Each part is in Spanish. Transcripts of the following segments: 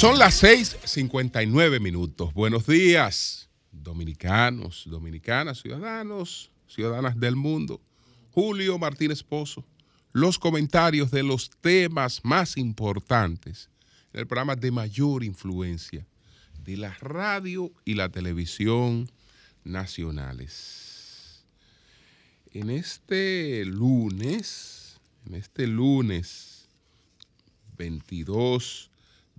Son las 6:59 minutos. Buenos días, dominicanos, dominicanas, ciudadanos, ciudadanas del mundo. Julio Martínez Pozo, los comentarios de los temas más importantes en el programa de mayor influencia de la radio y la televisión nacionales. En este lunes, en este lunes 22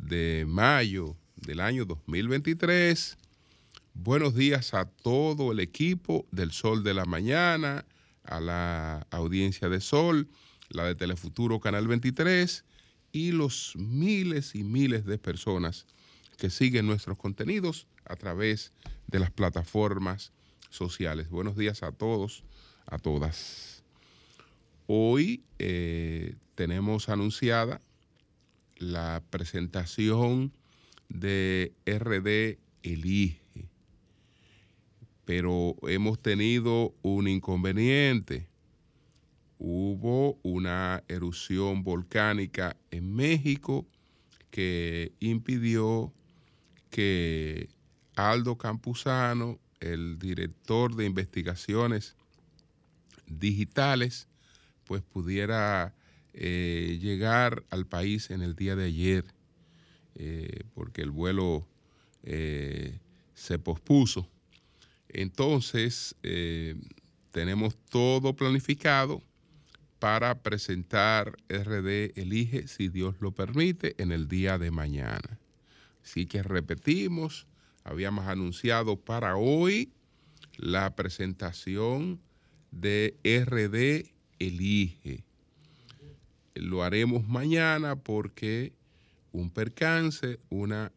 de mayo del año 2023, buenos días a todo el equipo del Sol de la Mañana, a la audiencia de Sol, la de Telefuturo Canal 23 y los miles y miles de personas que siguen nuestros contenidos a través de las plataformas sociales. Buenos días a todos, a todas. Hoy eh, tenemos anunciada la presentación de RD Elige, pero hemos tenido un inconveniente. Hubo una erupción volcánica en México que impidió que Aldo Campuzano, el director de investigaciones digitales, pues pudiera eh, llegar al país en el día de ayer, eh, porque el vuelo eh, se pospuso. Entonces, tenemos todo planificado para presentar RD Elige, si Dios lo permite, en el día de mañana. Así que repetimos, habíamos anunciado para hoy la presentación de RD Elige. Lo haremos mañana porque un percance, una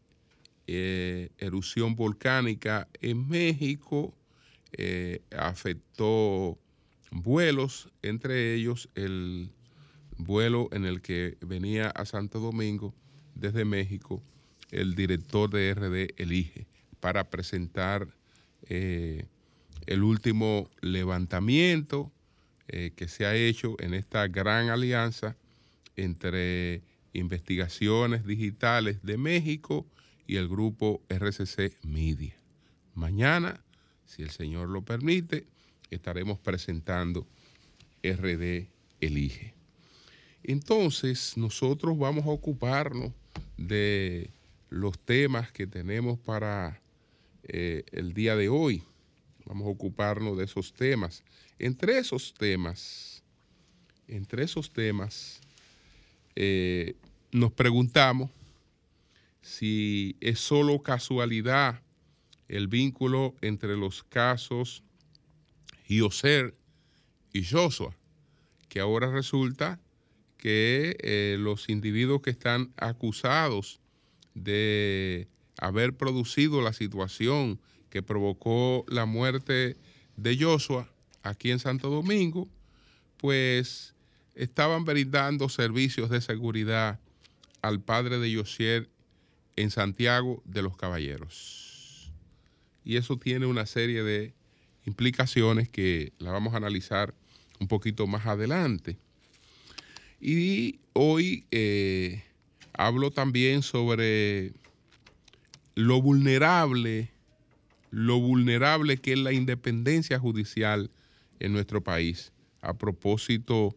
eh, erupción volcánica en México eh, afectó vuelos, entre ellos el vuelo en el que venía a Santo Domingo desde México el director de RD elige para presentar eh, el último levantamiento que se ha hecho en esta gran alianza entre investigaciones digitales de México y el grupo RCC Media. Mañana, si el Señor lo permite, estaremos presentando RD Elige. Entonces, nosotros vamos a ocuparnos de los temas que tenemos para eh, el día de hoy. Vamos a ocuparnos de esos temas. Entre esos temas, entre esos temas, eh, nos preguntamos si es solo casualidad el vínculo entre los casos Gioser y Joshua, que ahora resulta que eh, los individuos que están acusados de haber producido la situación que provocó la muerte de Joshua aquí en Santo Domingo, pues estaban brindando servicios de seguridad al padre de Josier en Santiago de los Caballeros. Y eso tiene una serie de implicaciones que la vamos a analizar un poquito más adelante. Y hoy eh, hablo también sobre lo vulnerable, lo vulnerable que es la independencia judicial en nuestro país a propósito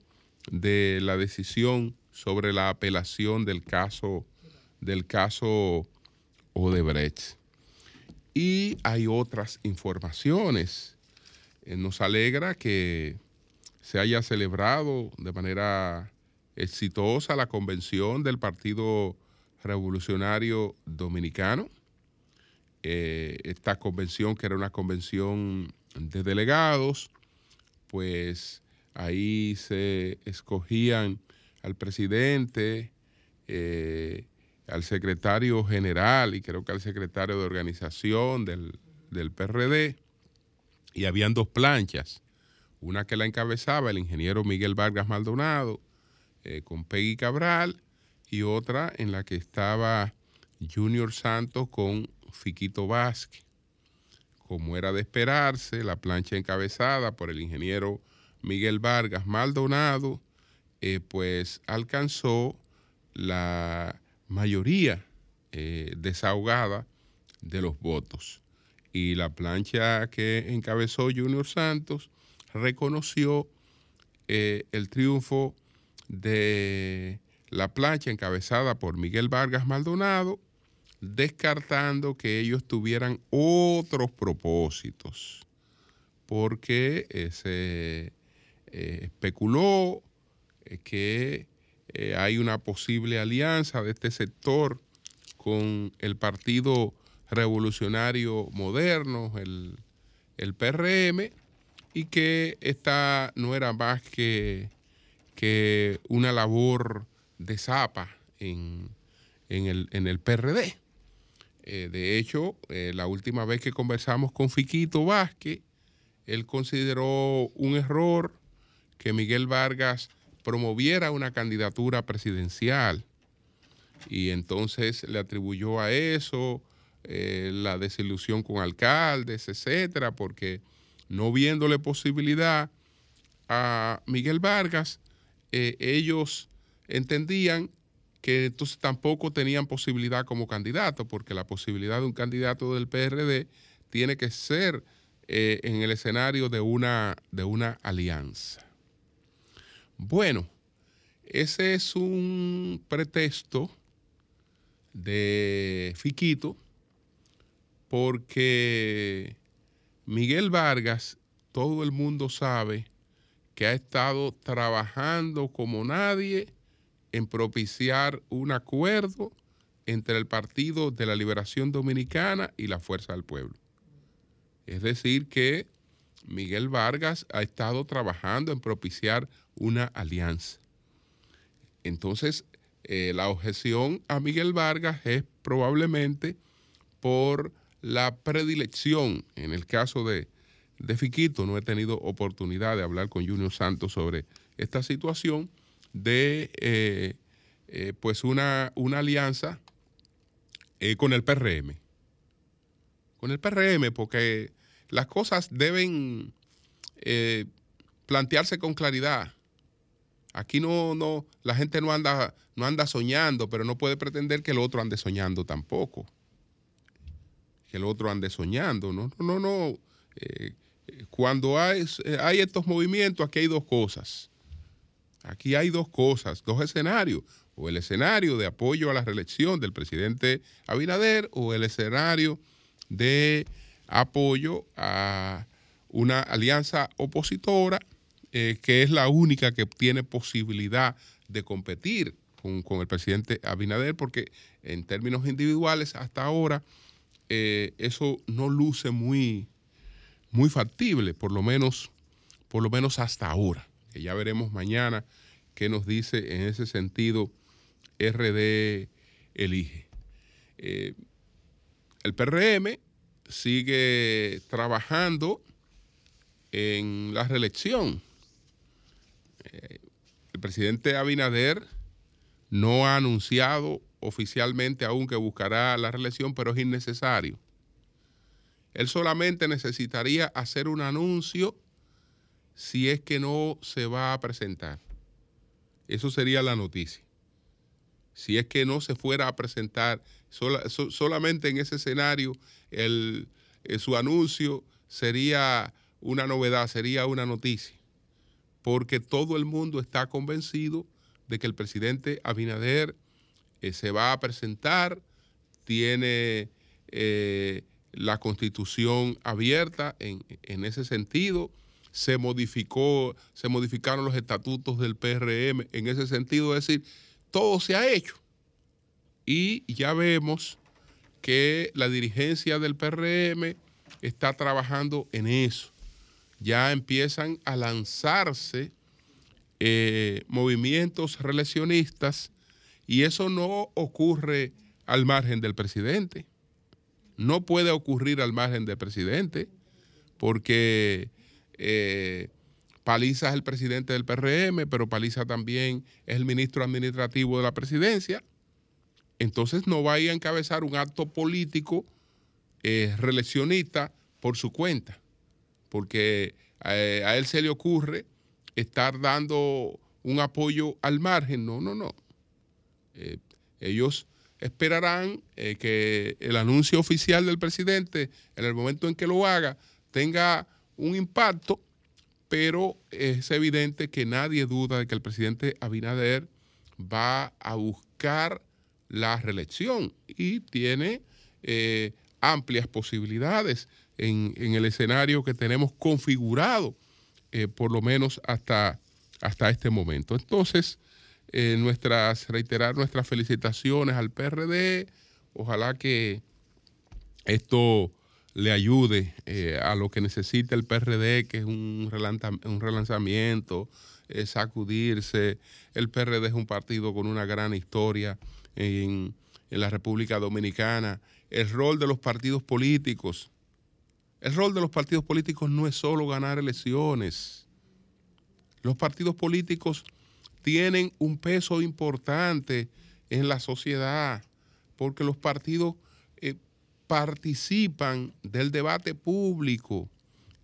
de la decisión sobre la apelación del caso del caso Odebrecht. Y hay otras informaciones. Eh, nos alegra que se haya celebrado de manera exitosa la convención del Partido Revolucionario Dominicano. Eh, esta convención, que era una convención de delegados, pues ahí se escogían al presidente, eh, al secretario general y creo que al secretario de organización del, del PRD, y habían dos planchas, una que la encabezaba el ingeniero Miguel Vargas Maldonado eh, con Peggy Cabral y otra en la que estaba Junior Santos con Fiquito Vázquez. Como era de esperarse, la plancha encabezada por el ingeniero Miguel Vargas Maldonado eh, pues alcanzó la mayoría eh, desahogada de los votos. Y la plancha que encabezó Junior Santos reconoció eh, el triunfo de la plancha encabezada por Miguel Vargas Maldonado, descartando que ellos tuvieran otros propósitos, porque se especuló que eh, hay una posible alianza de este sector con el Partido Revolucionario Moderno, el, PRM, y que esta no era más que, que una labor de zapa en, el, en el, PRD. Eh, de hecho, eh, la última vez que conversamos con Fiquito Vázquez, él consideró un error que Miguel Vargas promoviera una candidatura presidencial y entonces le atribuyó a eso eh, la desilusión con alcaldes, etcétera, porque no viéndole posibilidad a Miguel Vargas, eh, ellos entendían que entonces tampoco tenían posibilidad como candidato, porque la posibilidad de un candidato del PRD tiene que ser eh, en el escenario de una, de una alianza. Bueno, ese es un pretexto de Fiquito porque Miguel Vargas, todo el mundo sabe que ha estado trabajando como nadie en propiciar un acuerdo entre el Partido de la Liberación Dominicana y la Fuerza del Pueblo. Es decir, que Miguel Vargas ha estado trabajando en propiciar una alianza. Entonces, eh, la objeción a Miguel Vargas es probablemente por la predilección, en el caso de, de Fiquito, no he tenido oportunidad de hablar con Junior Santos sobre esta situación, de eh, eh, pues una, una alianza con el PRM. Con el PRM, porque las cosas deben plantearse con claridad. Aquí no, no, la gente no anda, no anda soñando, pero no puede pretender que el otro ande soñando tampoco. Que el otro ande soñando. No, no, no. Eh, cuando hay, hay estos movimientos, aquí hay dos cosas. Aquí hay dos cosas, dos escenarios. O el escenario de apoyo a la reelección del presidente Abinader o el escenario de apoyo a una alianza opositora eh, que es la única que tiene posibilidad de competir con, el presidente Abinader, porque en términos individuales hasta ahora eh, eso no luce muy, muy factible, por lo menos, por lo menos hasta ahora. Que ya veremos mañana qué nos dice en ese sentido RD Elige. Eh, el PRM sigue trabajando en la reelección el presidente Abinader no ha anunciado oficialmente aún que buscará la reelección, pero es innecesario. Él solamente necesitaría hacer un anuncio si es que no se va a presentar. Eso sería la noticia. Si es que no se fuera a presentar, solamente en ese escenario eh, su anuncio sería una novedad, sería una noticia porque todo el mundo está convencido de que el presidente Abinader eh, se va a presentar, tiene eh, la constitución abierta en, ese sentido, se modificó, se modificaron los estatutos del PRM en ese sentido, es decir, todo se ha hecho. Y ya vemos que la dirigencia del PRM está trabajando en eso ya empiezan a lanzarse eh, movimientos reeleccionistas y eso no ocurre al margen del presidente. No puede ocurrir al margen del presidente porque eh, Paliza es el presidente del PRM, pero Paliza también es el ministro administrativo de la presidencia. Entonces no vaya a encabezar un acto político eh, reeleccionista por su cuenta porque a, él se le ocurre estar dando un apoyo al margen. No, no, no. Eh, ellos esperarán eh, que el anuncio oficial del presidente, en el momento en que lo haga, tenga un impacto, pero es evidente que nadie duda de que el presidente Abinader va a buscar la reelección y tiene eh, amplias posibilidades en, el escenario que tenemos configurado, eh, por lo menos hasta, hasta este momento. Entonces, eh, nuestras, reiterar nuestras felicitaciones al PRD, ojalá que esto le ayude a lo que necesita el PRD, que es un, un relanzamiento, sacudirse. El PRD es un partido con una gran historia en, la República Dominicana. El rol de los partidos políticos. El rol de los partidos políticos no es solo ganar elecciones. Los partidos políticos tienen un peso importante en la sociedad porque los partidos eh, participan del debate público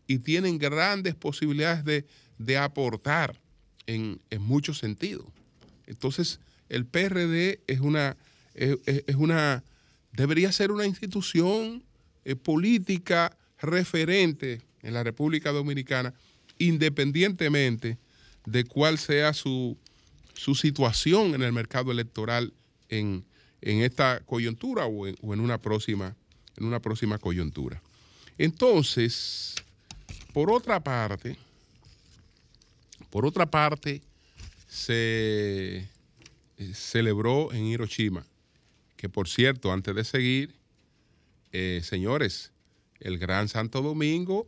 y tienen grandes posibilidades de, de aportar en, en muchos sentidos. Entonces, el PRD es una, es, una debería ser una institución eh, política referente en la República Dominicana, independientemente de cuál sea su, situación en el mercado electoral en, esta coyuntura o en, o en, una próxima, en una próxima coyuntura. Entonces, por otra parte, por otra parte, se celebró en Hiroshima, que por cierto, antes de seguir, eh, señores, el Gran Santo Domingo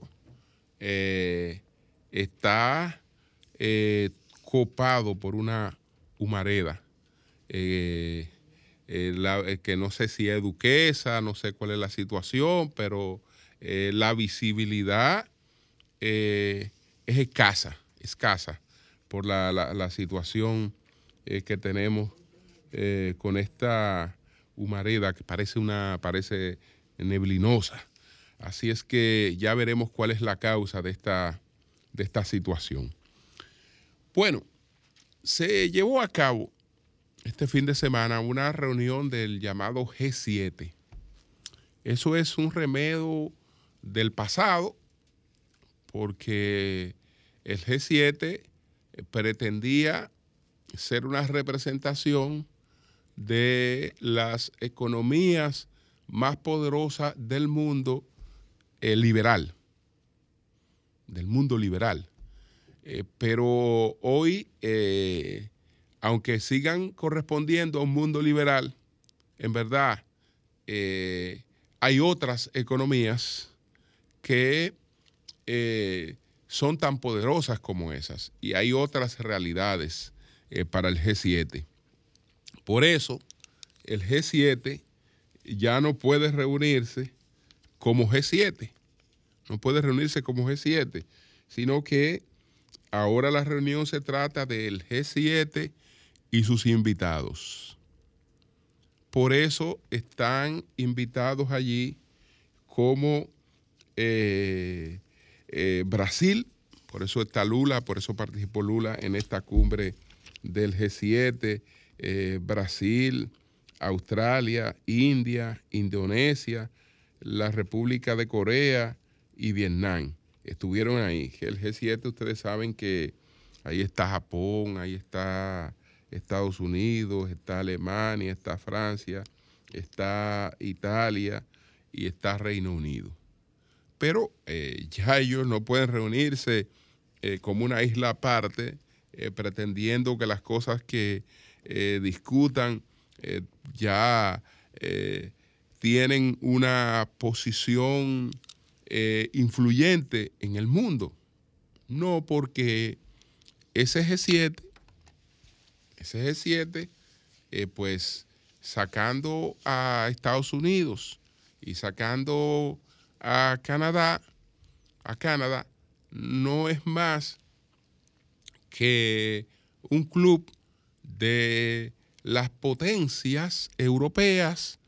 eh, está copado por una humareda. que no sé si es duquesa, no sé cuál es la situación, pero la visibilidad es escasa, escasa por la situación eh, que tenemos eh, con esta humareda que parece una parece neblinosa. Así es que ya veremos cuál es la causa de esta, de esta situación. Bueno, se llevó a cabo este fin de semana una reunión del llamado G7. Eso es un remedio del pasado porque el G7 pretendía ser una representación de las economías más poderosas del mundo eh, liberal, del mundo liberal. Eh, pero hoy, eh, aunque sigan correspondiendo a un mundo liberal, en verdad hay otras economías que son tan poderosas como esas y hay otras realidades eh, para el G7. Por eso, el G7 ya no puede reunirse como G7, no puede reunirse como G7, sino que ahora la reunión se trata del G7 y sus invitados. Por eso están invitados allí como eh, eh, Brasil, por eso está Lula, por eso participó Lula en esta cumbre del G7, eh, Brasil, Australia, India, Indonesia, la República de Corea y Vietnam. Estuvieron ahí. El G7, ustedes saben que ahí está Japón, ahí está Estados Unidos, está Alemania, está Francia, está Italia y está Reino Unido. Pero eh, ya ellos no pueden reunirse eh, como una isla aparte, eh, pretendiendo que las cosas que eh, discutan eh, ya tienen una posición influyente en el mundo. No porque ese G7, ese G7, pues sacando a Estados Unidos y sacando a Canadá, a Canadá, no es más que un club de las potencias europeas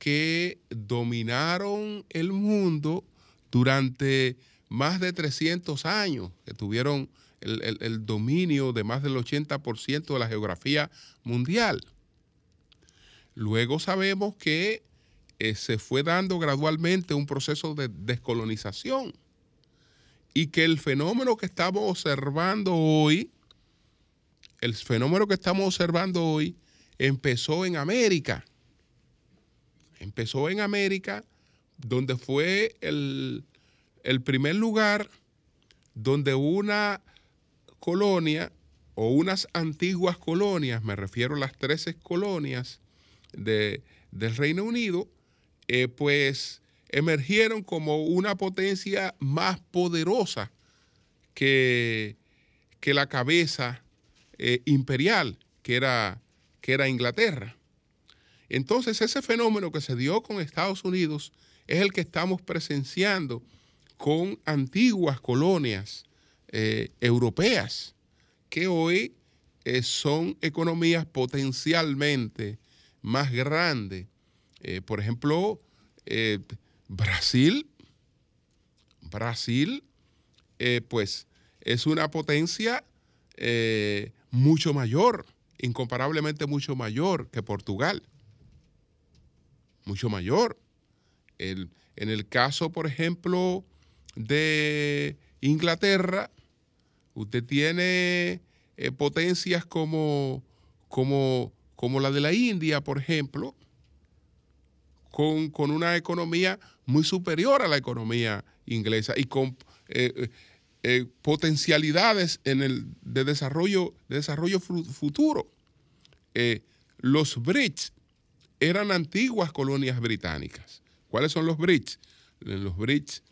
que dominaron el mundo durante más de 300 años, que tuvieron el, dominio de más del 80% de la geografía mundial. Luego sabemos que eh, se fue dando gradualmente un proceso de descolonización y que el fenómeno que estamos observando hoy, el fenómeno que estamos observando hoy, empezó en América. Empezó en América, donde fue el, el primer lugar donde una colonia o unas antiguas colonias, me refiero a las 13 colonias de, del Reino Unido, eh, pues emergieron como una potencia más poderosa que, que la cabeza eh, imperial, que era, que era Inglaterra. Entonces ese fenómeno que se dio con Estados Unidos es el que estamos presenciando con antiguas colonias eh, europeas, que hoy eh, son economías potencialmente más grandes. Por ejemplo, Brasil, Brasil, pues es una potencia mucho mayor, incomparablemente mucho mayor que Portugal. Mucho mayor. en el caso, por ejemplo, de Inglaterra, usted tiene eh, potencias como, como, como, la de la India, por ejemplo, con, una economía muy superior a la economía inglesa y con eh, eh, potencialidades en el, de desarrollo, de desarrollo futuro. los BRICS eran antiguas colonias británicas. ¿Cuáles son los BRICS? Los BRICS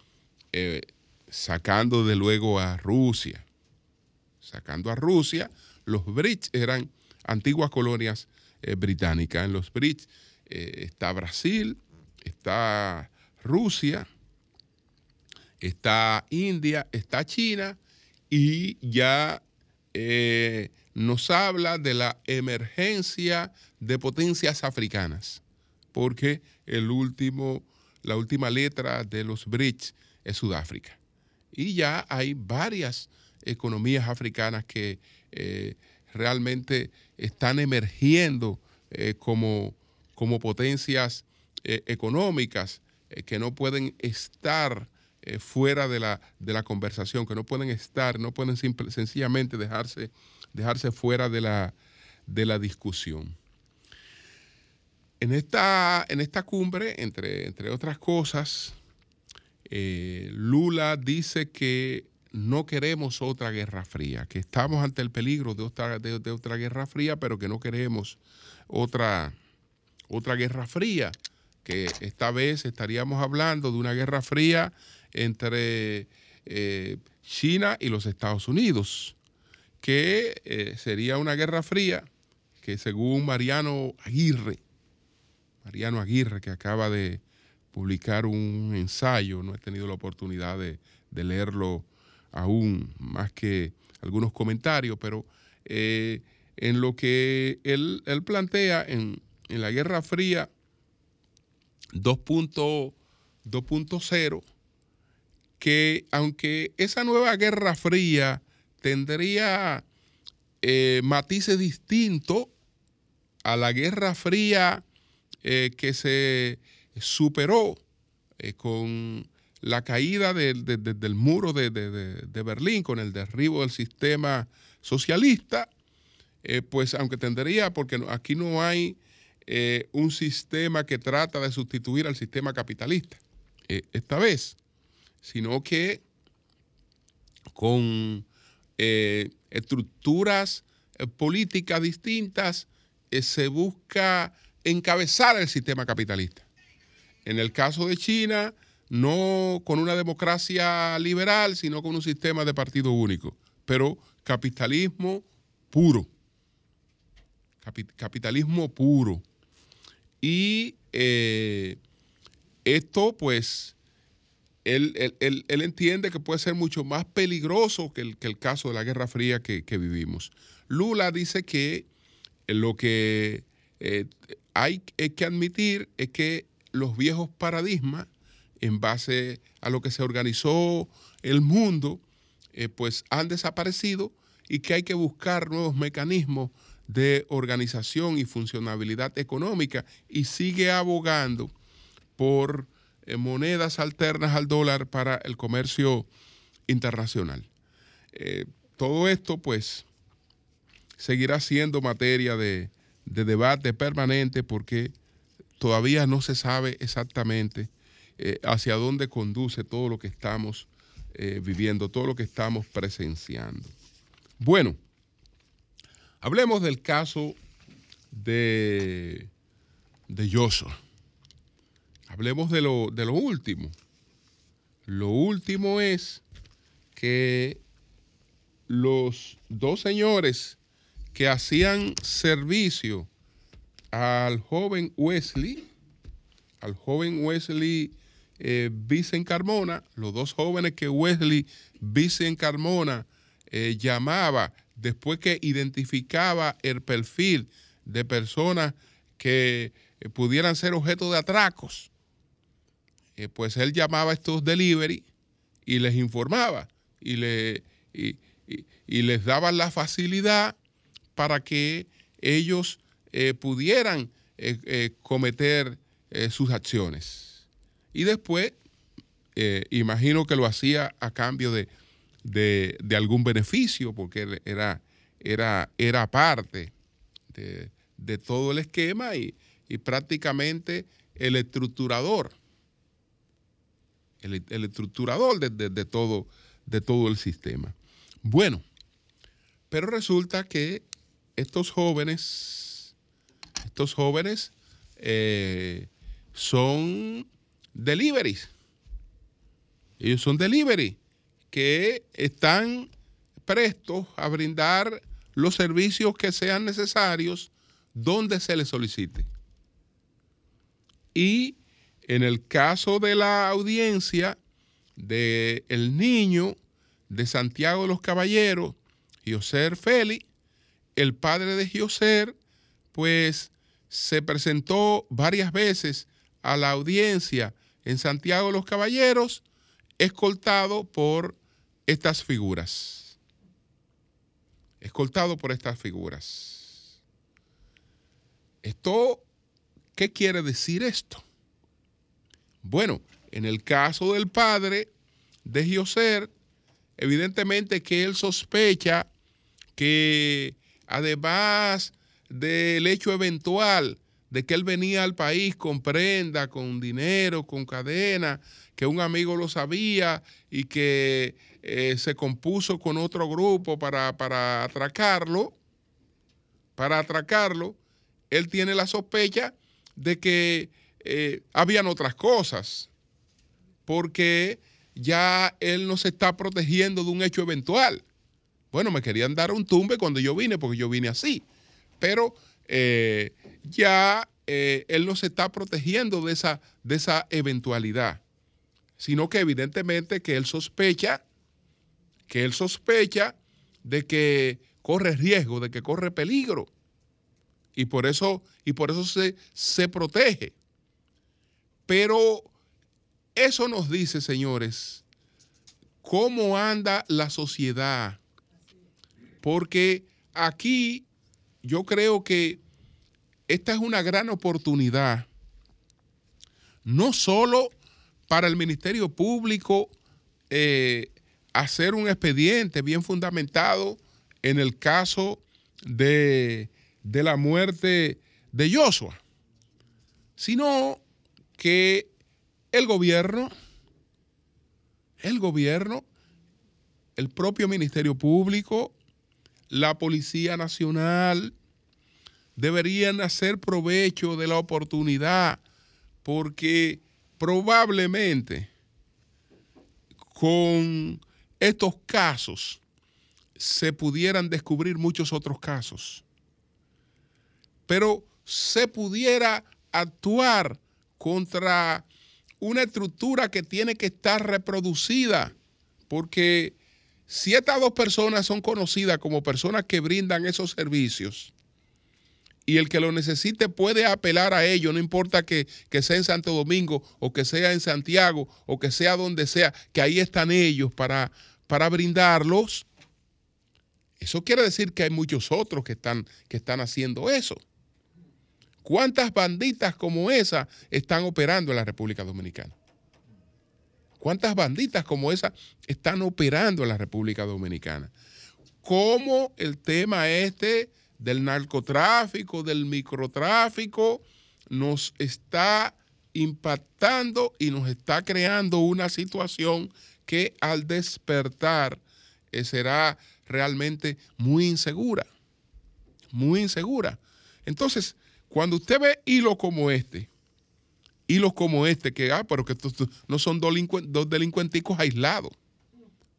eh, sacando de luego a Rusia. Sacando a Rusia, los BRICS eran antiguas colonias eh, británicas. En los BRICS eh, está Brasil, está Rusia, está India, está China y ya nos habla de la emergencia de potencias africanas, porque el último, la última letra de los BRICS es Sudáfrica. Y ya hay varias economías africanas que eh, realmente están emergiendo eh, como, como, potencias eh, que no pueden estar fuera de la, de la, conversación, que no pueden estar, no pueden sencillamente dejarse, dejarse fuera de la, de la discusión. En esta, en esta cumbre, entre, entre otras cosas, eh, Lula dice que no queremos otra guerra fría, que estamos ante el peligro de otra, de, otra guerra fría, pero que no queremos otra, otra guerra fría, que esta vez estaríamos hablando de una guerra fría entre eh, China y los Estados Unidos, que eh, sería una guerra fría que según Mariano Aguirre, Mariano Aguirre, que acaba de, publicar un ensayo, no he tenido la oportunidad de, leerlo aún, más que algunos comentarios, pero eh, en lo que él, plantea en, la Guerra Fría 2.0, que aunque esa nueva Guerra Fría tendría eh, matices distintos a la Guerra Fría eh, que se superó eh, con la caída del muro de, Berlín, con el derribo del sistema socialista, pues aunque tendría, porque aquí no hay eh, un sistema que trata de sustituir al sistema capitalista, esta vez, sino que con estructuras políticas distintas se busca encabezar el sistema capitalista. En el caso de China, no con una democracia liberal, sino con un sistema de partido único, pero capitalismo puro. capitalismo puro. Y eh, esto, pues, él, entiende que puede ser mucho más peligroso que el, caso de la Guerra Fría que, vivimos. Lula dice que lo que eh, hay que admitir es que los viejos paradigmas en base a lo que se organizó el mundo eh, pues han desaparecido y que hay que buscar nuevos mecanismos de organización y funcionabilidad económica y sigue abogando por eh, monedas alternas al dólar para el comercio internacional. Eh, todo esto pues seguirá siendo materia de, debate permanente porque todavía no se sabe exactamente eh, hacia dónde conduce todo lo que estamos viviendo, todo lo que estamos presenciando. Bueno, hablemos del caso de, de Joshua. Hablemos de lo, de lo último. Lo último es que los dos señores que hacían servicio al joven Wesley, al joven Wesley eh, Vicen Carmona, los dos jóvenes que Wesley Vicen Carmona eh, llamaba después que identificaba el perfil de personas que eh, pudieran ser objeto de atracos, eh, pues él llamaba a estos delivery y les informaba y, le, y, les daba la facilidad para que ellos pudieran cometer sus acciones. Y después, imagino que lo hacía a cambio de de, algún beneficio, porque era, era, era parte de, todo el esquema y, prácticamente el estructurador, el, estructurador de, todo, de todo el sistema. Bueno, pero resulta que estos jóvenes, estos jóvenes eh, son deliveries. Ellos son delivery que están prestos a brindar los servicios que sean necesarios donde se les solicite. Y en el caso de la audiencia del el niño de Santiago de los Caballeros, Joser Félix, el padre de Joser, pues se presentó varias veces a la audiencia en Santiago de los Caballeros, escoltado por estas figuras. Escoltado por estas figuras. Esto, ¿qué quiere decir esto? Bueno, en el caso del padre de Gioser, evidentemente que él sospecha que además del hecho eventual de que él venía al país con prenda, con dinero, con cadena, que un amigo lo sabía y que eh, se compuso con otro grupo para, para atracarlo, para atracarlo, él tiene la sospecha de que eh, habían otras cosas, porque ya él no se está protegiendo de un hecho eventual. Bueno, me querían dar un tumbe cuando yo vine, porque yo vine así, pero eh, ya él no se está protegiendo de esa, de esa eventualidad, sino que evidentemente que él sospecha que él sospecha de que corre riesgo, de que corre peligro. Y por eso, y por eso se, se protege. Pero eso nos dice, señores, cómo anda la sociedad. Porque aquí yo creo que esta es una gran oportunidad, no solo para el Ministerio Público eh, hacer un expediente bien fundamentado en el caso de, la muerte de Joshua, sino que el gobierno, el gobierno, el propio Ministerio Público, la Policía Nacional, deberían hacer provecho de la oportunidad porque probablemente con estos casos se pudieran descubrir muchos otros casos, pero se pudiera actuar contra una estructura que tiene que estar reproducida, porque si estas dos personas son conocidas como personas que brindan esos servicios, y el que lo necesite puede apelar a ello, no importa que, sea en Santo Domingo o que sea en Santiago o que sea donde sea, que ahí están ellos para, para brindarlos, eso quiere decir que hay muchos otros que están, que están haciendo eso. ¿Cuántas banditas como esa están operando en la República Dominicana? ¿Cuántas banditas como esa están operando en la República Dominicana? ¿Cómo el tema este del narcotráfico, del microtráfico, nos está impactando y nos está creando una situación que al despertar eh, será realmente muy insegura, muy insegura. Entonces, cuando usted ve hilos como este, hilos como este, que, ah, pero que no son dos, delincuenticos aislados.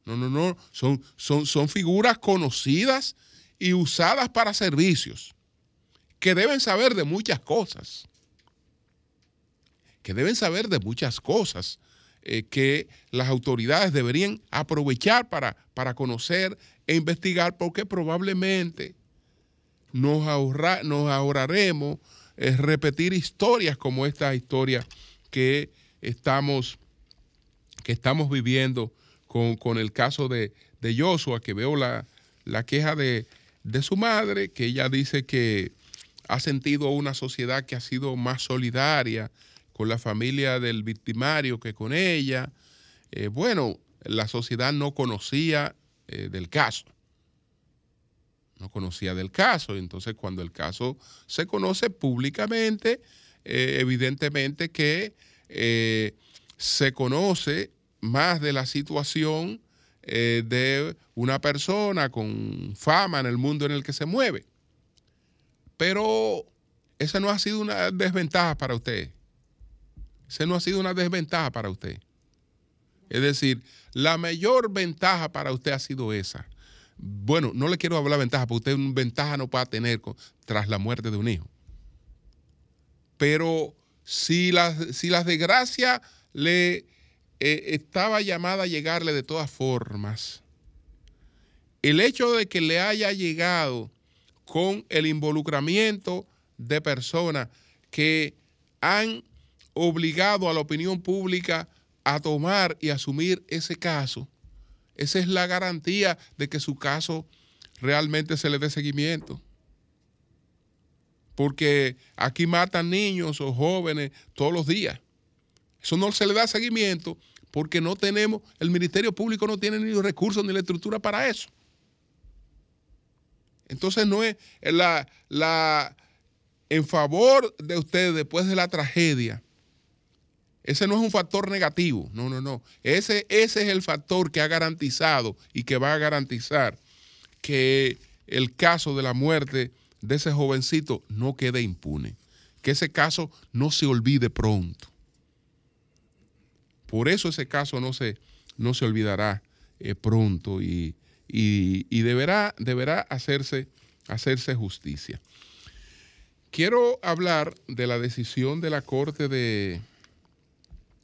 No, no, no, son, son, son figuras conocidas y usadas para servicios, que deben saber de muchas cosas, que deben saber de muchas cosas eh, que las autoridades deberían aprovechar para, para conocer e investigar, porque probablemente nos, nos ahorraremos eh, repetir historias como esta historia que estamos, que estamos viviendo con, el caso de, de, Joshua, que veo la, la queja de, de su madre, que ella dice que ha sentido una sociedad que ha sido más solidaria, con la familia del victimario que con ella. Eh, bueno, la sociedad no conocía eh, del caso. No conocía del caso. Entonces, cuando el caso se conoce públicamente, eh, evidentemente que se conoce más de la situación de una persona con fama en el mundo en el que se mueve. Pero esa no ha sido una desventaja para usted. Ese no ha sido una desventaja para usted. Es decir, la mayor ventaja para usted ha sido esa. Bueno, no le quiero hablar de ventaja, porque usted ventaja no puede tener tras la muerte de un hijo. Pero si la, si la desgracia le eh, estaba llamada a llegarle de todas formas, el hecho de que le haya llegado con el involucramiento de personas que han obligado a la opinión pública a tomar y asumir ese caso, esa es la garantía de que su caso realmente se le dé seguimiento. Porque aquí matan niños o jóvenes todos los días. Eso no se le da seguimiento porque no tenemos, el Ministerio Público no tiene ni los recursos ni la estructura para eso. Entonces no es la, la en favor de ustedes después de la tragedia ese no es un factor negativo, no, no, no. Ese, ese es el factor que ha garantizado y que va a garantizar que el caso de la muerte de ese jovencito no quede impune, que ese caso no se olvide pronto. Por eso ese caso no se, no se olvidará eh, pronto y, deberá, deberá hacerse, hacerse justicia. Quiero hablar de la decisión de la Corte de,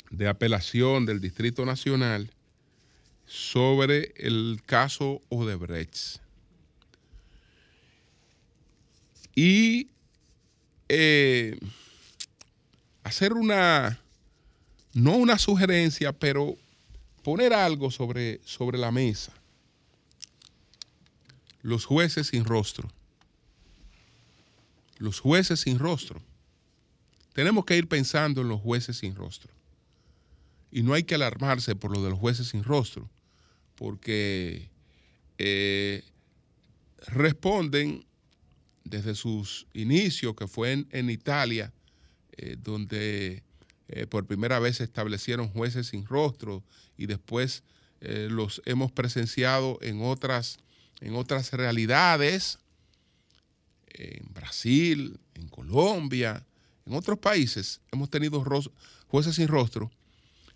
de apelación del Distrito Nacional sobre el caso Odebrecht. Y eh, hacer una, no una sugerencia, pero poner algo sobre, sobre la mesa. Los jueces sin rostro. Los jueces sin rostro. Tenemos que ir pensando en los jueces sin rostro. Y no hay que alarmarse por lo de los jueces sin rostro, porque eh, responden desde sus inicios, que fue en, Italia, eh, donde eh, por primera vez se establecieron jueces sin rostro y después los hemos presenciado en otras, en otras realidades, en Brasil, en Colombia, en otros países, hemos tenido jueces sin rostro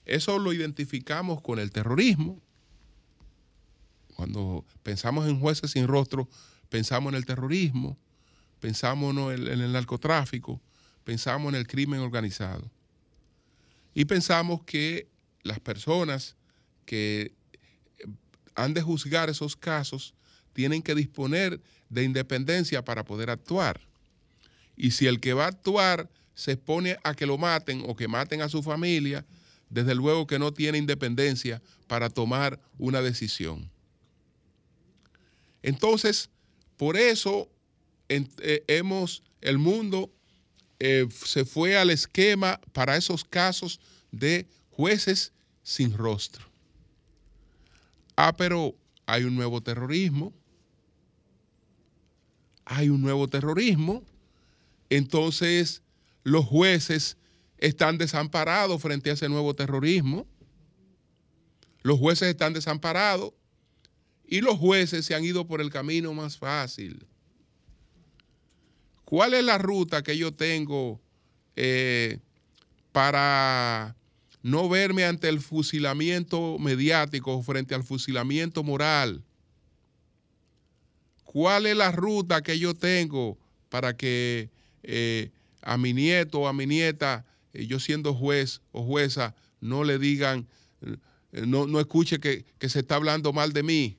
eso lo identificamos con el terrorismo. Cuando pensamos en jueces sin rostro, pensamos en el terrorismo, pensamos en el narcotráfico, pensamos en el crimen organizado. Y pensamos que las personas que han de juzgar esos casos tienen que disponer de independencia para poder actuar. Y si el que va a actuar se expone a que lo maten o que maten a su familia, desde luego que no tiene independencia para tomar una decisión. Entonces, por eso eh, hemos, el mundo eh, se fue al esquema para esos casos de jueces sin rostro. Ah, pero hay un nuevo terrorismo. Hay un nuevo terrorismo. Entonces, los jueces están desamparados frente a ese nuevo terrorismo. Los jueces están desamparados y los jueces se han ido por el camino más fácil. ¿Cuál es la ruta que yo tengo eh, para no verme ante el fusilamiento mediático frente al fusilamiento moral? ¿Cuál es la ruta que yo tengo para que eh, a mi nieto o a mi nieta, eh, yo siendo juez o jueza, no le digan, no, no escuche que, que se está hablando mal de mí?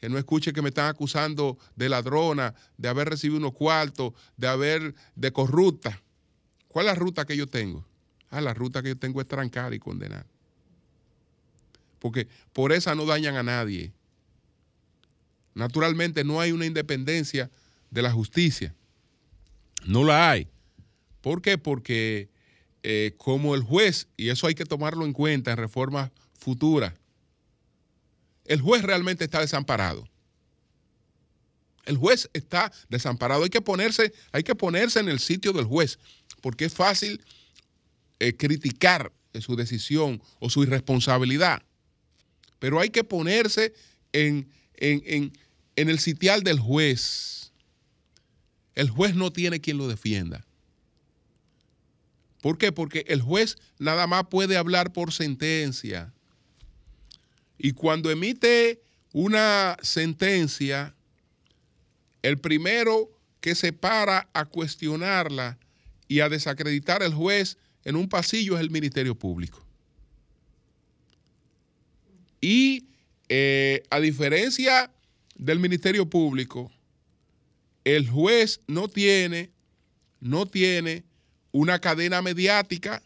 Que no escuche que me están acusando de ladrona, de haber recibido unos cuartos, de haber, de corrupta. ¿Cuál es la ruta que yo tengo? Ah, la ruta que yo tengo es trancar y condenar. Porque por esa no dañan a nadie. Naturalmente no hay una independencia de la justicia. No la hay. ¿Por qué? Porque eh, como el juez, y eso hay que tomarlo en cuenta en reformas futuras, el juez realmente está desamparado. El juez está desamparado. Hay que ponerse, hay que ponerse en el sitio del juez, porque es fácil eh, criticar su decisión o su irresponsabilidad. Pero hay que ponerse en, en el sitial del juez. El juez no tiene quien lo defienda. ¿Por qué? Porque el juez nada más puede hablar por sentencia. Y cuando emite una sentencia, el primero que se para a cuestionarla y a desacreditar al juez en un pasillo es el Ministerio Público. Y eh, a diferencia del Ministerio Público, el juez no tiene, no tiene una cadena mediática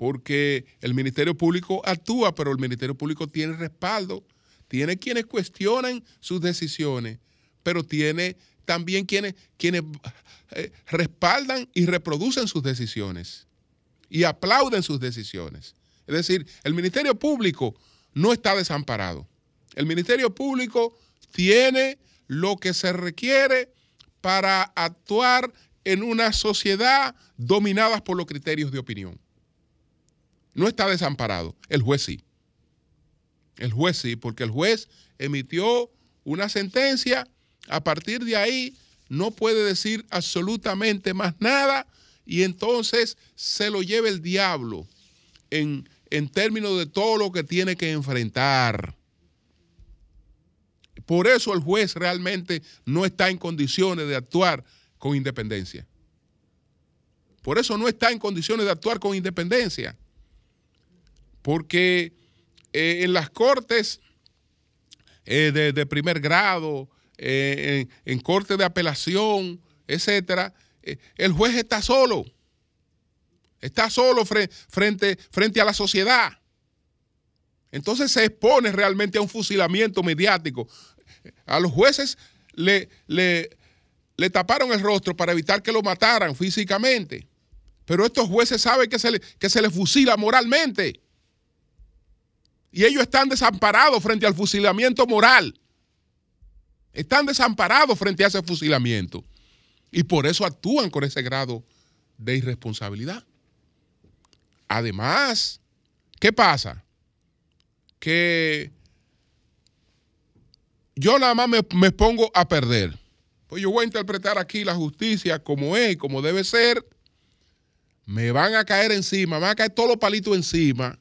porque el Ministerio Público actúa, pero el Ministerio Público tiene respaldo, tiene quienes cuestionan sus decisiones, pero tiene también quienes, quienes eh, respaldan y reproducen sus decisiones y aplauden sus decisiones. Es decir, el Ministerio Público no está desamparado. El Ministerio Público tiene lo que se requiere para actuar en una sociedad dominada por los criterios de opinión no está desamparado. El juez sí. El juez sí, porque el juez emitió una sentencia. A partir de ahí no puede decir absolutamente más nada y entonces se lo lleva el diablo en, en términos de todo lo que tiene que enfrentar. Por eso el juez realmente no está en condiciones de actuar con independencia. Por eso no está en condiciones de actuar con independencia porque eh, en las cortes eh, de, primer grado, eh, en, en cortes de apelación, etcétera, el juez está solo. Está solo frente, frente a la sociedad. Entonces se expone realmente a un fusilamiento mediático. A los jueces le, le, le, taparon el rostro para evitar que lo mataran físicamente. Pero estos jueces saben que se le, que se les fusila moralmente. Y ellos están desamparados frente al fusilamiento moral. Están desamparados frente a ese fusilamiento. Y por eso actúan con ese grado de irresponsabilidad. Además, ¿qué pasa? Que yo nada más me, pongo a perder. Pues yo voy a interpretar aquí la justicia como es y como debe ser. Me van a caer encima, me van a caer todos los palitos encima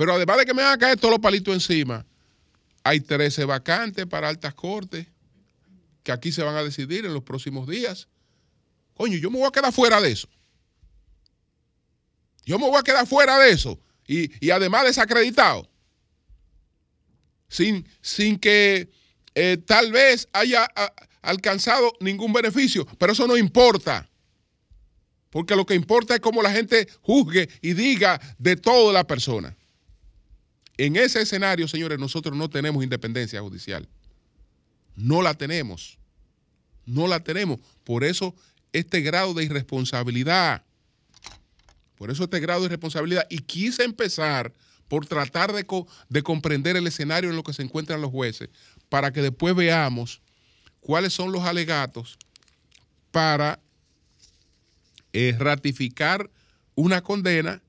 pero además de que me van a caer todos los palitos encima, hay 13 vacantes para altas cortes que aquí se van a decidir en los próximos días. Coño, yo me voy a quedar fuera de eso. Yo me voy a quedar fuera de eso. Y, además desacreditado. Sin, sin que eh, tal vez haya alcanzado ningún beneficio. Pero eso no importa. porque lo que importa es cómo la gente juzgue y diga de toda la persona. En ese escenario, señores, nosotros no tenemos independencia judicial. No la tenemos. No la tenemos. Por eso este grado de irresponsabilidad. Por eso este grado de irresponsabilidad. Y quise empezar por tratar de, de comprender el escenario en lo que se encuentran los jueces, para que después veamos cuáles son los alegatos para es ratificar una condena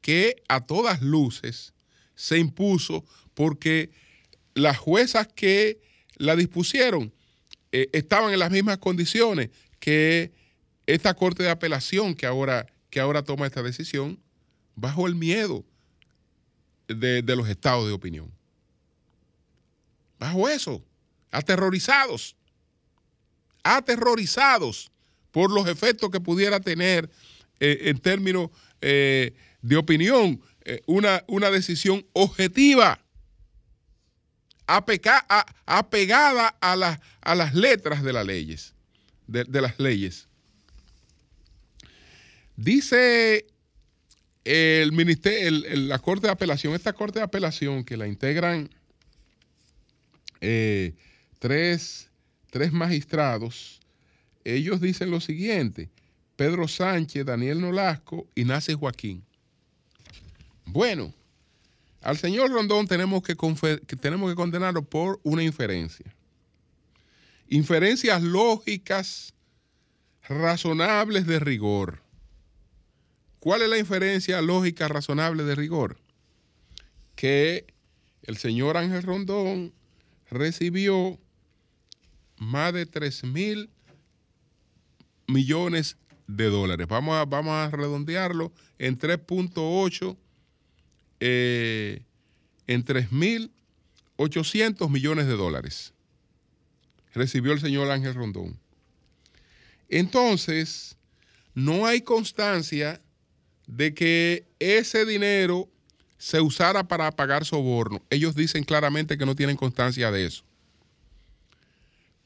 que a todas luces se impuso porque las juezas que la dispusieron eh, estaban en las mismas condiciones que esta Corte de Apelación que ahora, que ahora toma esta decisión bajo el miedo de, de los estados de opinión. Bajo eso, aterrorizados, aterrorizados por los efectos que pudiera tener eh, en términos eh, de opinión una, una, decisión objetiva, apegada a, la, a, las letras de las leyes. De, las leyes. Dice el ministerio, la Corte de Apelación, esta Corte de Apelación que la integran tres, tres magistrados, ellos dicen lo siguiente, Pedro Sánchez, Daniel Nolasco y Nace Joaquín. Bueno, al señor Rondón tenemos que, tenemos que condenarlo por una inferencia. Inferencias lógicas, razonables de rigor. ¿Cuál es la inferencia lógica razonable de rigor? Que el señor Ángel Rondón recibió más de 3 mil millones de dólares. Vamos a, vamos a redondearlo en 3.8, eh, en 3.800 millones de dólares. Recibió el señor Ángel Rondón. Entonces, no hay constancia de que ese dinero se usara para pagar soborno. Ellos dicen claramente que no tienen constancia de eso.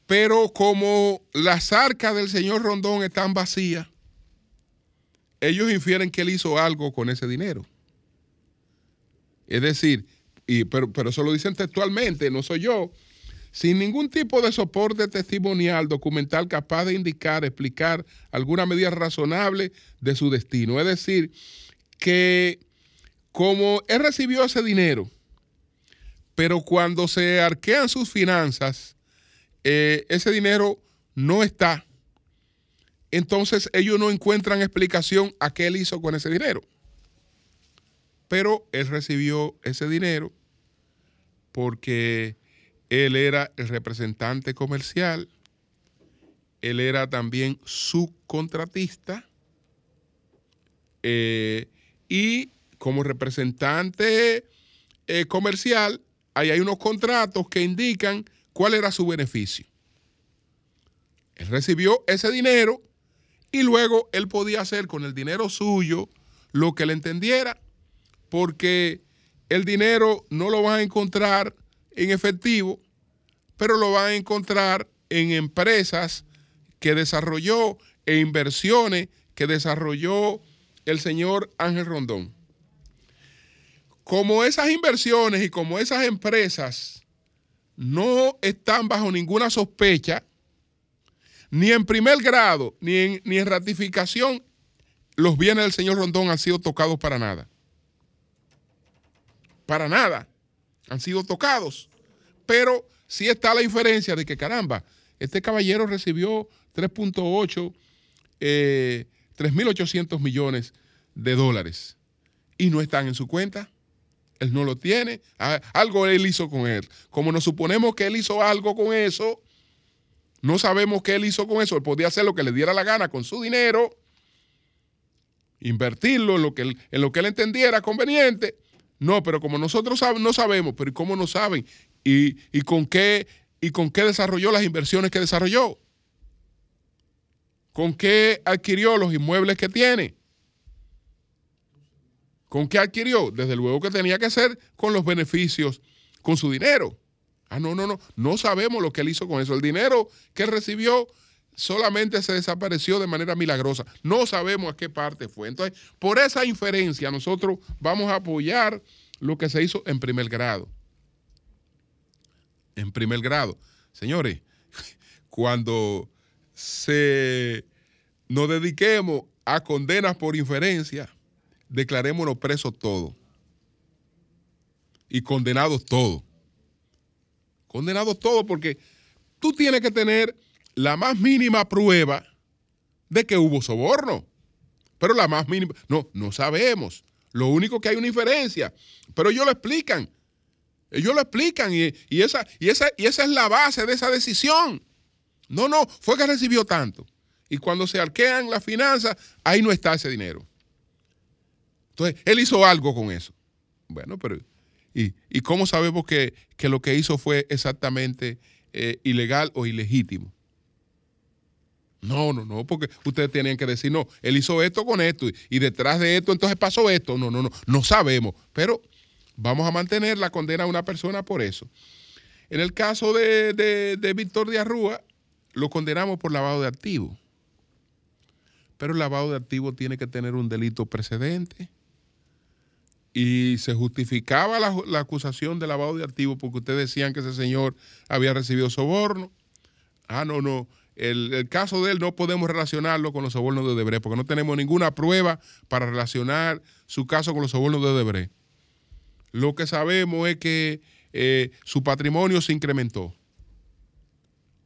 Pero como las arcas del señor Rondón están vacías, ellos infieren que él hizo algo con ese dinero. Es decir, y, pero, pero eso lo dicen textualmente, no soy yo, sin ningún tipo de soporte testimonial, documental capaz de indicar, explicar alguna medida razonable de su destino. Es decir, que como él recibió ese dinero, pero cuando se arquean sus finanzas, eh, ese dinero no está. Entonces ellos no encuentran explicación a qué él hizo con ese dinero. Pero él recibió ese dinero porque él era el representante comercial, él era también subcontratista eh, y como representante eh, comercial, ahí hay unos contratos que indican ¿Cuál era su beneficio? Él recibió ese dinero y luego él podía hacer con el dinero suyo lo que le entendiera, porque el dinero no lo van a encontrar en efectivo, pero lo van a encontrar en empresas que desarrolló e inversiones que desarrolló el señor Ángel Rondón. Como esas inversiones y como esas empresas no están bajo ninguna sospecha, ni en primer grado, ni en, ni en ratificación, los bienes del señor Rondón han sido tocados para nada. Para nada. Han sido tocados. Pero sí está la diferencia de que, caramba, este caballero recibió 3.8, 3.800 eh, millones de dólares y no están en su cuenta. Él no lo tiene. Ah, algo él hizo con él. Como nos suponemos que él hizo algo con eso, no sabemos qué él hizo con eso. Él podía hacer lo que le diera la gana con su dinero, invertirlo en lo que él, en lo que él entendiera conveniente. No, pero como nosotros no sabemos, pero ¿cómo no saben? ¿Y, y, con qué, ¿Y con qué desarrolló las inversiones que desarrolló? ¿Con qué adquirió los inmuebles que tiene? ¿Con qué adquirió? Desde luego que tenía que ser con los beneficios, con su dinero. Ah, no, no, no. No sabemos lo que él hizo con eso. El dinero que recibió solamente se desapareció de manera milagrosa. No sabemos a qué parte fue. Entonces, por esa inferencia, nosotros vamos a apoyar lo que se hizo en primer grado. En primer grado. Señores, cuando se nos dediquemos a condenas por inferencia, declarémonos presos todos. Y condenados todos. Condenados todos porque tú tienes que tener la más mínima prueba de que hubo soborno. Pero la más mínima, no, no sabemos. Lo único que hay una inferencia. Pero ellos lo explican. Ellos lo explican y, esa, y, esa, y esa es la base de esa decisión. No, no, fue que recibió tanto. Y cuando se arquean las finanzas, ahí no está ese dinero. Entonces, él hizo algo con eso. Bueno, pero ¿y, cómo sabemos que, lo que hizo fue exactamente eh, ilegal o ilegítimo? No, no, no, porque ustedes tienen que decir, no, él hizo esto con esto y, detrás de esto entonces pasó esto. No, no, no, no sabemos. Pero vamos a mantener la condena a una persona por eso. En el caso de, de Víctor de Arrúa, lo condenamos por lavado de activos. Pero el lavado de activos tiene que tener un delito precedente. Y se justificaba la, la acusación de lavado de activos porque ustedes decían que ese señor había recibido soborno. Ah, no, no el, caso de él no podemos relacionarlo con los sobornos de Odebrecht, porque no tenemos ninguna prueba para relacionar su caso con los sobornos de Odebrecht. Lo que sabemos es que eh, su patrimonio se incrementó.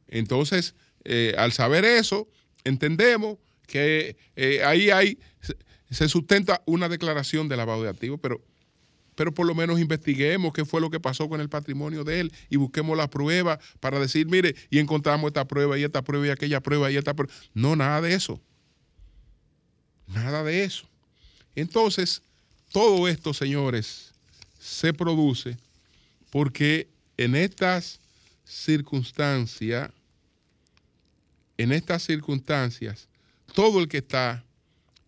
Entonces, eh, al saber eso, entendemos que eh, ahí hay, se sustenta una declaración de lavado de activos, pero pero por lo menos investiguemos qué fue lo que pasó con el patrimonio de él y busquemos la prueba para decir, mire, y encontramos esta prueba y esta prueba y aquella prueba y esta prueba. No, nada de eso. Nada de eso. Entonces, todo esto, señores, se produce porque en estas circunstancias, en estas circunstancias, todo el que está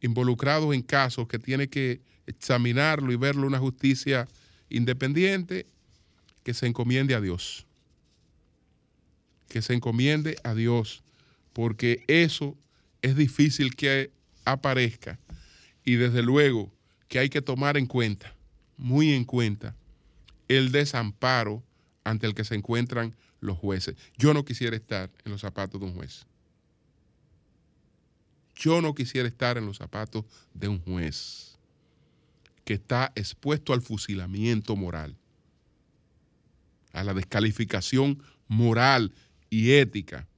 involucrado en casos que tiene que examinarlo y verlo una justicia independiente, que se encomiende a Dios. Que se encomiende a Dios, porque eso es difícil que aparezca y desde luego que hay que tomar en cuenta, muy en cuenta, el desamparo ante el que se encuentran los jueces. Yo no quisiera estar en los zapatos de un juez. Yo no quisiera estar en los zapatos de un juez que está expuesto al fusilamiento moral, a la descalificación moral y ética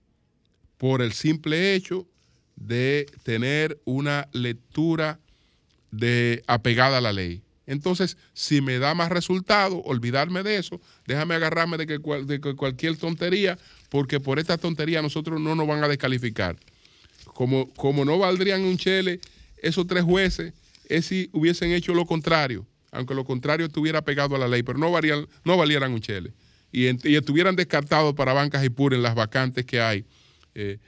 por el simple hecho de tener una lectura de apegada a la ley. Entonces, si me da más resultado, olvidarme de eso, déjame agarrarme de que, cualquier tontería, porque por esta tontería nosotros no nos van a descalificar. Como, como no valdrían un chele esos tres jueces es si hubiesen hecho lo contrario, aunque lo contrario estuviera pegado a la ley, pero no, no valieran un chele. Y, estuvieran descartados para bancas y puras en las vacantes que hay eh,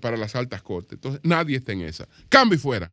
para las altas cortes. Entonces, nadie está en esa. Cambio y fuera.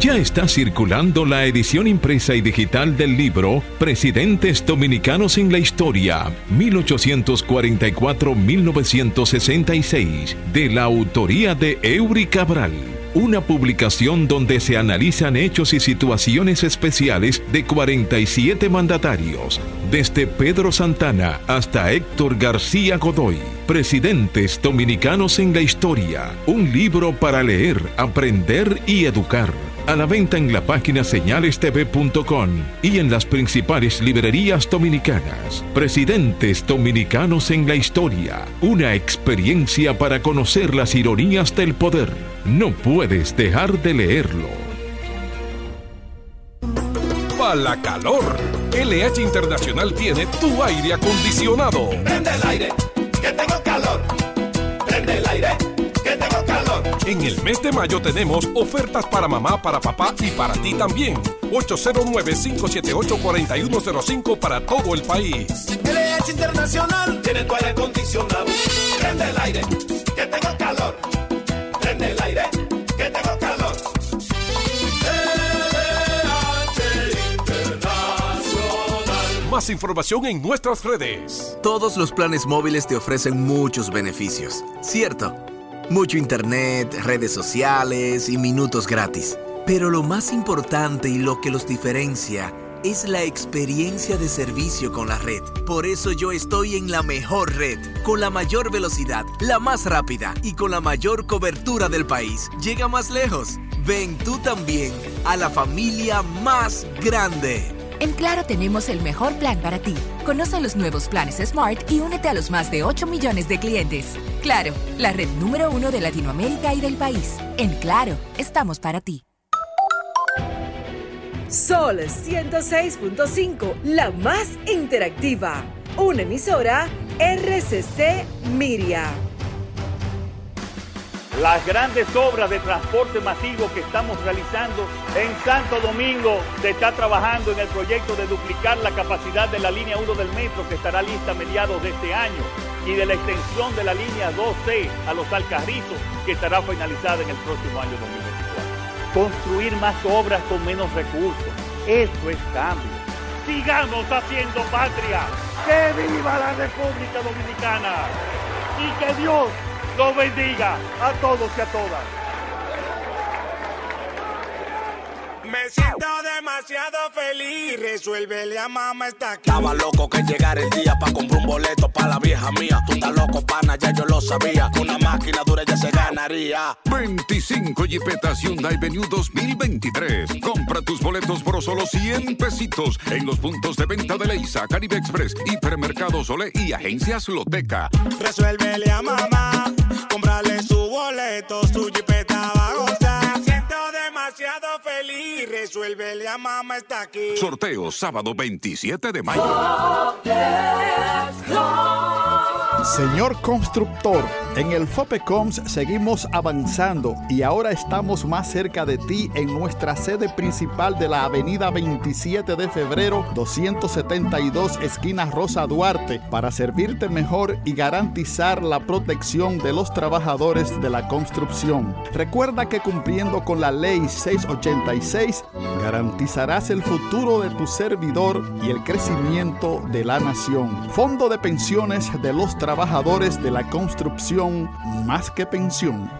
Ya está circulando la edición impresa y digital del libro Presidentes Dominicanos en la Historia, 1844-1966, de la autoría de Eury Cabral. una publicación donde se analizan hechos y situaciones especiales de 47 mandatarios, desde Pedro Santana hasta Héctor García Godoy, presidentes dominicanos en la historia, un libro para leer, aprender y educar. A la venta en la página señalestv.com y en las principales librerías dominicanas. Presidentes dominicanos en la historia. Una experiencia para conocer las ironías del poder. No puedes dejar de leerlo. Para la calor, LH Internacional tiene tu aire acondicionado. Prende el aire, que tengo calor. Prende el aire en el mes de mayo tenemos ofertas para mamá, para papá y para ti también. 809-578-4105 para todo el país. LH Internacional tiene tu aire acondicionado. Prende el aire, que tengo calor. Prende el aire, que tengo calor. Más información en nuestras redes. Todos los planes móviles te ofrecen muchos beneficios, ¿cierto? Mucho internet, redes sociales y minutos gratis. Pero lo más importante y lo que los diferencia es la experiencia de servicio con la red. Por eso yo estoy en la mejor red, con la mayor velocidad, la más rápida y con la mayor cobertura del país. Llega más lejos. Ven tú también a la familia más grande. En Claro tenemos el mejor plan para ti. Conoce los nuevos planes Smart y únete a los más de 8 millones de clientes. Claro, la red número uno de Latinoamérica y del país. En Claro, estamos para ti. Sol 106.5, la más interactiva. Una emisora RCC Miria. Las grandes obras de transporte masivo que estamos realizando en Santo Domingo se está trabajando en el proyecto de duplicar la capacidad de la línea 1 del metro que estará lista a mediados de este año y de la extensión de la línea 2C a los Alcarrizos que estará finalizada en el próximo año 2024. Construir más obras con menos recursos, esto es cambio. Sigamos haciendo patria. ¡Que viva la República Dominicana! Y que Dios los bendiga a todos y a todas. Me siento demasiado feliz, resuélvele a mamá está aquí. Estaba loco que llegara el día para comprar un boleto para la vieja mía. Tú estás loco, pana, ya yo lo sabía. Con una máquina dura ya se ganaría. 25 Jeepetas Hyundai Venue 2023. Compra tus boletos por solo 100 pesitos en los puntos de venta de Leisa, Caribe Express, Hipermercado Sole y Agencias Loteca. Resuélvele a mamá, comprale su boleto, su Jeepeta feliz, resuélvele a mamá está aquí. Sorteo sábado 27 de mayo. Señor constructor, en el FOPECOMS seguimos avanzando y ahora estamos más cerca de ti en nuestra sede principal de la avenida 27 de febrero 272 esquina Rosa Duarte para servirte mejor y garantizar la protección de los trabajadores de la construcción. Recuerda que cumpliendo con la ley 686 garantizarás el futuro de tu servidor y el crecimiento de la nación. Fondo de pensiones de los trabajadores de la construcción más que pensión.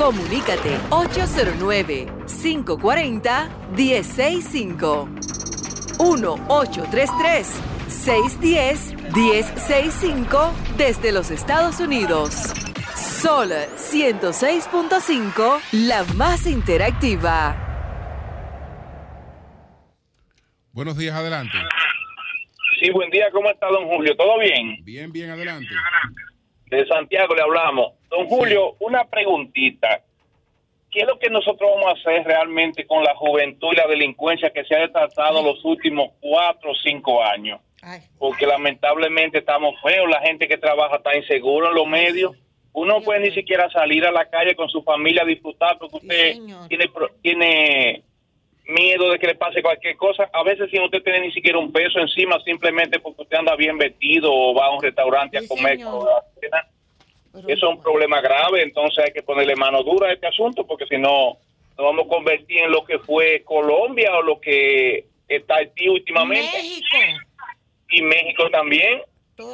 Comunícate 809-540-1065. 1-833-610-1065 desde los Estados Unidos. Sol 106.5, la más interactiva. Buenos días, adelante. Sí, buen día, ¿cómo está don Julio? ¿Todo bien? Bien, bien, adelante. De Santiago le hablamos. Don Julio, una preguntita. ¿Qué es lo que nosotros vamos a hacer realmente con la juventud y la delincuencia que se ha desatado los últimos cuatro o cinco años? Porque lamentablemente estamos feos, la gente que trabaja está inseguro en los medios. Uno no puede ni siquiera salir a la calle con su familia a disfrutar porque usted tiene, tiene miedo de que le pase cualquier cosa. A veces sin usted tener ni siquiera un peso encima, simplemente porque usted anda bien vestido o va a un restaurante a comer. con la cena. Eso es un problema grave, entonces hay que ponerle mano dura a este asunto porque si no, nos vamos a convertir en lo que fue Colombia o lo que está Haití últimamente. Y México también.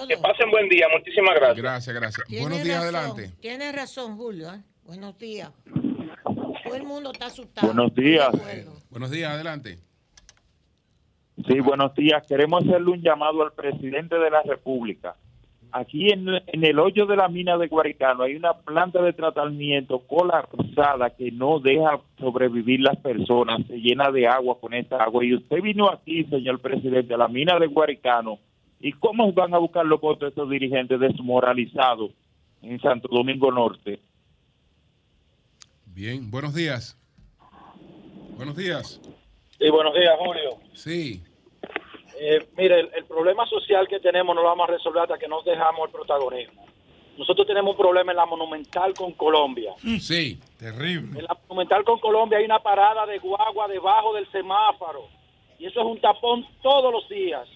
Que pasen buen día, muchísimas gracias. Gracias, gracias. Buenos días, razón, adelante. Tiene razón, Julio. ¿eh? Buenos días. Todo el mundo está asustado. Buenos días. Buenos días, adelante. Sí, buenos días. Queremos hacerle un llamado al presidente de la República. Aquí en, en el hoyo de la mina de Guaricano hay una planta de tratamiento colapsada que no deja sobrevivir las personas, se llena de agua con esta agua. Y usted vino aquí, señor presidente, a la mina de Guaricano. ¿Y cómo van a buscar los votos de esos dirigentes desmoralizados en Santo Domingo Norte? Bien, buenos días. Buenos días. Sí, buenos días, Julio. Sí. Eh, mire, el, el problema social que tenemos no lo vamos a resolver hasta que nos dejamos el protagonismo. Nosotros tenemos un problema en la Monumental con Colombia. Sí, terrible. En la Monumental con Colombia hay una parada de guagua debajo del semáforo. Y eso es un tapón todos los días.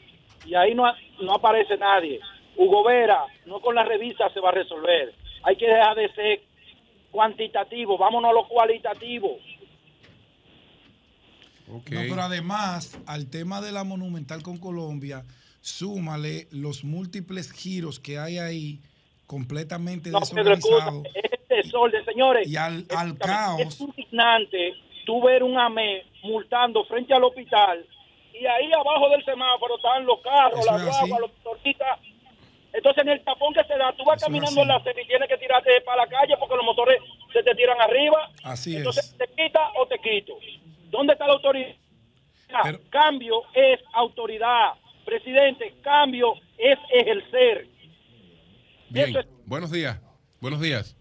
Y ahí no, no aparece nadie. Hugo Vera, no con la revista se va a resolver. Hay que dejar de ser cuantitativo, vámonos a lo cualitativo. No, pero además, al tema de la Monumental con Colombia, súmale los múltiples giros que hay ahí completamente No, desorganizados. escucha, es desorden, señores. Y al, al Es caos. indignante tú ver un AME multando frente al hospital y ahí abajo del semáforo están los carros, las es guaguas, los motoristas. Entonces, en el tapón que se da, tú vas Eso es caminando en la acera y tienes que tirarte para la calle porque los motores se te tiran arriba. Así Entonces, ¿te quita o te quito? ¿Dónde está la autoridad? Cambio es autoridad. Presidente, cambio es ejercer. Bien, buenos días. Buenos días.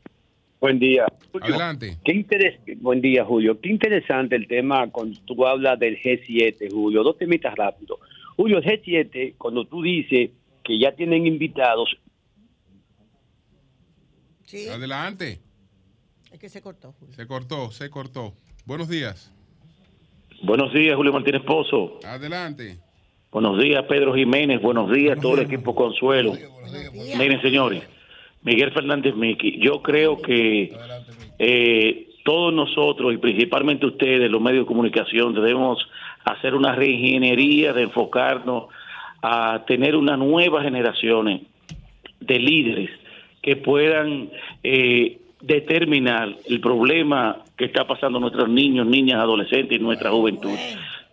Buen día. Adelante. Qué interes- Buen día, Julio. Qué interesante el tema cuando tú hablas del G7, Julio. Dos temitas rápido. Julio, el G7, cuando tú dices que ya tienen invitados, Adelante. Es que se cortó. Julio. Se cortó, se cortó. Buenos días. Buenos días, Julio Martínez Pozo. Adelante. Buenos días, Pedro Jiménez. Buenos días, todo el equipo Consuelo. Miren, señores, Miguel Fernández Miki, yo creo que eh, todos nosotros y principalmente ustedes, los medios de comunicación, debemos hacer una reingeniería de enfocarnos a tener unas nuevas generaciones de líderes que puedan eh, determinar el problema que está pasando nuestros niños, niñas, adolescentes y nuestra juventud.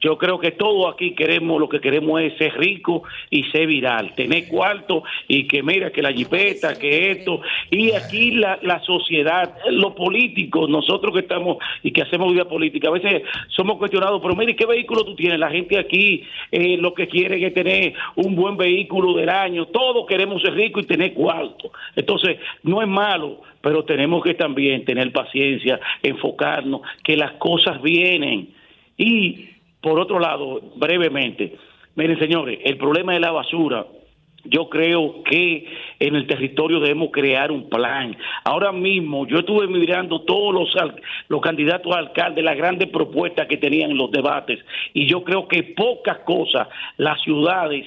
Yo creo que todos aquí queremos, lo que queremos es ser rico y ser viral, tener cuarto y que mira, que la jipeta, que esto. Y aquí la, la sociedad, los políticos, nosotros que estamos y que hacemos vida política, a veces somos cuestionados, pero mire, ¿qué vehículo tú tienes? La gente aquí eh, lo que quiere es tener un buen vehículo del año, todos queremos ser ricos y tener cuarto. Entonces, no es malo, pero tenemos que también tener paciencia, enfocarnos, que las cosas vienen. Y por otro lado, brevemente, miren señores, el problema de la basura, yo creo que en el territorio debemos crear un plan. Ahora mismo yo estuve mirando todos los, los candidatos a alcalde, las grandes propuestas que tenían en los debates, y yo creo que pocas cosas las ciudades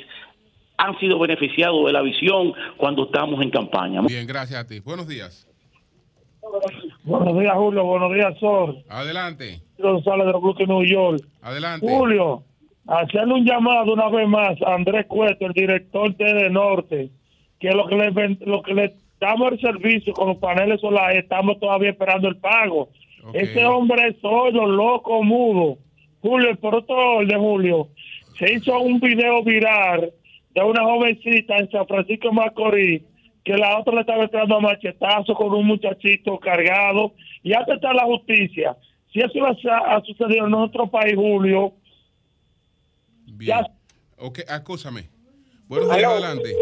han sido beneficiados de la visión cuando estamos en campaña. Bien, gracias a ti. Buenos días. Buenos días, Julio. Buenos días, Sol. Adelante. González de Brooklyn, New York. Adelante. Julio, hacerle un llamado una vez más a Andrés Cueto, el director de Norte, que lo que le, lo que le damos el servicio con los paneles solares, estamos todavía esperando el pago. Ese hombre es sordo, loco, mudo. Julio, por otro orden, Julio, se hizo un video viral de una jovencita en San Francisco de Macorís que la otra le estaba entrando a machetazo con un muchachito cargado y hasta está la justicia. Si eso ha, ha sucedido en nuestro país, Julio, Bien. Ok, acúsame. Buenos días, adelante.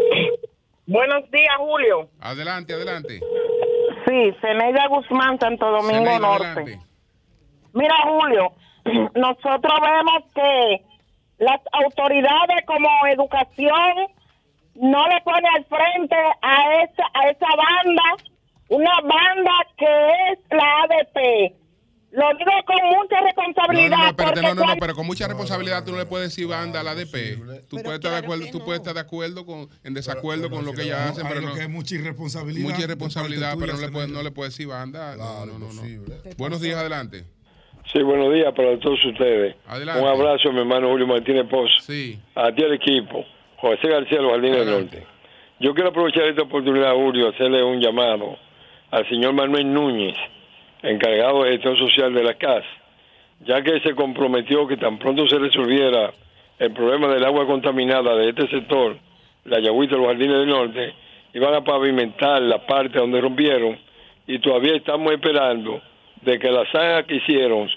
Buenos días, Julio. Adelante, adelante. Sí, Zeneida Guzmán, Santo Domingo Zeneida, Norte. adelante. Mira, Julio, nosotros vemos que las autoridades como educación no le pone al frente a esa, a esa banda, una banda que es la ADP. Lo digo con mucha No, responsabilidad. no, no, espérate, porque no, no, no, pero con mucha responsabilidad tú no le puedes decir banda a la ADP. Tú puedes estar de acuerdo, tú puedes estar de acuerdo con, en desacuerdo con lo que ellas hacen, Hay pero lo no. que es mucha irresponsabilidad. Mucha irresponsabilidad, pero no le puedes, no le puedes decir banda. No, no, no, no. Buenos días, adelante. Sí, buenos días para todos ustedes. Adelante. Un abrazo, mi hermano Julio Martínez Pozo. Sí. A ti el equipo. José García, Los Jardines del Norte. Yo quiero aprovechar esta oportunidad, Julio, hacerle un llamado al señor Manuel Núñez, encargado de gestión social de la CAS, ya que se comprometió que tan pronto se resolviera el problema del agua contaminada de este sector, la Yagüita, Los Jardines del Norte, iban a pavimentar la parte donde rompieron y todavía estamos esperando de que la zanja que hicieron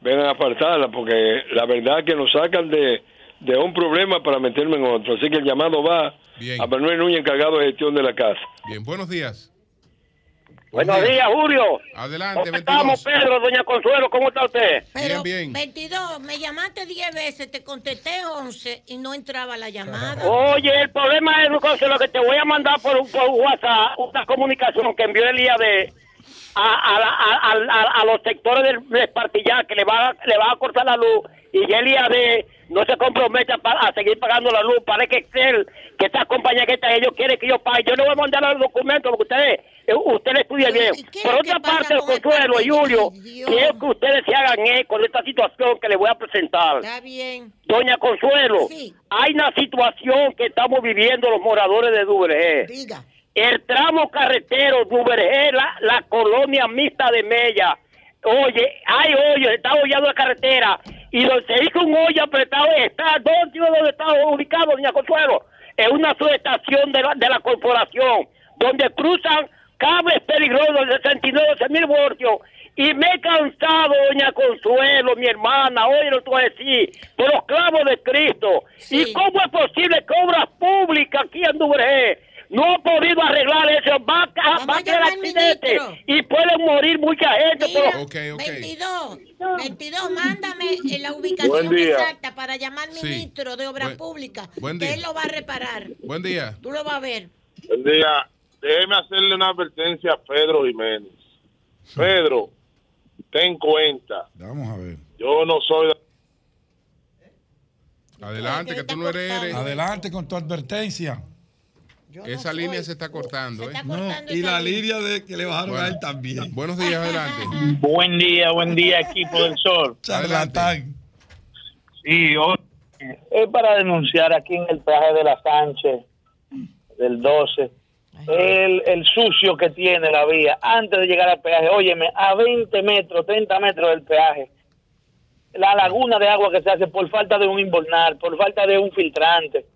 vengan a apartarla, porque la verdad que nos sacan de, de un problema para meterme en otro. Así que el llamado va Bien. a Manuel Núñez, encargado de gestión de la casa. Bien, buenos días. Buenos días, Julio. Adelante, ¿Cómo estamos, 22. Pedro, doña Consuelo? ¿Cómo está usted? Pero bien. 22, me llamaste 10 veces, te contesté 11 y no entraba la llamada. Oye, el problema es, Consuelo, que te voy a mandar por, por WhatsApp una comunicación que envió el día de a, a, la- a, los sectores del, del Espartillar que le va, a- le va a cortar la luz y ya el día de no se compromete a, seguir pagando la luz. Parece que él, que esta compañía que está, ellos quieren que yo pague. Yo le voy a mandar los documentos porque ustedes, eh, usted le estudia bien. Por otra parte, Consuelo y Julio, quiero que ustedes se hagan eco de esta situación que les voy a presentar. Está bien. Doña Consuelo, hay una situación que estamos viviendo los moradores de Duvergé. Diga. El tramo carretero Duvergé, la, la colonia mixta de Mella. Oye, hay hoyos, está hollado la carretera. Y donde se hizo un hoyo apretado, está, ¿dónde, donde está ubicado, doña Consuelo? Es una subestación de la, de la corporación, donde cruzan cables peligrosos de 69 mil voltios. Y me he cansado, doña Consuelo, mi hermana, oye lo a decir, por los clavos de Cristo. ¿Y cómo es posible que obras públicas aquí en Duvergé no ha podido arreglar eso? Va, a- va a accidente y puede morir mucha gente. por- 22, 22, mándame eh, la ubicación exacta para llamar al Sí. ministro de Obras Públicas, buen que día. él lo va a reparar. Buen día. Tú lo vas a ver. Buen día. Déjeme hacerle una advertencia a Pedro Jiménez. Pedro, ten cuenta. Vamos a ver. Yo no soy. Adelante, que tú no eres- Adelante con tu advertencia. Esa línea se está cortando. ¿eh? y la línea de que le bajaron Bueno. a él también. Buenos días, adelante. Buen día, buen día, equipo del Sol. Charlatán. Sí, hoy es para denunciar aquí en el peaje de la Sánchez del 12 el, el sucio que tiene la vía antes de llegar al peaje. Óyeme, a 20 metros, 30 metros del peaje, la laguna de agua que se hace por falta de un invernal, por falta de un filtrante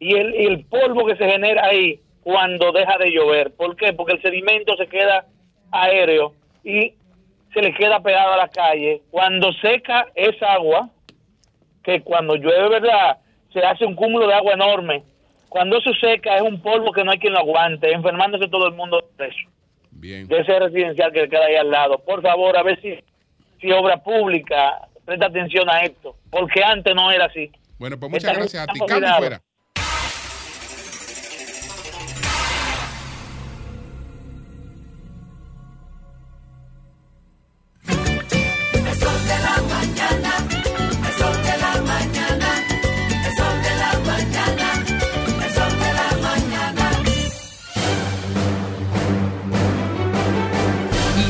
y el, y el polvo que se genera ahí cuando deja de llover. ¿Por qué? Porque el sedimento se queda aéreo y se le queda pegado a la calle. Cuando seca esa agua, que cuando llueve, ¿verdad? Se hace un cúmulo de agua enorme. Cuando eso seca es un polvo que no hay quien lo aguante, enfermándose todo el mundo de eso. Bien. De ese residencial que queda ahí al lado. Por favor, a ver si, si obra pública presta atención a esto, porque antes no era así. Bueno, pues muchas Esta- gracias a ti. fuera.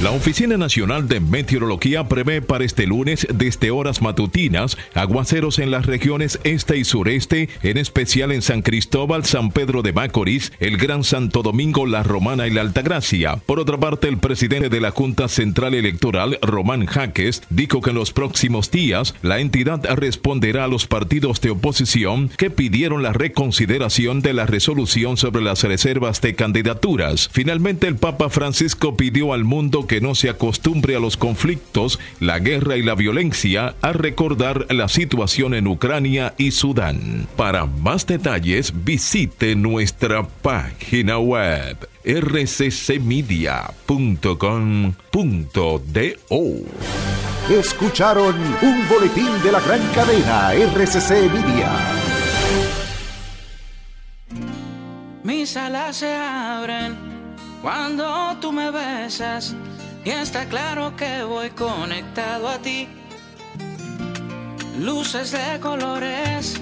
La Oficina Nacional de Meteorología prevé para este lunes desde horas matutinas aguaceros en las regiones este y sureste, en especial en San Cristóbal, San Pedro de Macorís, el Gran Santo Domingo, La Romana y la Altagracia. Por otra parte, el presidente de la Junta Central Electoral, Román Jaques, dijo que en los próximos días la entidad responderá a los partidos de oposición que pidieron la reconsideración de la resolución sobre las reservas de candidaturas. Finalmente, el Papa Francisco pidió al mundo que no se acostumbre a los conflictos, la guerra y la violencia a recordar la situación en Ucrania y Sudán. Para más detalles, visite nuestra página web rccmedia.com.do. Escucharon un boletín de la gran cadena RCC Media. Mis alas se abren cuando tú me besas y está claro que voy conectado a ti. Luces de colores,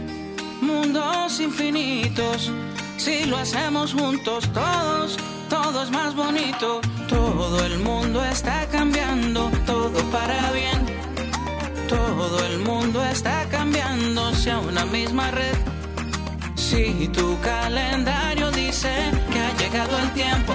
mundos infinitos. Si lo hacemos juntos todos, todo es más bonito. Todo el mundo está cambiando, todo para bien. Todo el mundo está cambiándose a una misma red. Si tu calendario dice que ha llegado el tiempo,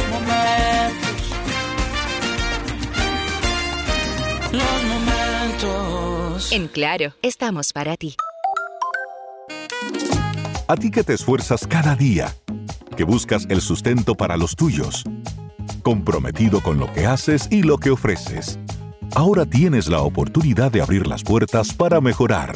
En Claro, estamos para ti. A ti que te esfuerzas cada día, que buscas el sustento para los tuyos, comprometido con lo que haces y lo que ofreces. Ahora tienes la oportunidad de abrir las puertas para mejorar,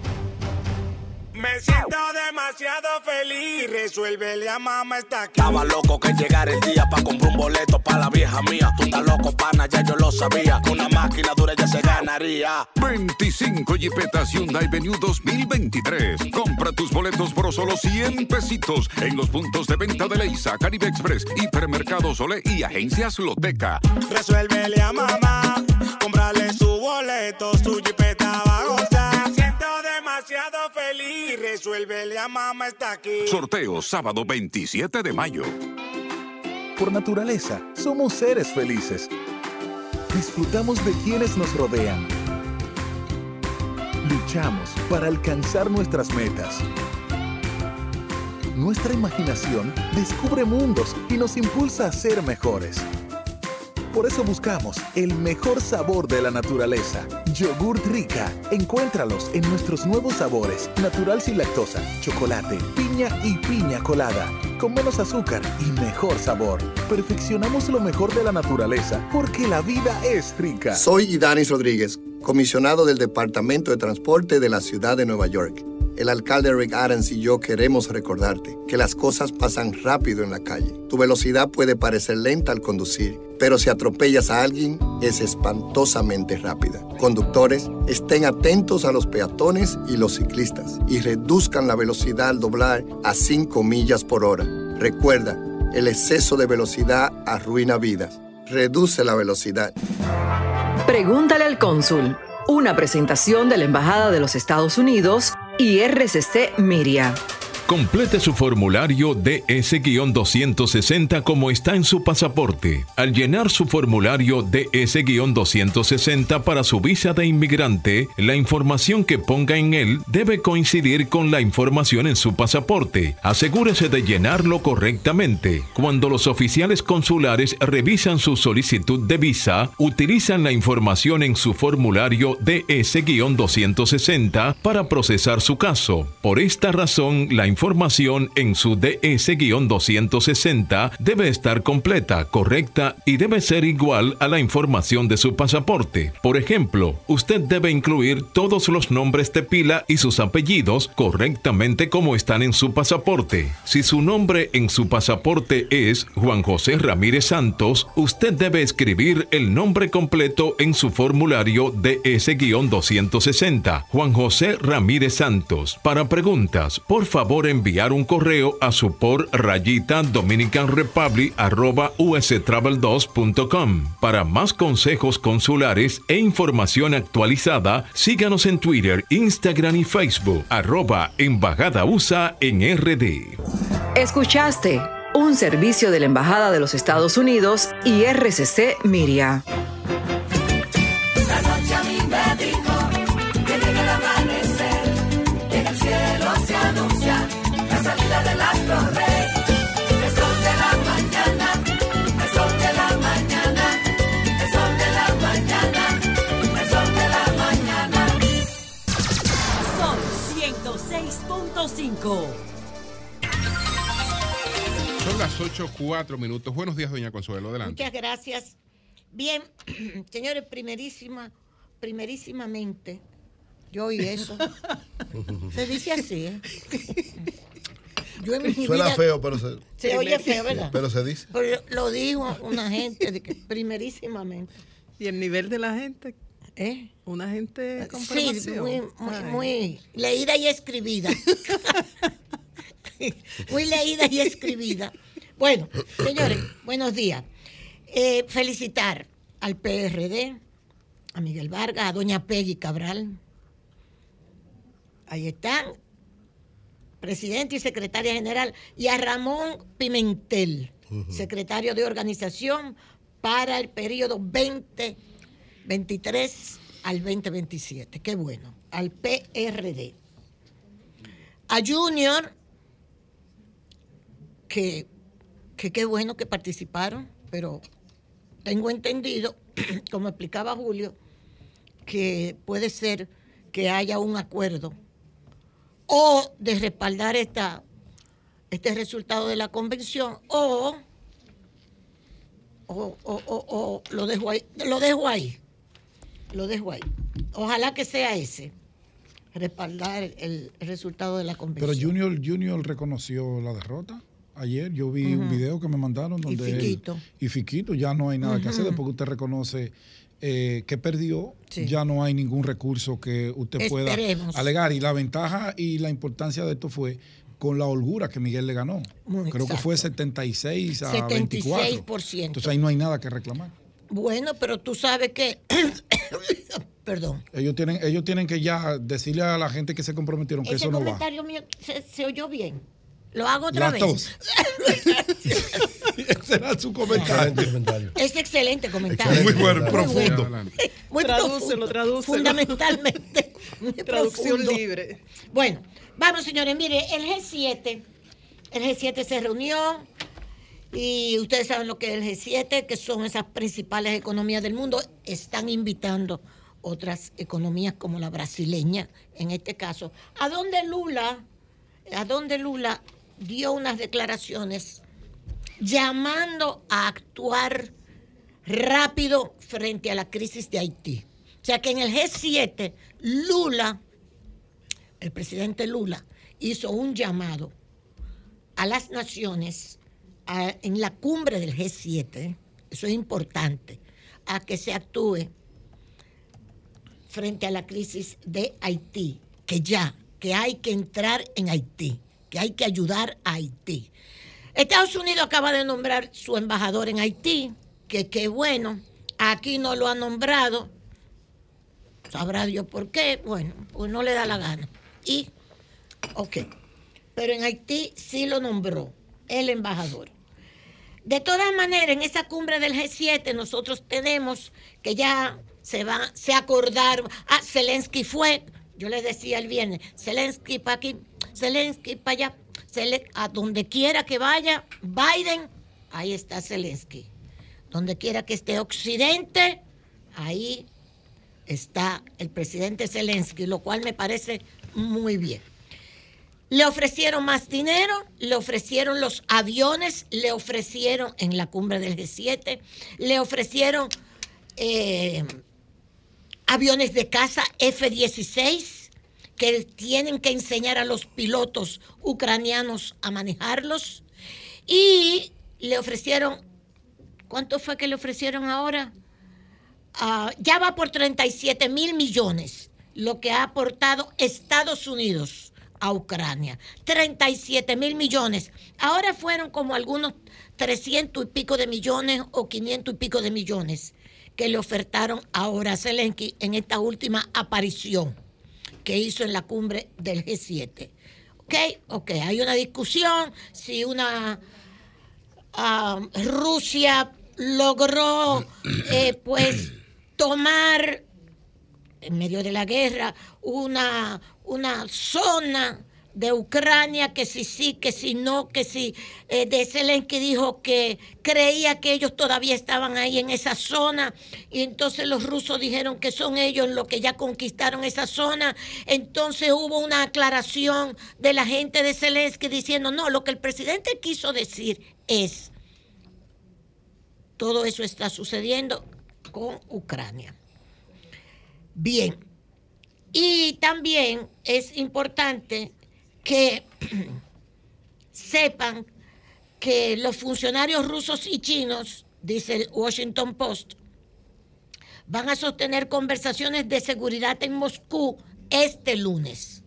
Me siento demasiado feliz, resuélvele a mamá está aquí. Estaba loco que llegara el día para comprar un boleto para la vieja mía. Tú estás loco, pana, ya yo lo sabía. Con una máquina dura ya se ganaría. 25 Jeepetas Hyundai Venue 2023. Compra tus boletos por solo 100 pesitos en los puntos de venta de Leisa, Caribe Express, Hipermercado Sole y Agencias Loteca. Resuélvele a mamá, comprarle su boleto, su jipeta a mamá está aquí. Sorteo sábado 27 de mayo. Por naturaleza, somos seres felices. Disfrutamos de quienes nos rodean. Luchamos para alcanzar nuestras metas. Nuestra imaginación descubre mundos y nos impulsa a ser mejores. Por eso buscamos el mejor sabor de la naturaleza. Yogurt Rica. Encuéntralos en nuestros nuevos sabores. Natural sin lactosa, chocolate, piña y piña colada. Con menos azúcar y mejor sabor. Perfeccionamos lo mejor de la naturaleza porque la vida es rica. Soy Idanis Rodríguez, comisionado del Departamento de Transporte de la Ciudad de Nueva York. El alcalde Rick Adams y yo queremos recordarte que las cosas pasan rápido en la calle. Tu velocidad puede parecer lenta al conducir, pero si atropellas a alguien es espantosamente rápida. Conductores, estén atentos a los peatones y los ciclistas y reduzcan la velocidad al doblar a 5 millas por hora. Recuerda, el exceso de velocidad arruina vidas. Reduce la velocidad. Pregúntale al cónsul. Una presentación de la Embajada de los Estados Unidos y RCC Miria. Complete su formulario DS-260 como está en su pasaporte. Al llenar su formulario DS-260 para su visa de inmigrante, la información que ponga en él debe coincidir con la información en su pasaporte. Asegúrese de llenarlo correctamente. Cuando los oficiales consulares revisan su solicitud de visa, utilizan la información en su formulario DS-260 para procesar su caso. Por esta razón, la información información en su DS-260 debe estar completa, correcta y debe ser igual a la información de su pasaporte. Por ejemplo, usted debe incluir todos los nombres de pila y sus apellidos correctamente como están en su pasaporte. Si su nombre en su pasaporte es Juan José Ramírez Santos, usted debe escribir el nombre completo en su formulario DS-260. Juan José Ramírez Santos. Para preguntas, por favor enviar un correo a su por rayita dominicanrepublic arroba ustravel2.com. Para más consejos consulares e información actualizada, síganos en Twitter, Instagram y Facebook, arroba Embajada USA en. Escuchaste un servicio de la Embajada de los Estados Unidos y RCC Miria. Las 8.04 minutos. Buenos días, doña Consuelo. Adelante. Muchas gracias. Bien, señores, primerísima, primerísimamente, yo oí eso. Se dice así, ¿eh? Yo en mi Suena vida- feo, pero se, Se oye feo, ¿verdad? pero se dice. Pero lo dijo una gente de que primerísimamente. ¿Y el nivel de la gente? ¿Eh? Una gente con Sí, muy, muy, muy leída y escribida. muy leída y escribida. Bueno, señores, buenos días. Eh, felicitar al PRD, a Miguel Vargas, a doña Peggy Cabral. Ahí están, presidente y secretaria general, y a Ramón Pimentel, secretario de organización para el periodo 2023 al 2027. Qué bueno. Al PRD. A Junior, que, que qué bueno que participaron, pero tengo entendido, como explicaba Julio, que puede ser que haya un acuerdo o de respaldar esta, este resultado de la convención o, o, o- o- o lo dejo ahí, lo dejo ahí, lo dejo ahí. Ojalá que sea ese, respaldar el, el resultado de la convención. Pero Junior, Junior reconoció la derrota. Ayer yo vi un video que me mandaron donde él- Fiquito. y Fiquito ya no hay nada que hacer después que usted reconoce eh, que perdió, Sí. ya no hay ningún recurso que usted pueda alegar. Y la ventaja y la importancia de esto fue con la holgura que Miguel le ganó. Muy Creo que fue exacto. 76 a 24. 76%. Entonces ahí no hay nada que reclamar. Bueno, pero tú sabes que, perdón, Ellos tienen, ellos tienen que ya decirle a la gente que se comprometieron que ese eso no va. comentario mío se, se oyó bien. Lo hago otra La vez. tos. Ese era su comentario. Es excelente comentario. Muy bueno, Muy profundo. Muy Tradúcelo, tradúcelo. Fundamentalmente. Traducción profundo. libre. Bueno, vamos señores, mire, el G7, el G7 se reunió y ustedes saben lo que es el G7, que son esas principales economías del mundo, están invitando otras economías como la brasileña, en este caso, a donde Lula, a donde Lula dio unas declaraciones llamando a actuar rápido frente a la crisis de Haití. O sea que en el G7, Lula, el presidente Lula, hizo un llamado a las naciones en la cumbre del G7, eso es importante, a que se actúe frente a la crisis de Haití, que ya, que hay que entrar en Haití, que hay que ayudar a Haití. Estados Unidos acaba de nombrar su embajador en Haití, que qué bueno, aquí no lo ha nombrado, sabrá Dios por qué, bueno, pues no le da la gana. Y, ok, pero en Haití sí lo nombró el embajador. De todas maneras, en esa cumbre del G7 nosotros tenemos que ya se va, se acordaron, ah, Zelensky fue, yo les decía el viernes, Zelensky para aquí, Zelensky para allá, a donde quiera que vaya, Biden, ahí está Zelensky. Donde quiera que esté Occidente, ahí está el presidente Zelensky, lo cual me parece muy bien. Le ofrecieron más dinero, le ofrecieron los aviones, le ofrecieron en la cumbre del G7, le ofrecieron eh, aviones de caza F-16 que tienen que enseñar a los pilotos ucranianos a manejarlos. Y le ofrecieron, ¿cuánto fue que le ofrecieron ahora? Ah, ya va por 37 mil millones lo que ha aportado Estados Unidos a Ucrania. 37 mil millones. Ahora fueron como algunos 300 y pico de millones o 500 y pico de millones que le ofertaron ahora a Zelensky en esta última aparición que hizo en la cumbre del G7. ¿Ok? Ok, hay una discusión si una ah, Rusia logró eh, pues tomar en medio de la guerra una, una zona de Ucrania, que si sí, que si no, que si eh, de Zelensky dijo que creía que ellos todavía estaban ahí en esa zona y entonces los rusos dijeron que son ellos los que ya conquistaron esa zona. Entonces hubo una aclaración de la gente de Zelensky diciendo, no, lo que el presidente quiso decir es, todo eso está sucediendo con Ucrania. Bien, y también es importante que sepan que los funcionarios rusos y chinos, dice el Washington Post, van a sostener conversaciones de seguridad en Moscú este lunes.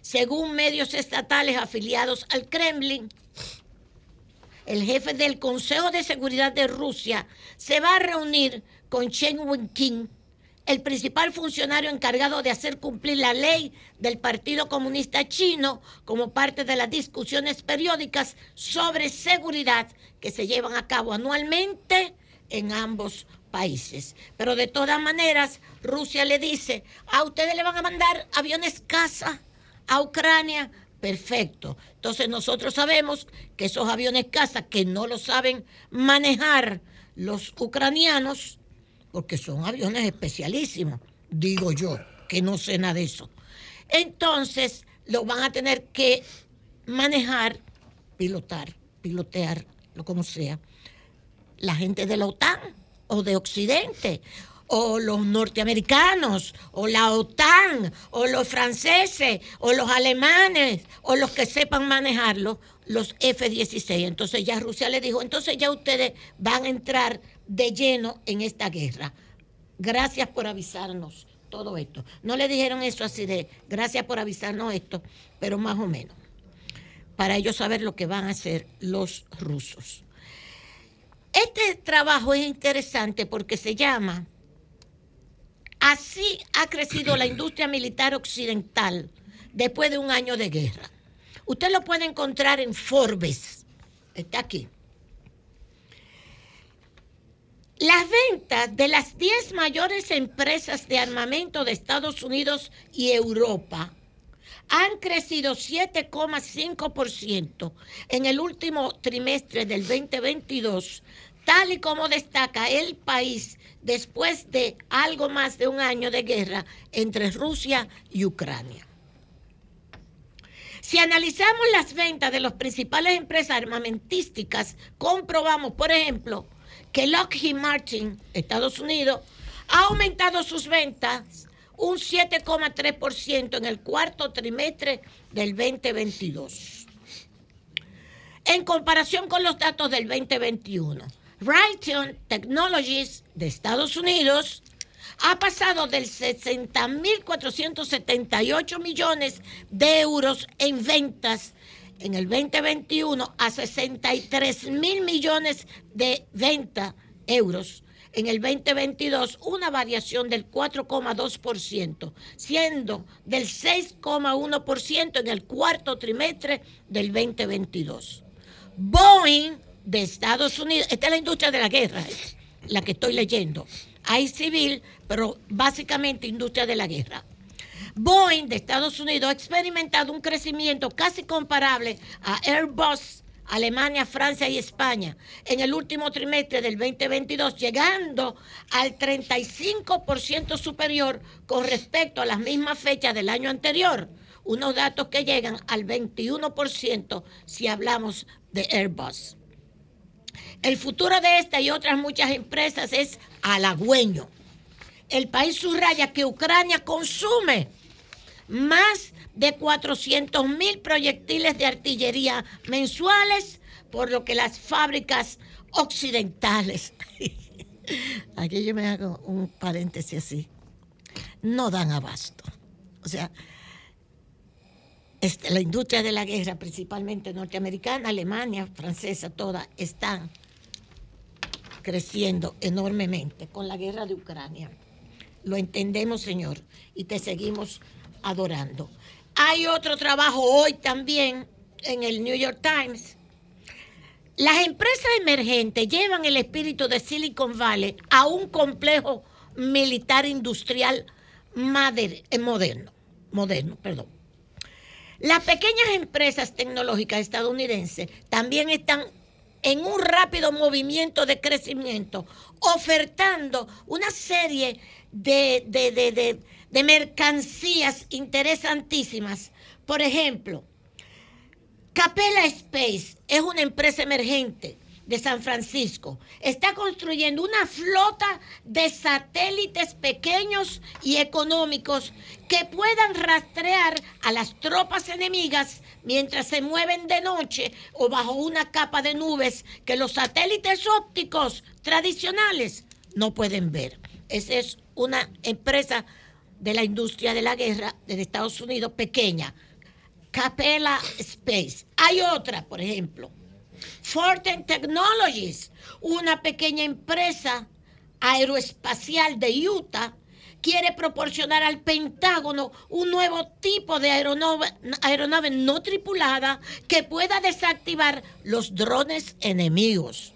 Según medios estatales afiliados al Kremlin, el jefe del Consejo de Seguridad de Rusia se va a reunir con Chen Wenqing, el principal funcionario encargado de hacer cumplir la ley del Partido Comunista Chino como parte de las discusiones periódicas sobre seguridad que se llevan a cabo anualmente en ambos países. Pero de todas maneras, Rusia le dice, a ustedes le van a mandar aviones caza a Ucrania. Perfecto. Entonces nosotros sabemos que esos aviones caza que no lo saben manejar los ucranianos, porque son aviones especialísimos, digo yo, que no sé nada de eso. Entonces, lo van a tener que manejar, pilotar, pilotear, lo como sea, la gente de la OTAN o de Occidente, o los norteamericanos, o la OTAN, o los franceses, o los alemanes, o los que sepan manejarlo, los F-16. Entonces ya Rusia le dijo, entonces ya ustedes van a entrar de lleno en esta guerra. Gracias por avisarnos todo esto. No le dijeron eso así de, gracias por avisarnos esto, pero más o menos, para ellos saber lo que van a hacer los rusos. Este trabajo es interesante porque se llama Así ha crecido la industria militar occidental después de un año de guerra. Usted lo puede encontrar en Forbes. Está aquí. Las ventas de las 10 mayores empresas de armamento de Estados Unidos y Europa han crecido 7,5% en el último trimestre del 2022, tal y como destaca el país después de algo más de un año de guerra entre Rusia y Ucrania. Si analizamos las ventas de las principales empresas armamentísticas, comprobamos, por ejemplo, que Lockheed Martin, Estados Unidos, ha aumentado sus ventas un 7,3% en el cuarto trimestre del 2022. En comparación con los datos del 2021, Raytheon Technologies de Estados Unidos ha pasado del 60.478 millones de euros en ventas en el 2021 a 63 mil millones de venta euros en el 2022, una variación del 4,2%, siendo del 6,1% en el cuarto trimestre del 2022. Boeing de Estados Unidos, esta es la industria de la guerra, la que estoy leyendo. Hay civil, pero básicamente industria de la guerra. Boeing de Estados Unidos ha experimentado un crecimiento casi comparable a Airbus, Alemania, Francia y España en el último trimestre del 2022, llegando al 35% superior con respecto a las mismas fechas del año anterior, unos datos que llegan al 21% si hablamos de Airbus. El futuro de esta y otras muchas empresas es halagüeño. El país subraya que Ucrania consume más de 400 mil proyectiles de artillería mensuales, por lo que las fábricas occidentales, aquí yo me hago un paréntesis así, no dan abasto. O sea, este, la industria de la guerra, principalmente norteamericana, Alemania, francesa, todas están creciendo enormemente con la guerra de Ucrania. Lo entendemos, Señor, y te seguimos adorando. Hay otro trabajo hoy también en el New York Times. Las empresas emergentes llevan el espíritu de Silicon Valley a un complejo militar industrial eh, moderno, moderno, perdón. Las pequeñas empresas tecnológicas estadounidenses también están en un rápido movimiento de crecimiento, ofertando una serie de- de- de mercancías interesantísimas. Por ejemplo, Capella Space es una empresa emergente de San Francisco. Está construyendo una flota de satélites pequeños y económicos que puedan rastrear a las tropas enemigas mientras se mueven de noche o bajo una capa de nubes que los satélites ópticos tradicionales no pueden ver. Esa es una empresa de la industria de la guerra de Estados Unidos pequeña. Capella Space. Hay otra, por ejemplo, Forten Technologies, una pequeña empresa aeroespacial de Utah, quiere proporcionar al Pentágono un nuevo tipo de aeronave, aeronave no tripulada que pueda desactivar los drones enemigos.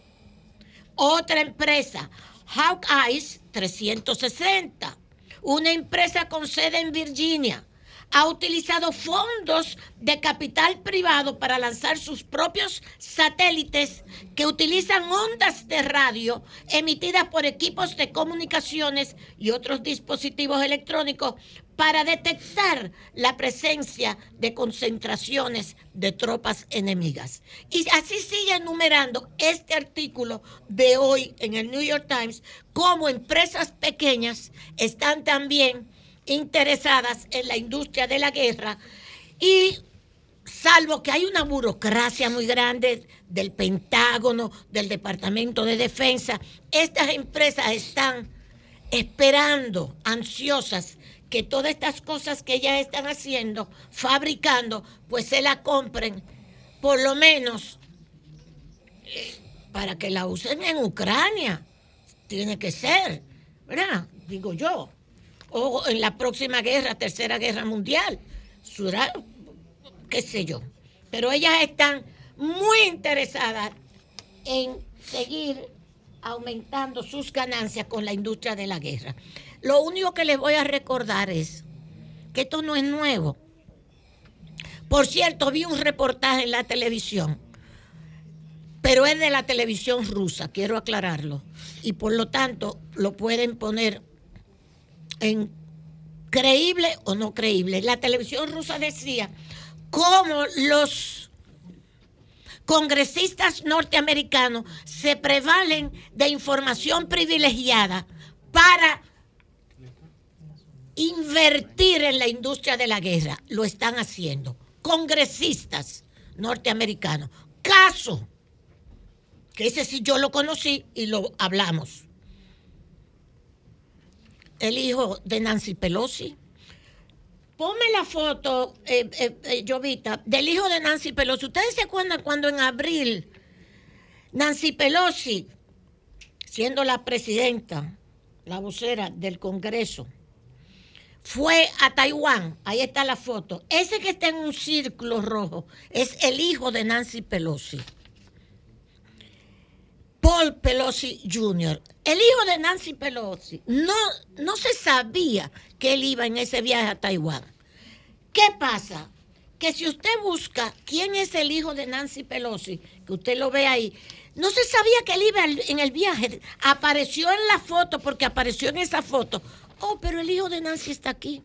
Otra empresa, Hawkeyes 360, una empresa con sede en Virginia, ha utilizado fondos de capital privado para lanzar sus propios satélites que utilizan ondas de radio emitidas por equipos de comunicaciones y otros dispositivos electrónicos para detectar la presencia de concentraciones de tropas enemigas. Y así sigue enumerando este artículo de hoy en el New York Times, cómo empresas pequeñas están también interesadas en la industria de la guerra y salvo que hay una burocracia muy grande del Pentágono, del Departamento de Defensa, estas empresas están esperando, ansiosas, que todas estas cosas que ellas están haciendo, fabricando, pues se la compren, por lo menos eh, para que la usen en Ucrania. Tiene que ser, ¿verdad? Digo yo o en la próxima guerra, tercera guerra mundial, qué sé yo. Pero ellas están muy interesadas en seguir aumentando sus ganancias con la industria de la guerra. Lo único que les voy a recordar es que esto no es nuevo. Por cierto, vi un reportaje en la televisión, pero es de la televisión rusa, quiero aclararlo. Y por lo tanto, lo pueden poner en creíble o no creíble. La televisión rusa decía cómo los congresistas norteamericanos se prevalen de información privilegiada para invertir en la industria de la guerra. Lo están haciendo. Congresistas norteamericanos. Caso, que ese sí yo lo conocí y lo hablamos el hijo de Nancy Pelosi. Ponme la foto, eh, eh, eh, Jovita, del hijo de Nancy Pelosi. ¿Ustedes se acuerdan cuando en abril Nancy Pelosi, siendo la presidenta, la vocera del Congreso, fue a Taiwán? Ahí está la foto. Ese que está en un círculo rojo es el hijo de Nancy Pelosi. Paul Pelosi Jr., el hijo de Nancy Pelosi, no, no se sabía que él iba en ese viaje a Taiwán. ¿Qué pasa? Que si usted busca quién es el hijo de Nancy Pelosi, que usted lo ve ahí, no se sabía que él iba en el viaje. Apareció en la foto porque apareció en esa foto. Oh, pero el hijo de Nancy está aquí.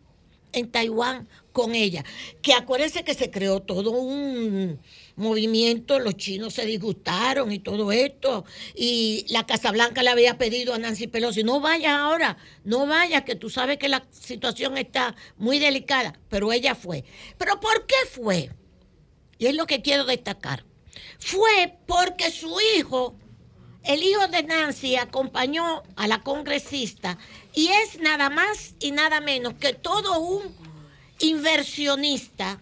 en Taiwán con ella. Que acuérdense que se creó todo un movimiento, los chinos se disgustaron y todo esto. Y la Casa Blanca le había pedido a Nancy Pelosi, no vayas ahora, no vayas, que tú sabes que la situación está muy delicada. Pero ella fue. ¿Pero por qué fue? Y es lo que quiero destacar. Fue porque su hijo, el hijo de Nancy, acompañó a la congresista y es nada más y nada menos que todo un inversionista,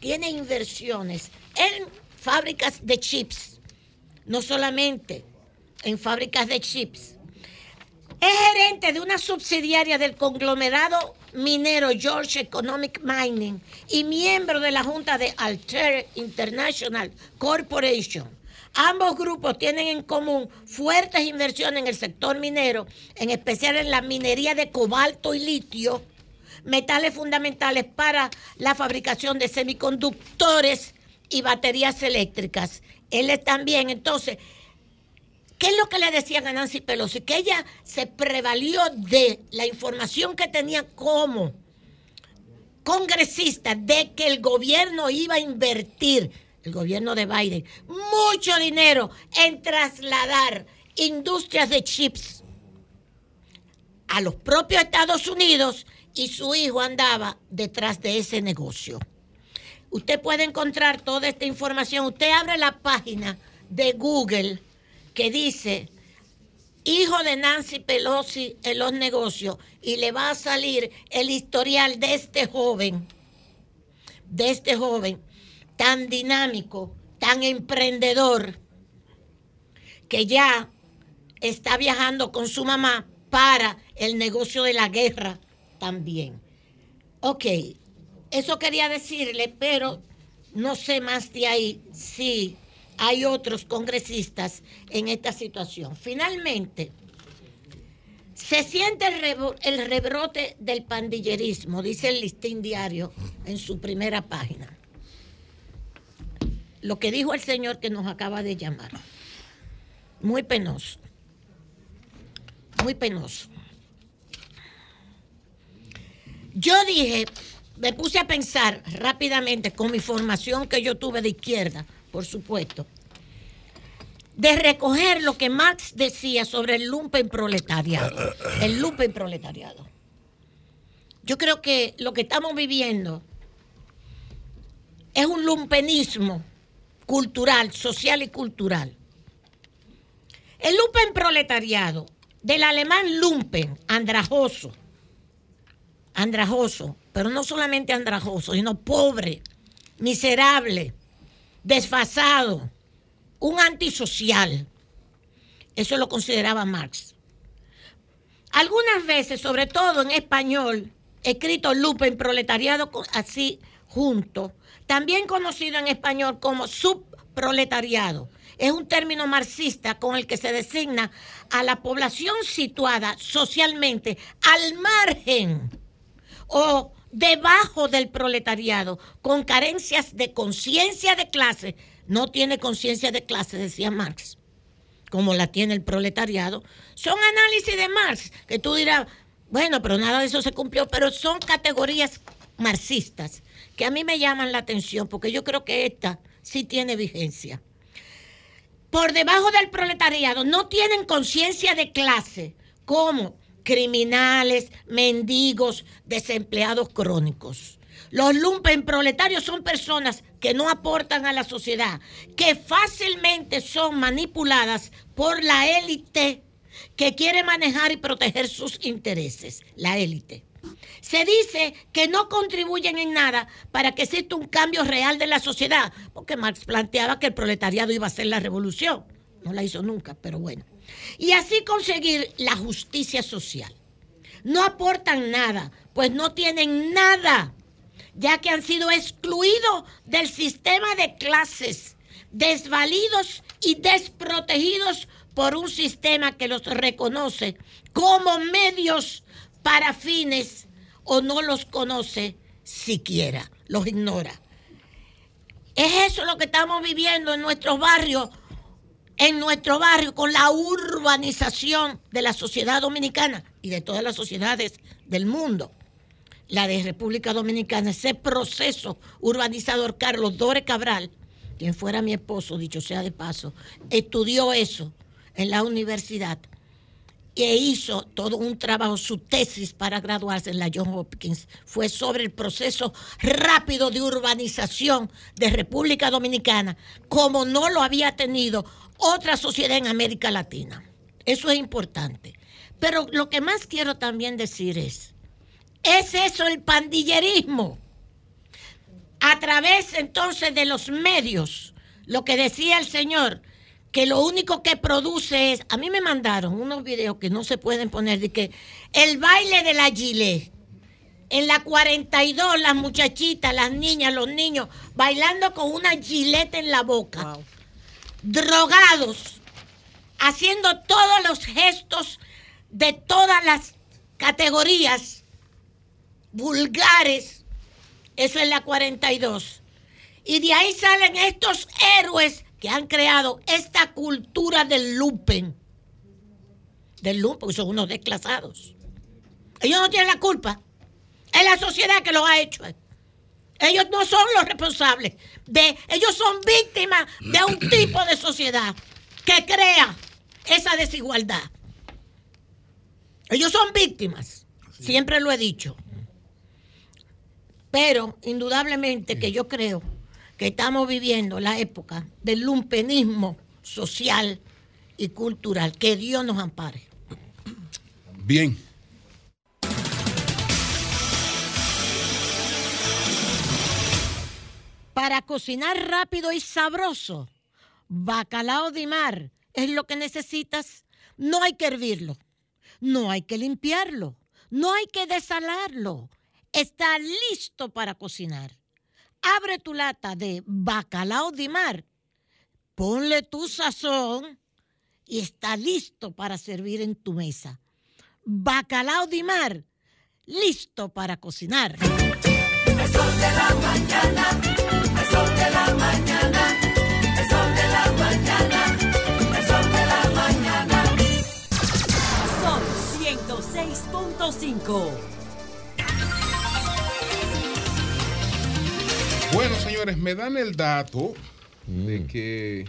tiene inversiones en fábricas de chips, no solamente en fábricas de chips. Es gerente de una subsidiaria del conglomerado minero George Economic Mining y miembro de la junta de Alter International Corporation. Ambos grupos tienen en común fuertes inversiones en el sector minero, en especial en la minería de cobalto y litio, metales fundamentales para la fabricación de semiconductores y baterías eléctricas. Él también, entonces, ¿qué es lo que le decían a Nancy Pelosi? Que ella se prevalió de la información que tenía como congresista de que el gobierno iba a invertir, el gobierno de Biden, mucho dinero en trasladar industrias de chips a los propios Estados Unidos y su hijo andaba detrás de ese negocio. Usted puede encontrar toda esta información. Usted abre la página de Google que dice hijo de Nancy Pelosi en los negocios y le va a salir el historial de este joven, de este joven tan dinámico, tan emprendedor, que ya está viajando con su mamá para el negocio de la guerra también. Ok, eso quería decirle, pero no sé más de ahí si hay otros congresistas en esta situación. Finalmente, se siente el, rebrote del pandillerismo, dice el listín diario en su primera página. Lo que dijo el señor que nos acaba de llamar. Muy penoso. Muy penoso. Yo dije, me puse a pensar rápidamente con mi formación que yo tuve de izquierda, por supuesto, de recoger lo que Marx decía sobre el lumpen proletariado. El lumpen proletariado. Yo creo que lo que estamos viviendo es un lumpenismo cultural, social y cultural. El lumpen proletariado, del alemán lumpen, andrajoso, andrajoso, pero no solamente andrajoso, sino pobre, miserable, desfasado, un antisocial. Eso lo consideraba Marx. Algunas veces, sobre todo en español, escrito lumpen proletariado con- así junto, también conocido en español como subproletariado. Es un término marxista con el que se designa a la población situada socialmente al margen o debajo del proletariado, con carencias de conciencia de clase. No tiene conciencia de clase, decía Marx, como la tiene el proletariado. Son análisis de Marx, que tú dirás, bueno, pero nada de eso se cumplió, pero son categorías marxistas que a mí me llaman la atención, porque yo creo que esta sí tiene vigencia. Por debajo del proletariado no tienen conciencia de clase, como criminales, mendigos, desempleados crónicos. Los lumpen proletarios son personas que no aportan a la sociedad, que fácilmente son manipuladas por la élite que quiere manejar y proteger sus intereses, la élite. Se dice que no contribuyen en nada para que exista un cambio real de la sociedad, porque Marx planteaba que el proletariado iba a ser la revolución. No la hizo nunca, pero bueno. Y así conseguir la justicia social. No aportan nada, pues no tienen nada, ya que han sido excluidos del sistema de clases, desvalidos y desprotegidos por un sistema que los reconoce como medios para fines o no los conoce siquiera, los ignora. Es eso lo que estamos viviendo en nuestros barrios, en nuestro barrio, con la urbanización de la sociedad dominicana y de todas las sociedades del mundo. la de República Dominicana, ese proceso urbanizador, Carlos Dore Cabral, quien fuera mi esposo, dicho sea de paso, estudió eso en la universidad e hizo todo un trabajo, su tesis para graduarse en la John Hopkins fue sobre el proceso rápido de urbanización de República Dominicana, como no lo había tenido otra sociedad en América Latina. Eso es importante. Pero lo que más quiero también decir es, ¿es eso el pandillerismo? A través entonces de los medios, lo que decía el señor, que lo único que produce es, a mí me mandaron unos videos que no se pueden poner, de que el baile de la gilet, en la 42 las muchachitas, las niñas, los niños, bailando con una gileta en la boca, drogados, haciendo todos los gestos de todas las categorías vulgares, eso es la 42. Y de ahí salen estos héroes que han creado esta cultura del lumpen. Del lumpen, porque son unos desclasados. Ellos no tienen la culpa. Es la sociedad que lo ha hecho. Ellos no son los responsables. De, ellos son víctimas de un tipo de sociedad que crea esa desigualdad. Ellos son víctimas. Siempre lo he dicho. Pero indudablemente que yo creo que estamos viviendo la época del lumpenismo social y cultural. Que Dios nos ampare. Bien. Para cocinar rápido y sabroso, bacalao de mar es lo que necesitas. No hay que hervirlo, no hay que limpiarlo, no hay que desalarlo. Está listo para cocinar. Abre tu lata de bacalao de mar, ponle tu sazón y está listo para servir en tu mesa. Bacalao de mar, listo para cocinar. De la mañana, Bueno, señores, me dan el dato de que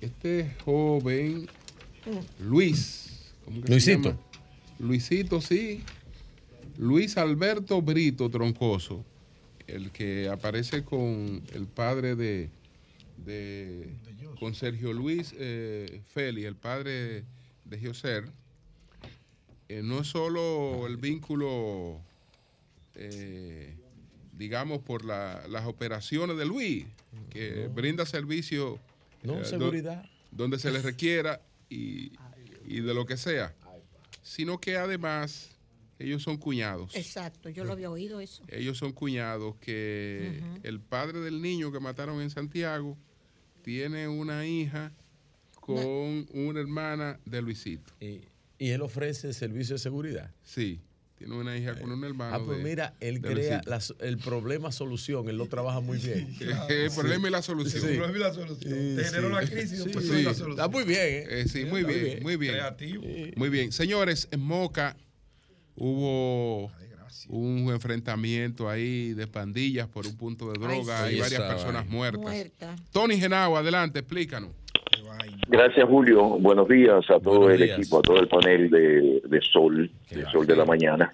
este joven Luis, ¿cómo que se Luisito. llama? Luisito, sí. Luis Alberto Brito Troncoso, el que aparece con el padre de, de- con Sergio Luis eh, Feli, el padre de Joser, eh, no es solo el vínculo eh, digamos, por la- las operaciones de Luis, que brinda servicio No, eh, do- seguridad. donde se le requiera y, y de lo que sea, sino que además ellos son cuñados. Exacto, yo lo había oído eso. Ellos son cuñados que el padre del niño que mataron en Santiago tiene una hija con una hermana de Luisito. Y, y él ofrece servicio de seguridad. Sí, tiene una hija con un hermano. Ah, pues de- mira, él crea la el problema solución, él lo trabaja muy bien. El problema y la solución. Sí. El problema y la solución. Te generó la crisis y la solución. Está muy bien, ¿eh? Eh, sí, muy bien, muy bien. Creativo. Muy bien. Señores, en Moca hubo un enfrentamiento ahí de pandillas por un punto de droga sí. y varias personas vaina. muertas. Muerta. Tony Genao, adelante, explícanos. Gracias, Julio. Buenos días a todo Buenos el días. equipo, a todo el panel de, de Sol, de Sol de la Mañana.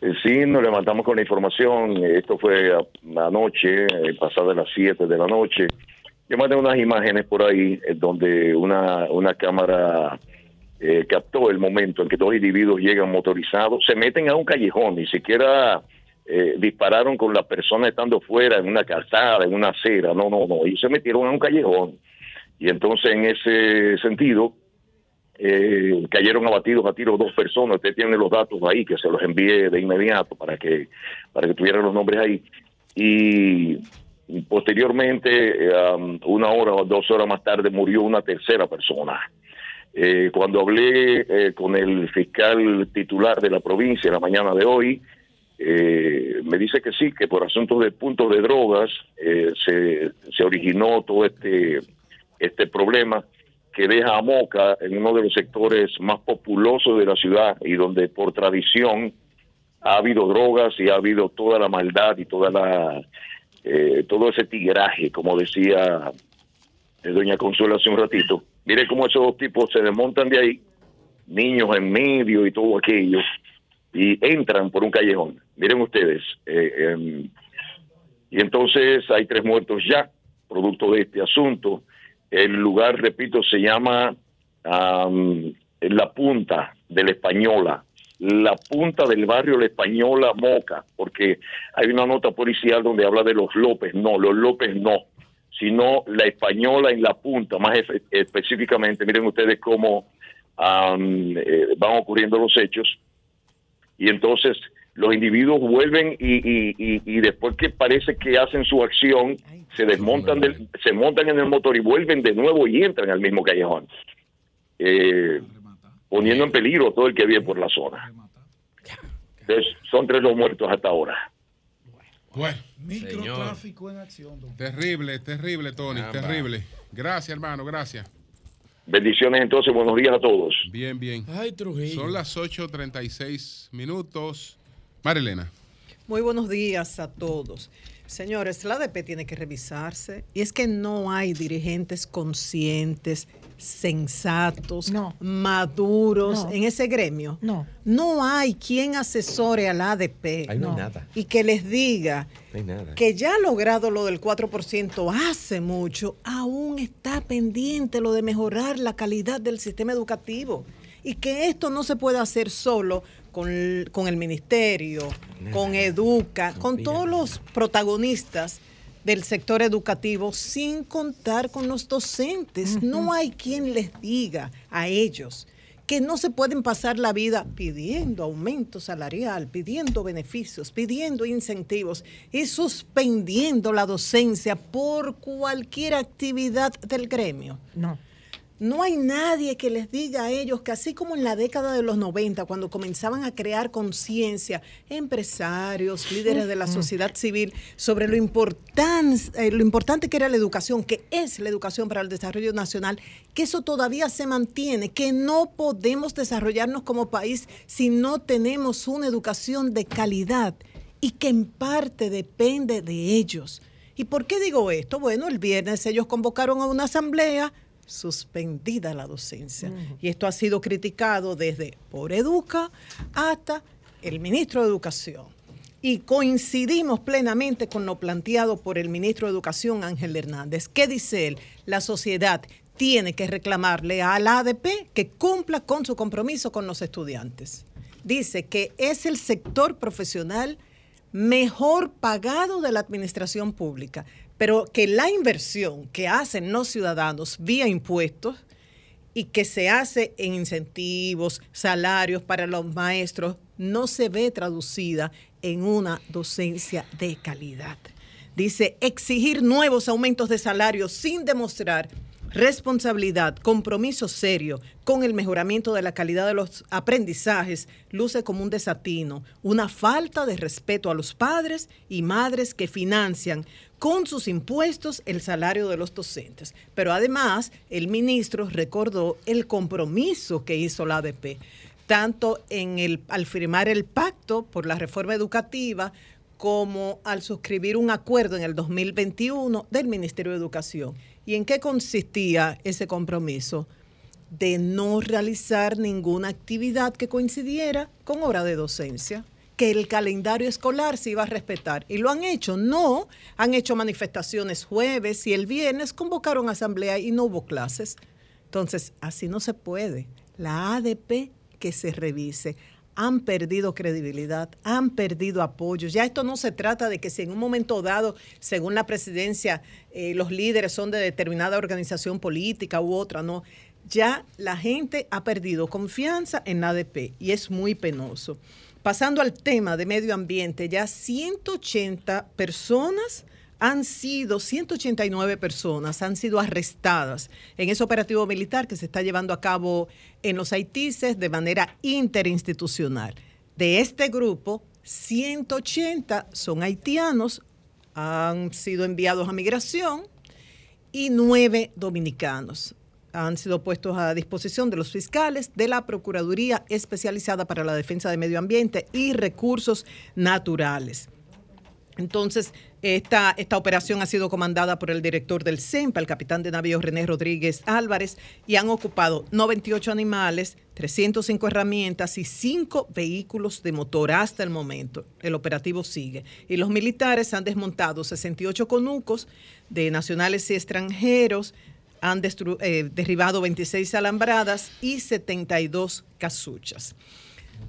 Eh, Sí, nos levantamos con la información. eh, Esto fue anoche, eh, pasadas las 7 de la noche. Yo mandé unas imágenes por ahí eh, donde una, una cámara eh, captó el momento en que dos individuos llegan motorizados, se meten a un callejón, ni siquiera eh, dispararon con la persona estando fuera en una calzada, en una acera. No, no, no. Ellos se metieron a un callejón. Y entonces, en ese sentido, eh, cayeron abatidos a tiro dos personas. Usted tiene los datos ahí, que se los envié de inmediato para que, para que tuvieran los nombres ahí. Y posteriormente, um, una hora o dos horas más tarde, murió una tercera persona. Eh, cuando hablé eh, con el fiscal titular de la provincia la mañana de hoy, eh, me dice que sí, que por asuntos de puntos de drogas eh, se, se originó todo este, este problema que deja a Moca en uno de los sectores más populosos de la ciudad y donde por tradición ha habido drogas y ha habido toda la maldad y toda la eh, todo ese tigraje, como decía doña Consuelo hace un ratito. Mire cómo esos dos tipos se desmontan de ahí, niños en medio y todo aquello, y entran por un callejón. Miren ustedes, eh, em, y entonces hay tres muertos ya, producto de este asunto. El lugar, repito, se llama am, La Punta de la Española, la punta del barrio La Española Moca, porque hay una nota policial donde habla de los López, no, los López no, sino La Española en la punta, más efe- específicamente, miren ustedes cómo eh, van ocurriendo los hechos, y entonces los individuos vuelven y, y- y- y después que parece que hacen su acción, se desmontan, del- se montan en el motor y vuelven de nuevo y entran al mismo callejón, eh, poniendo en peligro a todo el que vive por la zona. Entonces, son tres los muertos hasta ahora. Bueno, Microtráfico en acción. don terrible, terrible, Tony, Caramba. terrible. Gracias, hermano, gracias. Bendiciones entonces, buenos días a todos. Bien, bien. Ay, Trujillo. Son las 8.36 minutos. Marilena. Muy buenos días a todos. Señores, la ADP tiene que revisarse y es que no hay dirigentes conscientes, sensatos, maduros No. en ese gremio. No. No hay quien asesore a la ADP Ahí no hay nada. y que les diga nada. que ya ha logrado lo del 4% hace mucho, aún está pendiente lo de mejorar la calidad del sistema educativo. Y que esto no se puede hacer solo con el, con el ministerio, con Educa, con todos los protagonistas del sector educativo, sin contar con los docentes. No hay quien les diga a ellos que no se pueden pasar la vida pidiendo aumento salarial, pidiendo beneficios, pidiendo incentivos y suspendiendo la docencia por cualquier actividad del gremio. No. No hay nadie que les diga a ellos que así como en la década de los 90, cuando comenzaban a crear conciencia, empresarios, líderes de la sociedad civil, sobre lo, importan- eh, lo importante que era la educación, que es la educación para el desarrollo nacional, que eso todavía se mantiene, que no podemos desarrollarnos como país si no tenemos una educación de calidad y que en parte depende de ellos. ¿Y por qué digo esto? Bueno, el viernes ellos convocaron a una asamblea suspendida la docencia. Y esto ha sido criticado desde por Educa hasta el ministro de Educación. Y coincidimos plenamente con lo planteado por el ministro de Educación, Ángel Hernández. ¿Qué dice él? La sociedad tiene que reclamarle a la ADP que cumpla con su compromiso con los estudiantes. Dice que es el sector profesional mejor pagado de la administración pública, pero que la inversión que hacen los ciudadanos vía impuestos y que se hace en incentivos, salarios para los maestros, no se ve traducida en una docencia de calidad. Dice, exigir nuevos aumentos de salario sin demostrar responsabilidad, compromiso serio con el mejoramiento de la calidad de los aprendizajes luce como un desatino, una falta de respeto a los padres y madres que financian con sus impuestos el salario de los docentes. Pero además, el ministro recordó el compromiso que hizo la ADP, tanto en el, al firmar el pacto por la reforma educativa como al suscribir un acuerdo en el 2021 del Ministerio de Educación. ¿Y en qué consistía ese compromiso? De no realizar ninguna actividad que coincidiera con hora de docencia, que el calendario escolar se iba a respetar. Y lo han hecho, no, han hecho manifestaciones jueves y el viernes convocaron asamblea y no hubo clases. Entonces, así no se puede. La ADP que se revise han perdido credibilidad, han perdido apoyo. Ya esto no se trata de que si en un momento dado, según la presidencia, eh, los líderes son de determinada organización política u otra, no. Ya la gente ha perdido confianza en la ADP y es muy penoso. Pasando al tema de medio ambiente, ya 180 personas han sido, 189 personas han sido arrestadas en ese operativo militar que se está llevando a cabo en los Haitises de manera interinstitucional. De este grupo, 180 son haitianos, han sido enviados a migración y nueve dominicanos. han sido puestos a disposición de los fiscales de la Procuraduría Especializada para la Defensa del Medio Ambiente y Recursos Naturales. Entonces, esta, esta operación ha sido comandada por el director del CEMPA, el capitán de navío René Rodríguez Álvarez, y han ocupado 98 animales, 305 herramientas y 5 vehículos de motor hasta el momento. El operativo sigue. Y los militares han desmontado 68 conucos de nacionales y extranjeros, han eh, derribado 26 alambradas y 72 casuchas.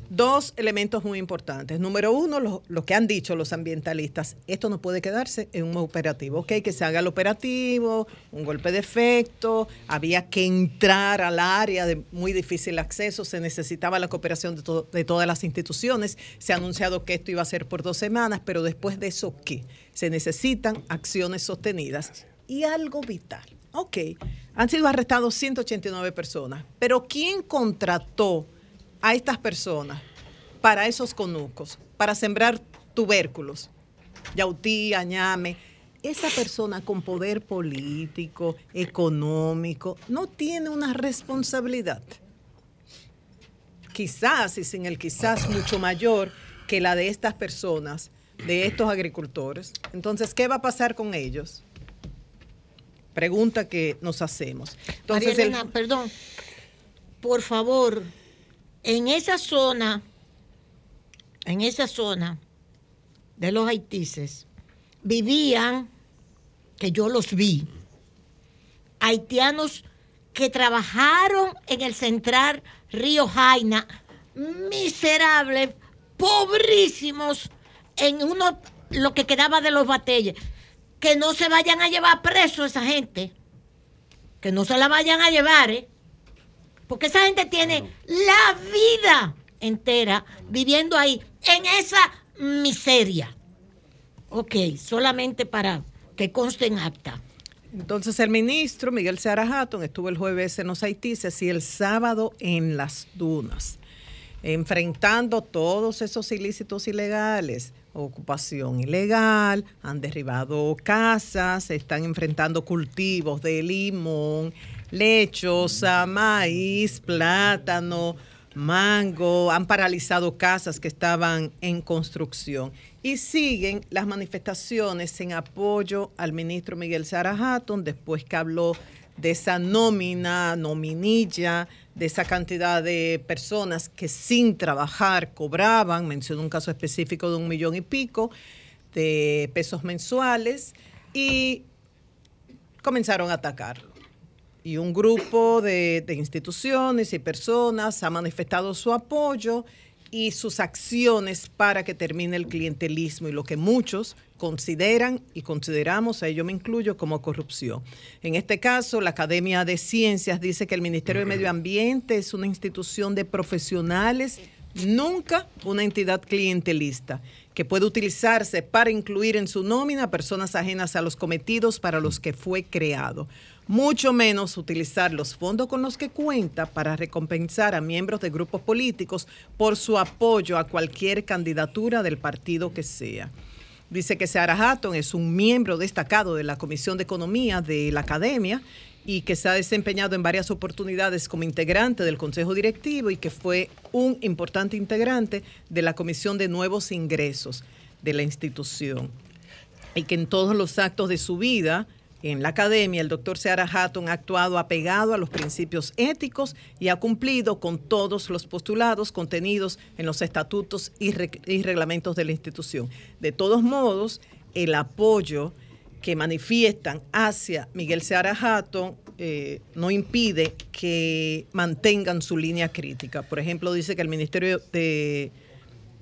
Dos elementos muy importantes. Número uno, lo, lo que han dicho los ambientalistas, esto no puede quedarse en un operativo. Ok, que se haga el operativo, un golpe de efecto, había que entrar al área de muy difícil acceso, se necesitaba la cooperación de, to- de todas las instituciones. Se ha anunciado que esto iba a ser por dos semanas, pero después de eso, ¿qué? Se necesitan acciones sostenidas y algo vital. Ok, han sido arrestados 189 personas, pero ¿quién contrató a estas personas para esos conucos, para sembrar tubérculos, yautí, añame? Esa persona con poder político, económico, no tiene una responsabilidad. Quizás, y sin el quizás mucho mayor que la de estas personas, de estos agricultores. Entonces, ¿qué va a pasar con ellos? Pregunta que nos hacemos. Entonces, María el- perdón, por favor, en esa zona, en esa zona de los haitises, vivían, que yo los vi, haitianos que trabajaron en el central Río Jaina, miserables, pobrísimos, en uno, lo que quedaba de los batelles. Que no se vayan a llevar preso esa gente. Que no se la vayan a llevar, ¿eh? Porque esa gente tiene la vida entera viviendo ahí, en esa miseria. Ok, solamente para que conste en acta. Entonces el ministro Miguel Seara Hatton estuvo el jueves en los Haitises y el sábado en las dunas, enfrentando todos esos ilícitos ilegales, ocupación ilegal, han derribado casas, están enfrentando cultivos de limón, lechosa, maíz, plátano, mango, han paralizado casas que estaban en construcción. Y siguen las manifestaciones en apoyo al ministro Miguel Sara Hatton después que habló de esa nómina, nominilla, de esa cantidad de personas que sin trabajar cobraban, mencionó un caso específico de un millón y pico de pesos mensuales y comenzaron a atacarlo y un grupo de, instituciones y personas ha manifestado su apoyo y sus acciones para que termine el clientelismo y lo que muchos consideran y consideramos, a ello me incluyo, como corrupción. En este caso, la Academia de Ciencias dice que el Ministerio de Medio Ambiente es una institución de profesionales, nunca una entidad clientelista, que puede utilizarse para incluir en su nómina personas ajenas a los cometidos para los que fue creado mucho menos utilizar los fondos con los que cuenta para recompensar a miembros de grupos políticos por su apoyo a cualquier candidatura del partido que sea. Dice que Seara Hatton es un miembro destacado de la Comisión de Economía de la Academia y que se ha desempeñado en varias oportunidades como integrante del Consejo Directivo y que fue un importante integrante de la Comisión de Nuevos Ingresos de la institución. Y que en todos los actos de su vida en la academia, el doctor Seara Hatton ha actuado apegado a los principios éticos y ha cumplido con todos los postulados contenidos en los estatutos y, re- y reglamentos de la institución. De todos modos, el apoyo que manifiestan hacia Miguel Seara Hatton eh, no impide que mantengan su línea crítica. Por ejemplo, dice que el Ministerio de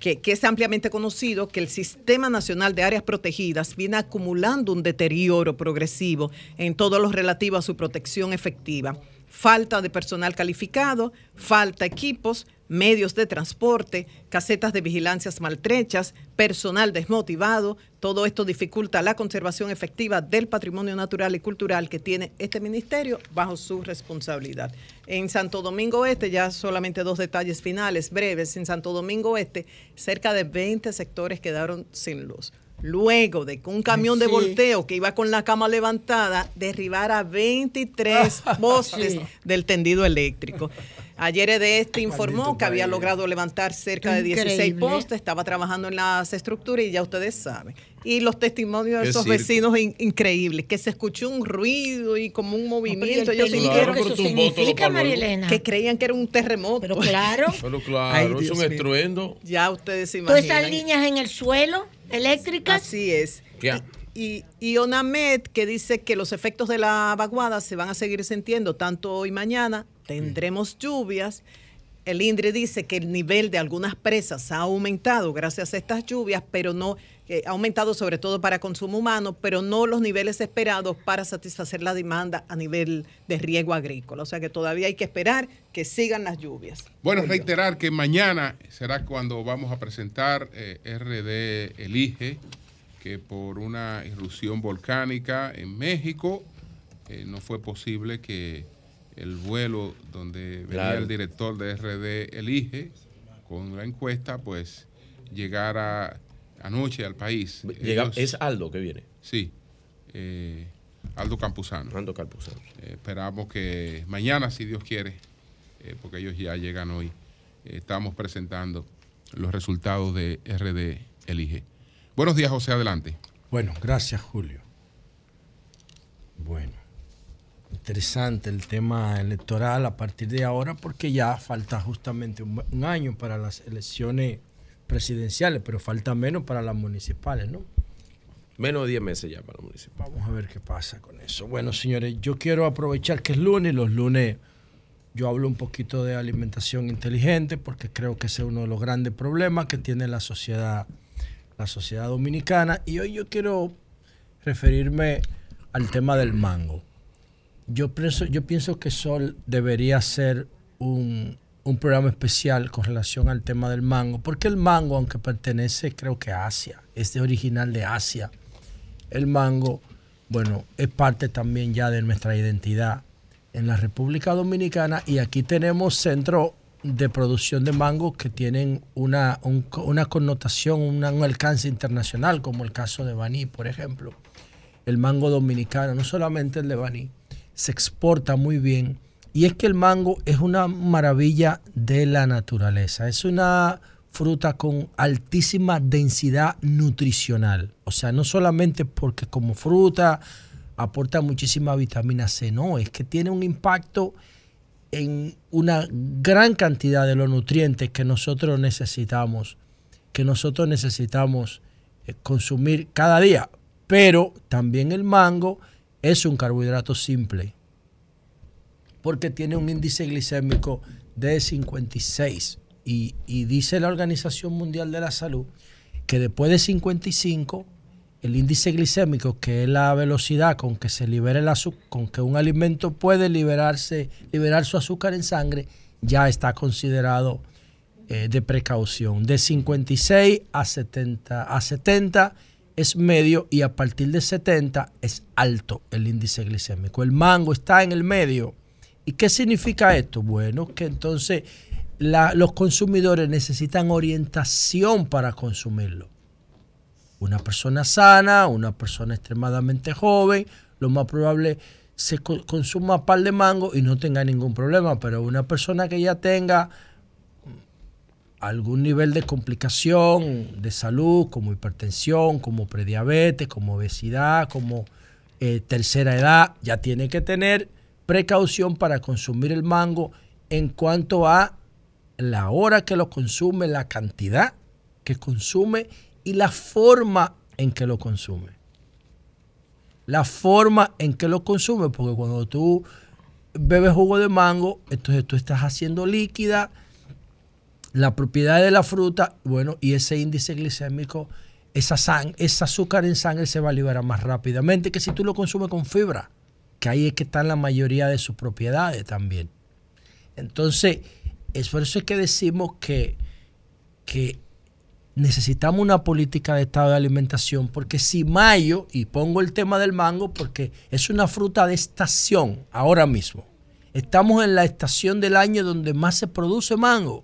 que, es ampliamente conocido que el Sistema Nacional de Áreas Protegidas viene acumulando un deterioro progresivo en todo lo relativo a su protección efectiva. Falta de personal calificado, falta equipos, medios de transporte, casetas de vigilancias maltrechas, personal desmotivado. Todo esto dificulta la conservación efectiva del patrimonio natural y cultural que tiene este ministerio bajo su responsabilidad. En Santo Domingo Este, ya solamente dos detalles finales breves, en Santo Domingo Este, cerca de 20 sectores quedaron sin luz. Luego de que un camión de Sí. volteo que iba con la cama levantada derribara 23 postes Sí. del tendido eléctrico. Ayer de este informó que había logrado levantar cerca de 16 Increíble. postes, estaba trabajando en las estructuras y ya ustedes saben. Y los testimonios de esos circo. vecinos in- increíbles, que se escuchó un ruido y como un movimiento. el Ellos sintieron que luego. Marilena. que creían que era un terremoto. Pero claro, Pero claro, Ay, es un mío. estruendo. Ya ustedes se todas imaginan. esas líneas en el suelo eléctricas. Así es. Y, y ONAMED que dice que los efectos de la vaguada se van a seguir sintiendo tanto hoy y mañana. Tendremos lluvias. El INDRE dice que el nivel de algunas presas ha aumentado gracias a estas lluvias, pero no eh, ha aumentado sobre todo para consumo humano, pero no los niveles esperados para satisfacer la demanda a nivel de riego agrícola. O sea que todavía hay que esperar que sigan las lluvias. Bueno, reiterar que mañana será cuando vamos a presentar eh, RD Elige, que por una irrupción volcánica en México eh, no fue posible que el vuelo donde venía Claro. el director de RD Elige con la encuesta, pues llegara anoche al país. Llega- Ellos- es Aldo que viene. Sí, eh, Aldo Campuzano. Aldo Campuzano. Eh, esperamos que mañana, si Dios quiere, eh, porque ellos ya llegan hoy, eh, estamos presentando los resultados de RD Elige. Buenos días, José, adelante. Bueno, gracias, Julio. Bueno, interesante el tema electoral a partir de ahora porque ya falta justamente un, un año para las elecciones presidenciales, pero falta menos para las municipales, ¿no? Menos de 10 meses ya para el municipio. Vamos a ver qué pasa con eso. Bueno, señores, yo quiero aprovechar que es lunes. Los lunes yo hablo un poquito de alimentación inteligente porque creo que ese es uno de los grandes problemas que tiene la sociedad, la sociedad dominicana. Y hoy yo quiero referirme al tema del mango. Yo pienso, yo pienso que Sol debería ser un, un programa especial con relación al tema del mango, porque el mango, aunque pertenece creo que a Asia, es de original de Asia, el mango, bueno, es parte también ya de nuestra identidad en la República Dominicana y aquí tenemos centros de producción de mango que tienen una, un- una connotación, un alcance internacional, como el caso de Baní, por ejemplo. El mango dominicano, no solamente el de Baní, se exporta muy bien. Y es que el mango es una maravilla de la naturaleza. Es una fruta con altísima densidad nutricional. O sea, no solamente porque como fruta aporta muchísima vitamina C, no, es que tiene un impacto en una gran cantidad de los nutrientes que nosotros necesitamos, que nosotros necesitamos eh, consumir cada día. Pero también el mango es un carbohidrato simple, porque tiene un índice glicémico de 56. Y, y dice la Organización Mundial de la Salud que después de 55, el índice glicémico, que es la velocidad con que se libera el azúcar, con que un alimento puede liberarse, liberar su azúcar en sangre, ya está considerado eh, de precaución. De 56 a 70, a 70 es medio y a partir de 70 es alto el índice glicémico. El mango está en el medio. ¿Y qué significa esto? Bueno, que entonces los consumidores necesitan orientación para consumirlo. Una persona sana, una persona extremadamente joven, lo más probable se co- consuma un par de mango y no tenga ningún problema, pero una persona que ya tenga algún nivel de complicación de salud, como hipertensión, como prediabetes, como obesidad, como eh, tercera edad, ya tiene que tener precaución para consumir el mango en cuanto a la hora que lo consume, la cantidad que consume y la forma en que lo consume. La forma en que lo consume, porque cuando tú bebes jugo de mango, entonces tú estás haciendo líquida la propiedad de la fruta, bueno, y ese índice glicémico, esa sang- ese azúcar en sangre se va a liberar más rápidamente que si tú lo consumes con fibra, que ahí es que están la mayoría de sus propiedades también. Entonces, es por eso es que decimos que, que necesitamos una política de estado de alimentación, porque si mayo, y pongo el tema del mango, porque es una fruta de estación ahora mismo. Estamos en la estación del año donde más se produce mango.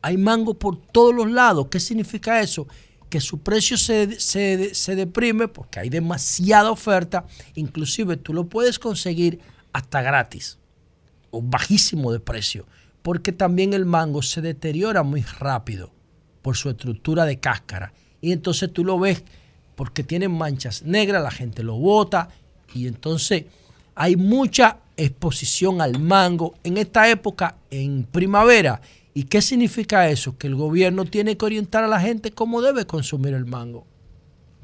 Hay mango por todos los lados. ¿Qué significa eso? Que su precio se, se- se deprime porque hay demasiada oferta, inclusive tú lo puedes conseguir hasta gratis o bajísimo de precio, porque también el mango se deteriora muy rápido por su estructura de cáscara. Y entonces tú lo ves porque tiene manchas negras, la gente lo bota y entonces hay mucha exposición al mango en esta época, en primavera. ¿Y qué significa eso? Que el gobierno tiene que orientar a la gente cómo debe consumir el mango,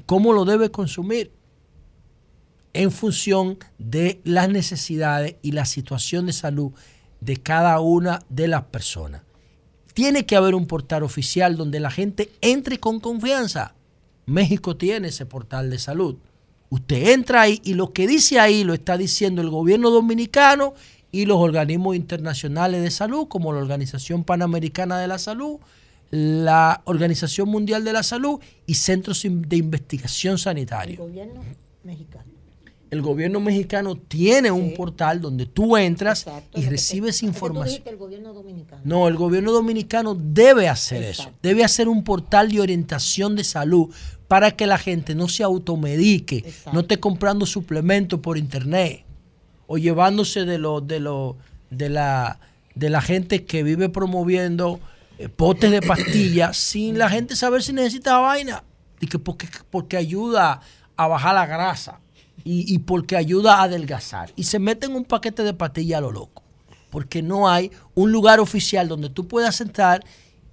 cómo lo debe consumir en función de las necesidades y la situación de salud de cada una de las personas. Tiene que haber un portal oficial donde la gente entre con confianza. México tiene ese portal de salud. Usted entra ahí y lo que dice ahí lo está diciendo el gobierno dominicano y los organismos internacionales de salud, como la Organización Panamericana de la Salud, la Organización Mundial de la Salud y centros de investigación sanitaria Gobierno mexicano. el gobierno mexicano tiene un portal donde tú entras y recibes información. dijiste el gobierno dominicano. No, el gobierno dominicano debe hacer eso. Debe hacer un portal de orientación de salud para que la gente no se automedique, no esté comprando suplementos por internet o llevándose de lo, de lo, de la, de la gente que vive promoviendo eh, potes de pastillas sin la gente saber si necesita vaina. Y que porque, porque ayuda a bajar la grasa y, y porque ayuda a adelgazar. Y se meten un paquete de pastillas a lo loco. Porque no hay un lugar oficial donde tú puedas sentar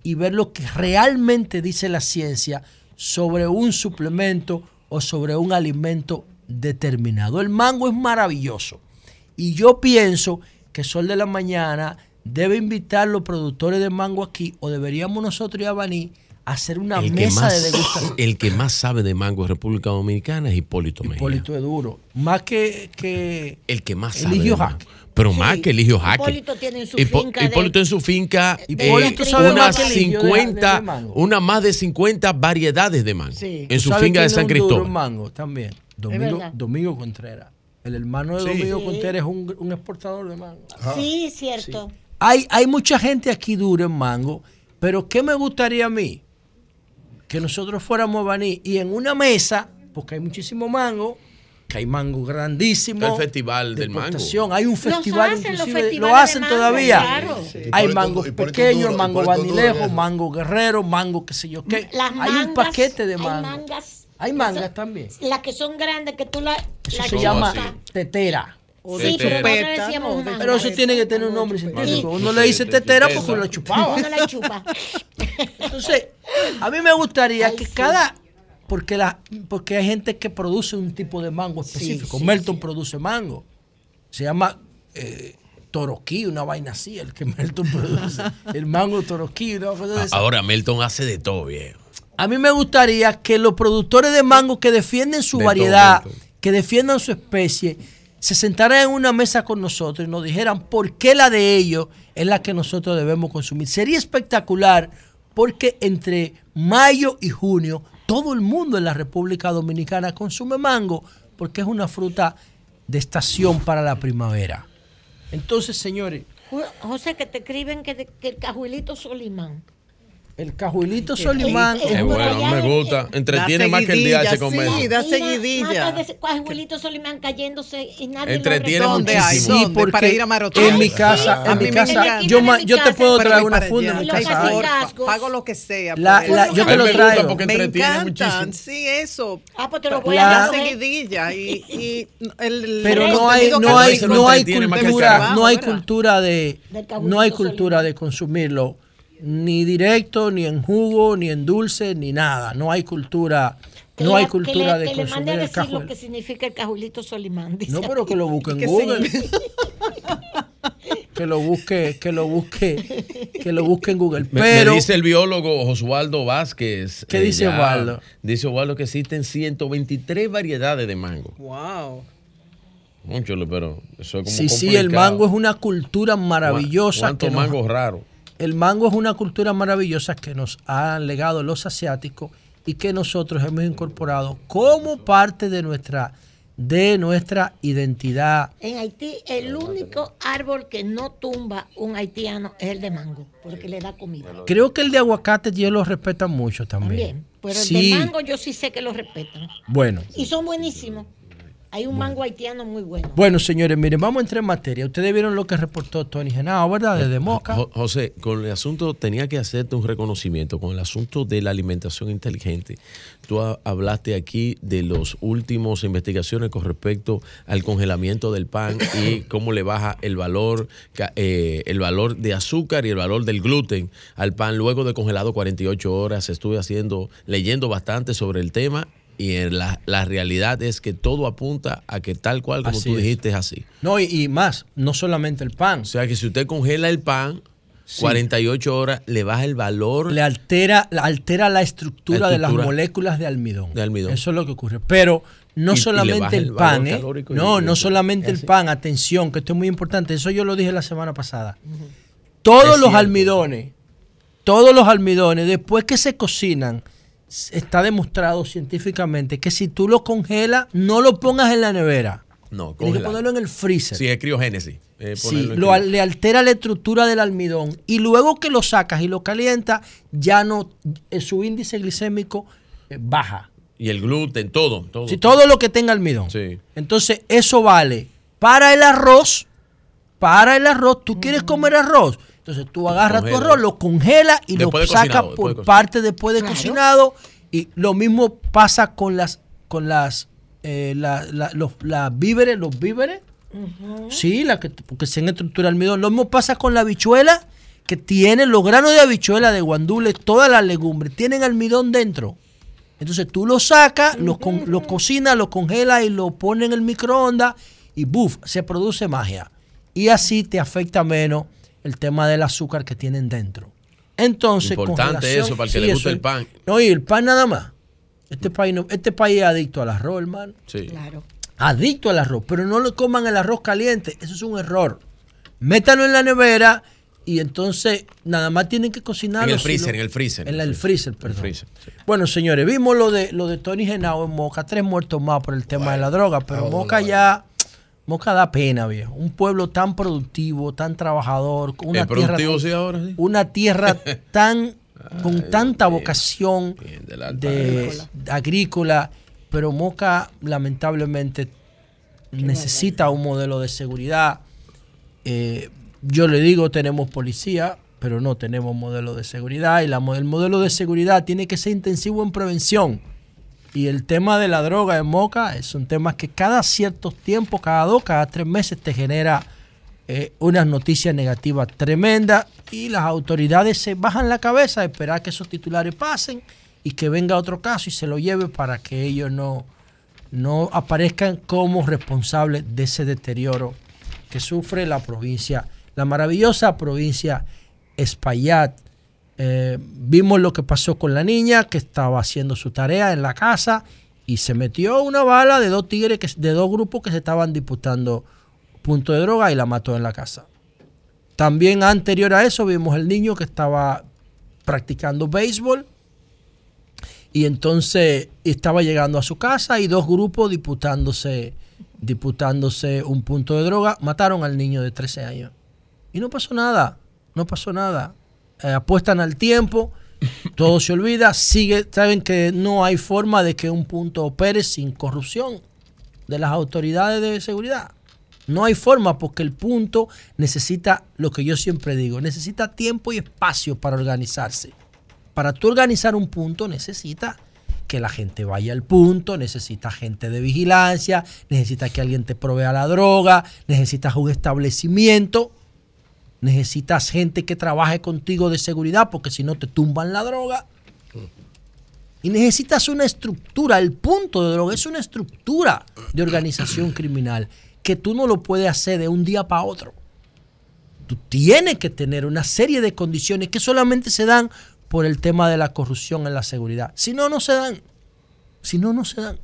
y ver lo que realmente dice la ciencia sobre un suplemento o sobre un alimento determinado. El mango es maravilloso. Y yo pienso que Sol de la Mañana debe invitar a los productores de mango aquí o deberíamos nosotros y Abaní hacer una El mesa más, de degustación. el que más sabe de mango en República Dominicana es Hipólito Mejía. Hipólito es duro. Más que, que El que más sabe. Eligio de. Jaque. Pero más que Eligio Jaque. Hipólito tiene en su Hipo- finca de- Hipólito en su finca Hipólito eh, sabe unas más que Eligio de- 50, de una más de 50 variedades de mango en ¿Tú su finca de San duro Cristóbal. en mango también. Domingo. Domingo Contreras. El hermano de Sí. Domingo Sí. Contreras es un, un exportador de mango. Sí, cierto. Hay, hay mucha gente aquí dura en mango, pero ¿qué me gustaría a mí? Que nosotros fuéramos a Baní y en una mesa, porque hay muchísimo mango, que hay mango grandísimo. El festival de del mango. Hay un festival, hacen, inclusive, lo hacen mango, todavía. claro. Sí. Hay mangos pequeños, mango vanilejo, mango guerrero, mango qué sé yo qué. Las hay un paquete de hay mango. mangas. Hay mangas también. Las que son grandes, que tú la. Eso la se llama tetera. Sí, pero nosotros le decíamos mango. Pero eso tiene que tener un nombre científico. Uno le dice tetera porque uno la chupaba. Uno la chupa. Entonces, a mí me gustaría que cada. Porque, la, porque hay gente que produce un tipo de mango específico. sí, Melton produce mango. Se llama eh, toroquí, una vaina así, el que Melton produce. el mango toroquí, una cosa de esa. Ahora Melton hace de todo, viejo. A mí me gustaría que los productores de mango que defienden su De variedad, que defiendan su especie, se sentaran en una mesa con nosotros y nos dijeran por qué la de ellos es la que nosotros debemos consumir. Sería espectacular porque entre mayo y junio todo el mundo en la República Dominicana consume mango porque es una fruta de estación para la primavera. Entonces, señores, José, que te escriben que, de- que el cajuelito Solimán. El cajuelito Solimán Eh, eh, Es por bueno, allá me gusta. Entretiene más que el DH con sí, da seguidilla. Cajuelito Solimán cayéndose y nadie Entretiene lo ¿Dónde hay? Sí, ¿Dónde? porque Para ir a marotear. en mi casa, en mi casa, yo, ma- yo te puedo traer una funda en mi casa. Pago lo que sea. La- por la- yo te lo traigo. porque Me entretiene encantan, muchísimo. sí, eso. Ah, pues te lo voy La- a dar. seguidilla y, el, Pero no hay, no hay, no hay cultura, no hay cultura de, no hay cultura de consumirlo ni directo, ni en jugo, ni en dulce, ni nada. No hay cultura, Que no le- hay que cultura le- de que le mande consumir a el decir lo que significa el cajuelito Solimán. dice No, pero que lo busque en Google. sí. Que lo busque, que lo busque, que lo busque en Google. Me- Pero me dice el biólogo Oswaldo Vázquez. ¿Qué dice ya- Osvaldo? Dice Oswaldo que existen 123 variedades de mango. Wow. Mucho, pero eso es como sí, sí, el complicado. mango es una cultura maravillosa. ¿Cuántos que nos- mangos raros? El mango es una cultura maravillosa que nos han legado los asiáticos y que nosotros hemos incorporado como parte de nuestra, de nuestra identidad. En Haití, el único árbol que no tumba un haitiano es el de mango, porque le da comida. Creo que el de aguacate ellos lo respetan mucho también. También. Pero el Sí. de mango yo sí sé que lo respetan. Bueno. Y son buenísimos. Hay un mango haitiano muy bueno. Bueno, señores, miren, vamos a entrar en materia. Ustedes vieron lo que reportó Tony Genao, ¿verdad? Desde Moca. Jo- José, con el asunto, tenía que hacerte un reconocimiento con el asunto de la alimentación inteligente. Tú ha- hablaste aquí de las últimas investigaciones con respecto al congelamiento del pan y cómo le baja el valor, ca- eh, el valor de azúcar y el valor del gluten al pan luego de congelado 48 horas. Estuve haciendo, leyendo bastante sobre el tema. Y en la, la realidad es que todo apunta a que tal cual como Así tú es. dijiste es así. No, y, y más, no solamente el pan. O sea que si usted congela el pan, Sí. 48 horas, le baja el valor Le altera, le altera la estructura, La de las moléculas de almidón. de almidón. Eso es lo que ocurre. Pero no Y- solamente el, pan, ¿eh? No, no solamente el pan. Atención, que esto es muy importante. Eso yo lo dije la semana pasada. Todos Es los cierto. almidones, todos los almidones, después que se cocinan, está demostrado científicamente que si tú lo congelas, no lo pongas en la nevera. No, Tienes que ponerlo en el freezer. Sí, es criogénesis. eh, Sí, lo le altera la estructura del almidón y luego que lo sacas y lo calientas, ya no, eh, su índice glicémico eh, baja. Y el gluten, todo. todo. Si todo lo que tenga almidón. Sí. Entonces, eso vale para el arroz. Para el arroz, tú quieres comer arroz. Entonces, tú agarras tu arroz, lo congelas y Después lo sacas después por de parte después de Claro. cocinado. Y lo mismo pasa con las, con las, eh, la- la- los las víveres, los víveres. Sí, la que, porque se en estructura de almidón. Lo mismo pasa con la habichuela, que tiene los granos de habichuela, de guandule, todas las legumbres, tienen almidón dentro. Entonces tú lo sacas, lo, con- lo cocinas, lo congelas y lo pones en el microondas y ¡buf! se produce magia. Y así te afecta menos el tema del azúcar que tienen dentro. Entonces, Importante eso para el que sí, le guste eso el pan. No, y el pan nada más. Este país, no- este país es adicto al arroz, hermano. Sí. Claro. Adicto al arroz, pero no le coman el arroz caliente. Eso es un error. Métanlo en la nevera y entonces nada más tienen que cocinarlo. En el si freezer, lo- en el freezer. En la- el freezer, el perdón. freezer, sí. Bueno, señores, vimos lo de lo de Tony Genao en Moca, tres muertos más por el tema de la droga, pero ahora, Moca ya Moca da pena, viejo. Un pueblo tan productivo, tan trabajador, con una ¿Es productivo tierra sí ahora? Sí. una tierra tan con tanta vocación de agrícola, pero Moca lamentablemente necesita un modelo de seguridad. Eh, yo le digo, tenemos policía, pero no tenemos modelo de seguridad y la, el modelo de seguridad tiene que ser intensivo en prevención. Y el tema de la droga en Moca es un tema que cada cierto tiempo, cada dos, cada tres meses te genera eh, unas noticias negativas tremendas y las autoridades se bajan la cabeza a esperar que esos titulares pasen y que venga otro caso y se lo lleve para que ellos no, no aparezcan como responsables de ese deterioro que sufre la provincia, la maravillosa provincia Espaillat. Eh, vimos lo que pasó con la niña que estaba haciendo su tarea en la casa y se metió una bala de dos tigres, de dos grupos que se estaban disputando punto de droga y la mató en la casa. También anterior a eso vimos el niño que estaba practicando béisbol y entonces estaba llegando a su casa y dos grupos disputándose, disputándose un punto de droga, mataron al niño de 13 años. Y no pasó nada, no pasó nada. Eh, apuestan al tiempo, todo se olvida, sigue, saben que no hay forma de que un punto opere sin corrupción de las autoridades de seguridad. No hay forma porque el punto necesita lo que yo siempre digo, necesita tiempo y espacio para organizarse. Para tú organizar un punto necesita que la gente vaya al punto, necesita gente de vigilancia, necesita que alguien te provea la droga, necesitas un establecimiento, necesitas gente que trabaje contigo de seguridad porque si no te tumban la droga. Y necesitas una estructura, el punto de droga es una estructura de organización criminal que tú no lo puedes hacer de un día para otro. Tú tienes que tener una serie de condiciones que solamente se dan por el tema de la corrupción en la seguridad. Si no, no se dan. Si no, no se dan.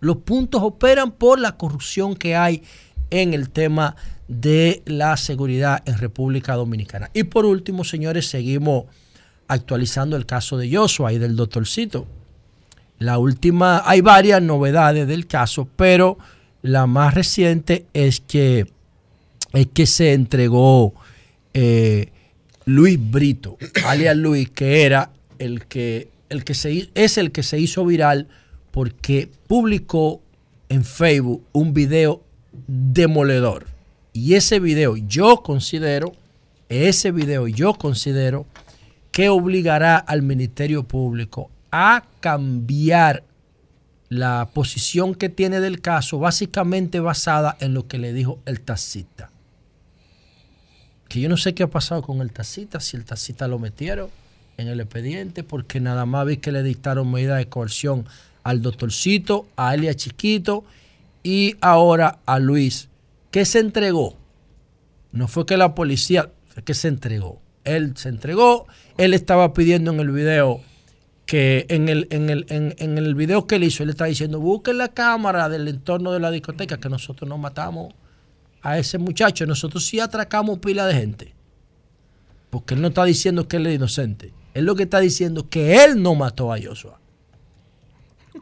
Los puntos operan por la corrupción que hay en el tema de la seguridad en República Dominicana. Y por último, señores, seguimos actualizando el caso de Joshua y del doctorcito. La última, hay varias novedades del caso, pero la más reciente es que, es que se entregó eh, Luis Brito, alias Luis, que era el que el que se, es el que se hizo viral porque publicó en Facebook un video demoledor. Y ese video yo considero, ese video yo considero que obligará al Ministerio Público a cambiar la posición que tiene del caso, básicamente basada en lo que le dijo el taxista. Que yo no sé qué ha pasado con el taxista, si el taxista lo metieron en el expediente, porque nada más vi que le dictaron medidas de coerción al doctorcito, a Elia Chiquito y ahora a Luis, que se entregó. No fue que la policía, que se entregó. Él se entregó, él estaba pidiendo en el video que en el, en el, en, el video que él hizo, él está diciendo, busquen la cámara del entorno de la discoteca, que nosotros no matamos a ese muchacho, nosotros sí atracamos pila de gente. Porque él no está diciendo que él es inocente. Él lo que está diciendo es que él no mató a Joshua.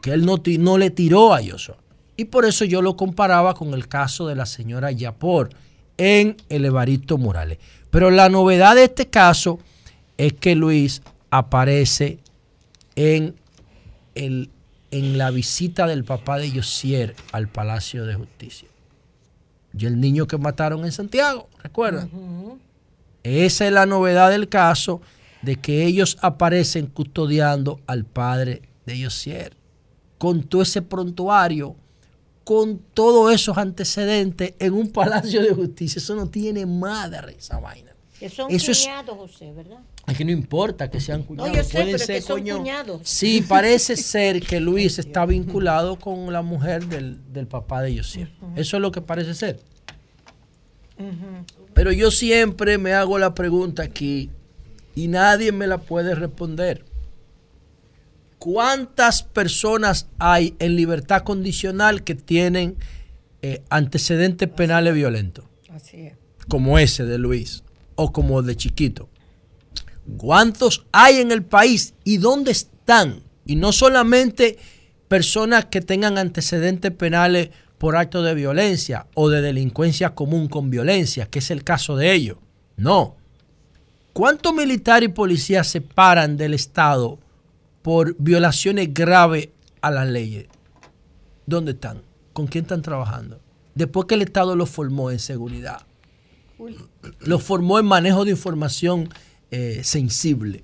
Que él no, no le tiró a Joshua. Y por eso yo lo comparaba con el caso de la señora Yapor en el Evaristo Morales. Pero la novedad de este caso es que Luis aparece en, el, en la visita del papá de Josier al Palacio de Justicia. Y el niño que mataron en Santiago, ¿recuerdan? Esa es la novedad del caso de que ellos aparecen custodiando al padre de Josier. Con todo ese prontuario, con todos esos antecedentes en un palacio de justicia. Eso no tiene madre esa vaina. Que son Eso es- cuñados, José, ¿verdad? Es que no importa que sean cuñados. yo sé, pueden pero es ser que son cuñados. Sí, parece ser que Luis está vinculado con la mujer del, del papá de Josier. Eso es lo que parece ser. Pero yo siempre me hago la pregunta aquí y nadie me la puede responder. ¿Cuántas personas hay en libertad condicional que tienen eh, antecedentes penales violentos? Así es. Como ese de Luis o como el de Chiquito. ¿Cuántos hay en el país y dónde están? Y no solamente personas que tengan antecedentes penales por actos de violencia o de delincuencia común con violencia, que es el caso de ellos. No. ¿Cuántos militares y policías se paran del Estado por violaciones graves a las leyes? ¿Dónde están? ¿Con quién están trabajando? Después que el Estado los formó en seguridad, los formó en manejo de información eh, sensible.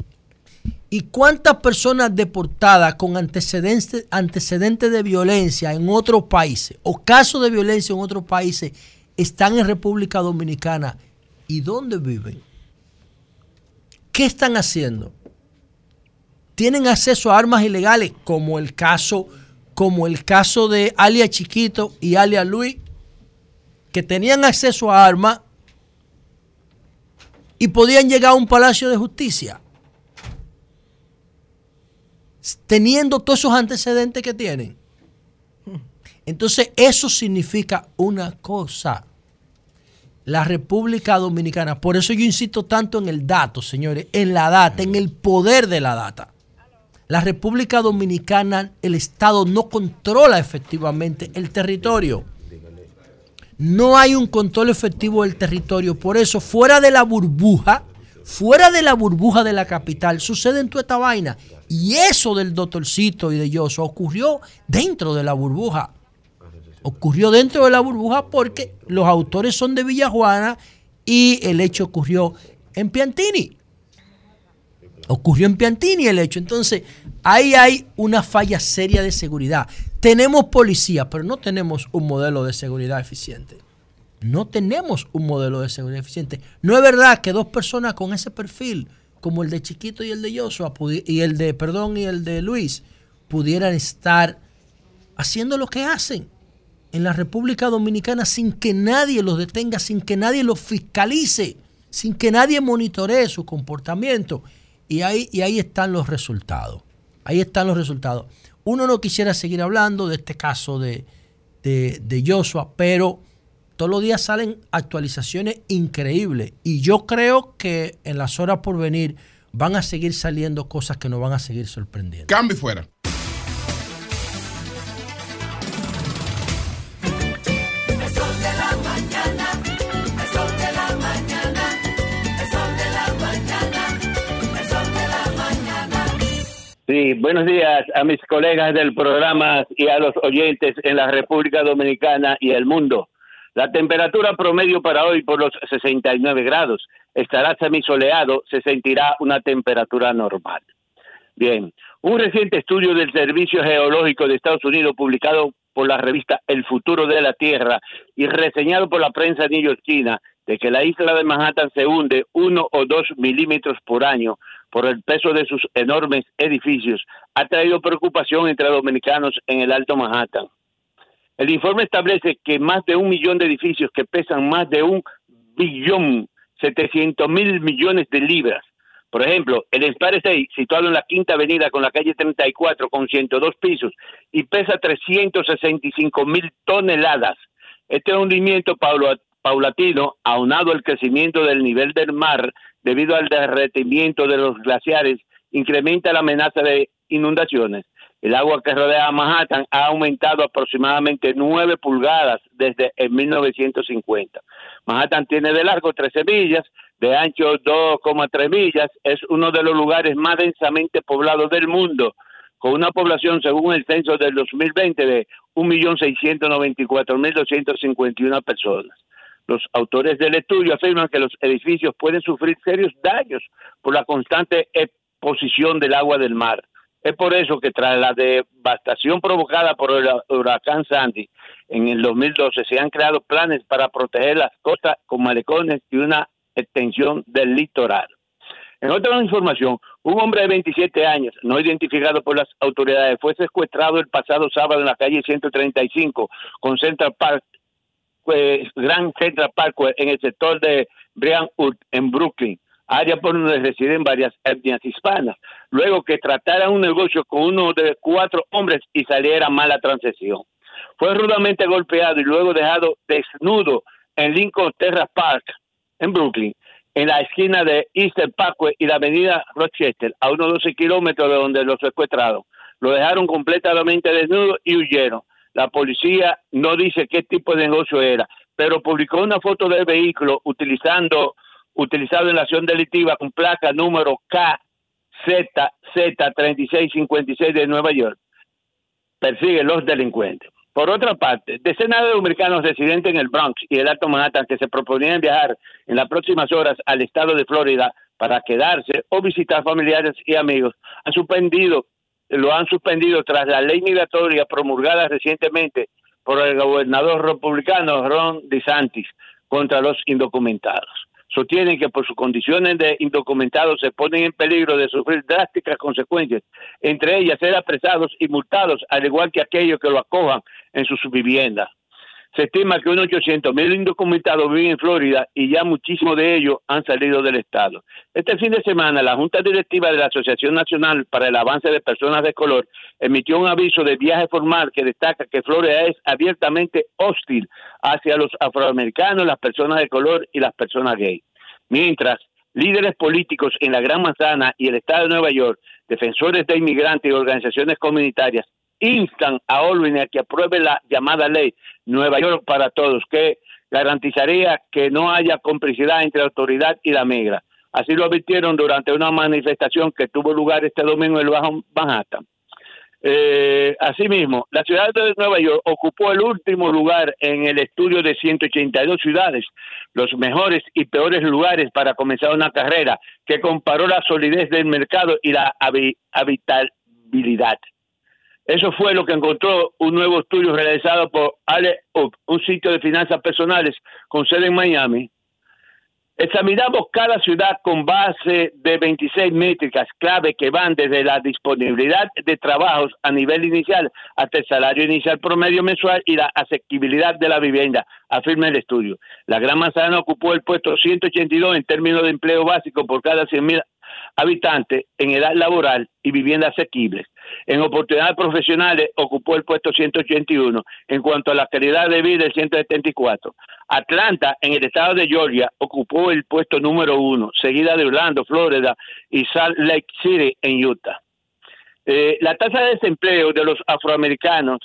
¿Y cuántas personas deportadas con antecedentes, antecedentes de violencia en otros países o casos de violencia en otros países están en República Dominicana? ¿Y dónde viven? ¿Qué están haciendo? ¿Tienen acceso a armas ilegales como el caso, como el caso de Alia Chiquito y Alia Luis, que tenían acceso a armas y podían llegar a un palacio de justicia? teniendo todos esos antecedentes que tienen. Entonces, eso significa una cosa. La República Dominicana, por eso yo insisto tanto en el dato, señores, en la data, en el poder de la data. La República Dominicana, el Estado no controla efectivamente el territorio. No hay un control efectivo del territorio. Por eso, fuera de la burbuja, fuera de la burbuja de la capital, sucede en toda esta vaina. Y eso del doctorcito y de Yoso ocurrió dentro de la burbuja. Ocurrió dentro de la burbuja porque los autores son de Villajuana y el hecho ocurrió en Piantini. Ocurrió en Piantini el hecho. Entonces, ahí hay una falla seria de seguridad. Tenemos policía, pero no tenemos un modelo de seguridad eficiente. No tenemos un modelo de seguridad eficiente. No es verdad que dos personas con ese perfil, como el de Chiquito y el de Joshua, y el de, perdón, y el de Luis, pudieran estar haciendo lo que hacen en la República Dominicana sin que nadie los detenga, sin que nadie los fiscalice, sin que nadie monitoree su comportamiento. Y ahí, y ahí están los resultados. Ahí están los resultados. Uno no quisiera seguir hablando de este caso de, de, de Joshua, pero todos los días salen actualizaciones increíbles. Y yo creo que en las horas por venir van a seguir saliendo cosas que nos van a seguir sorprendiendo. Cambio fuera. Sí, buenos días a mis colegas del programa y a los oyentes en la República Dominicana y el mundo. La temperatura promedio para hoy por los 69 grados estará semisoleado, se sentirá una temperatura normal. Bien, un reciente estudio del Servicio Geológico de Estados Unidos publicado por la revista El Futuro de la Tierra y reseñado por la prensa neoyorquina de que la isla de Manhattan se hunde uno o dos milímetros por año por el peso de sus enormes edificios, ha traído preocupación entre dominicanos en el Alto Manhattan. El informe establece que más de un millón de edificios que pesan más de un billón setecientos mil millones de libras. Por ejemplo, el Empire State, situado en la Quinta Avenida con la calle 34 con 102 pisos y pesa 365 mil toneladas. Este hundimiento paulatino, aunado al crecimiento del nivel del mar debido al derretimiento de los glaciares, incrementa la amenaza de inundaciones. El agua que rodea a Manhattan ha aumentado aproximadamente 9 pulgadas desde el 1950. Manhattan tiene de largo 13 millas, de ancho 2,3 millas, es uno de los lugares más densamente poblados del mundo, con una población, según el censo del 2020, de 1.694.251 personas. Los autores del estudio afirman que los edificios pueden sufrir serios daños por la constante exposición del agua del mar. Es por eso que tras la devastación provocada por el huracán Sandy en el 2012 se han creado planes para proteger las costas con malecones y una extensión del litoral. En otra información, un hombre de 27 años, no identificado por las autoridades, fue secuestrado el pasado sábado en la calle 135 con Central Park pues, Gran Central Parkway en el sector de Brianwood, en Brooklyn, área por donde residen varias etnias hispanas, luego que tratara un negocio con uno de cuatro hombres y saliera mala transacción. Fue rudamente golpeado y luego dejado desnudo en Lincoln Terrace Park, en Brooklyn, en la esquina de Eastern Parkway y la avenida Rochester, a unos 12 kilómetros de donde lo secuestraron. Lo dejaron completamente desnudo y huyeron. La policía no dice qué tipo de negocio era, pero publicó una foto del vehículo utilizando utilizado en la acción delictiva con placa número KZZ3656 de Nueva York. Persigue los delincuentes. Por otra parte, decenas de americanos residentes en el Bronx y el Alto Manhattan que se proponían viajar en las próximas horas al estado de Florida para quedarse o visitar familiares y amigos han suspendido lo han suspendido tras la ley migratoria promulgada recientemente por el gobernador republicano Ron DeSantis contra los indocumentados. Sostienen que por sus condiciones de indocumentados se ponen en peligro de sufrir drásticas consecuencias, entre ellas ser apresados y multados, al igual que aquellos que lo acojan en sus viviendas. Se estima que unos 800 mil indocumentados viven en Florida y ya muchísimos de ellos han salido del Estado. Este fin de semana, la Junta Directiva de la Asociación Nacional para el Avance de Personas de Color emitió un aviso de viaje formal que destaca que Florida es abiertamente hostil hacia los afroamericanos, las personas de color y las personas gay. Mientras líderes políticos en la Gran Manzana y el Estado de Nueva York, defensores de inmigrantes y organizaciones comunitarias instan a Olvin a que apruebe la llamada ley Nueva York para todos, que garantizaría que no haya complicidad entre la autoridad y la migra. Así lo advirtieron durante una manifestación que tuvo lugar este domingo en el Bajo Manhattan. Eh, asimismo, la ciudad de Nueva York ocupó el último lugar en el estudio de 182 ciudades, los mejores y peores lugares para comenzar una carrera que comparó la solidez del mercado y la habitabilidad. Eso fue lo que encontró un nuevo estudio realizado por Ale un sitio de finanzas personales con sede en Miami. Examinamos cada ciudad con base de 26 métricas clave que van desde la disponibilidad de trabajos a nivel inicial hasta el salario inicial promedio mensual y la asequibilidad de la vivienda, afirma el estudio. La Gran Manzana ocupó el puesto 182 en términos de empleo básico por cada 100.000 habitantes en edad laboral y vivienda asequibles. En oportunidades profesionales ocupó el puesto 181. En cuanto a la calidad de vida, el 174. Atlanta, en el estado de Georgia, ocupó el puesto número uno, seguida de Orlando, Florida y Salt Lake City, en Utah. Eh, la tasa de desempleo de los afroamericanos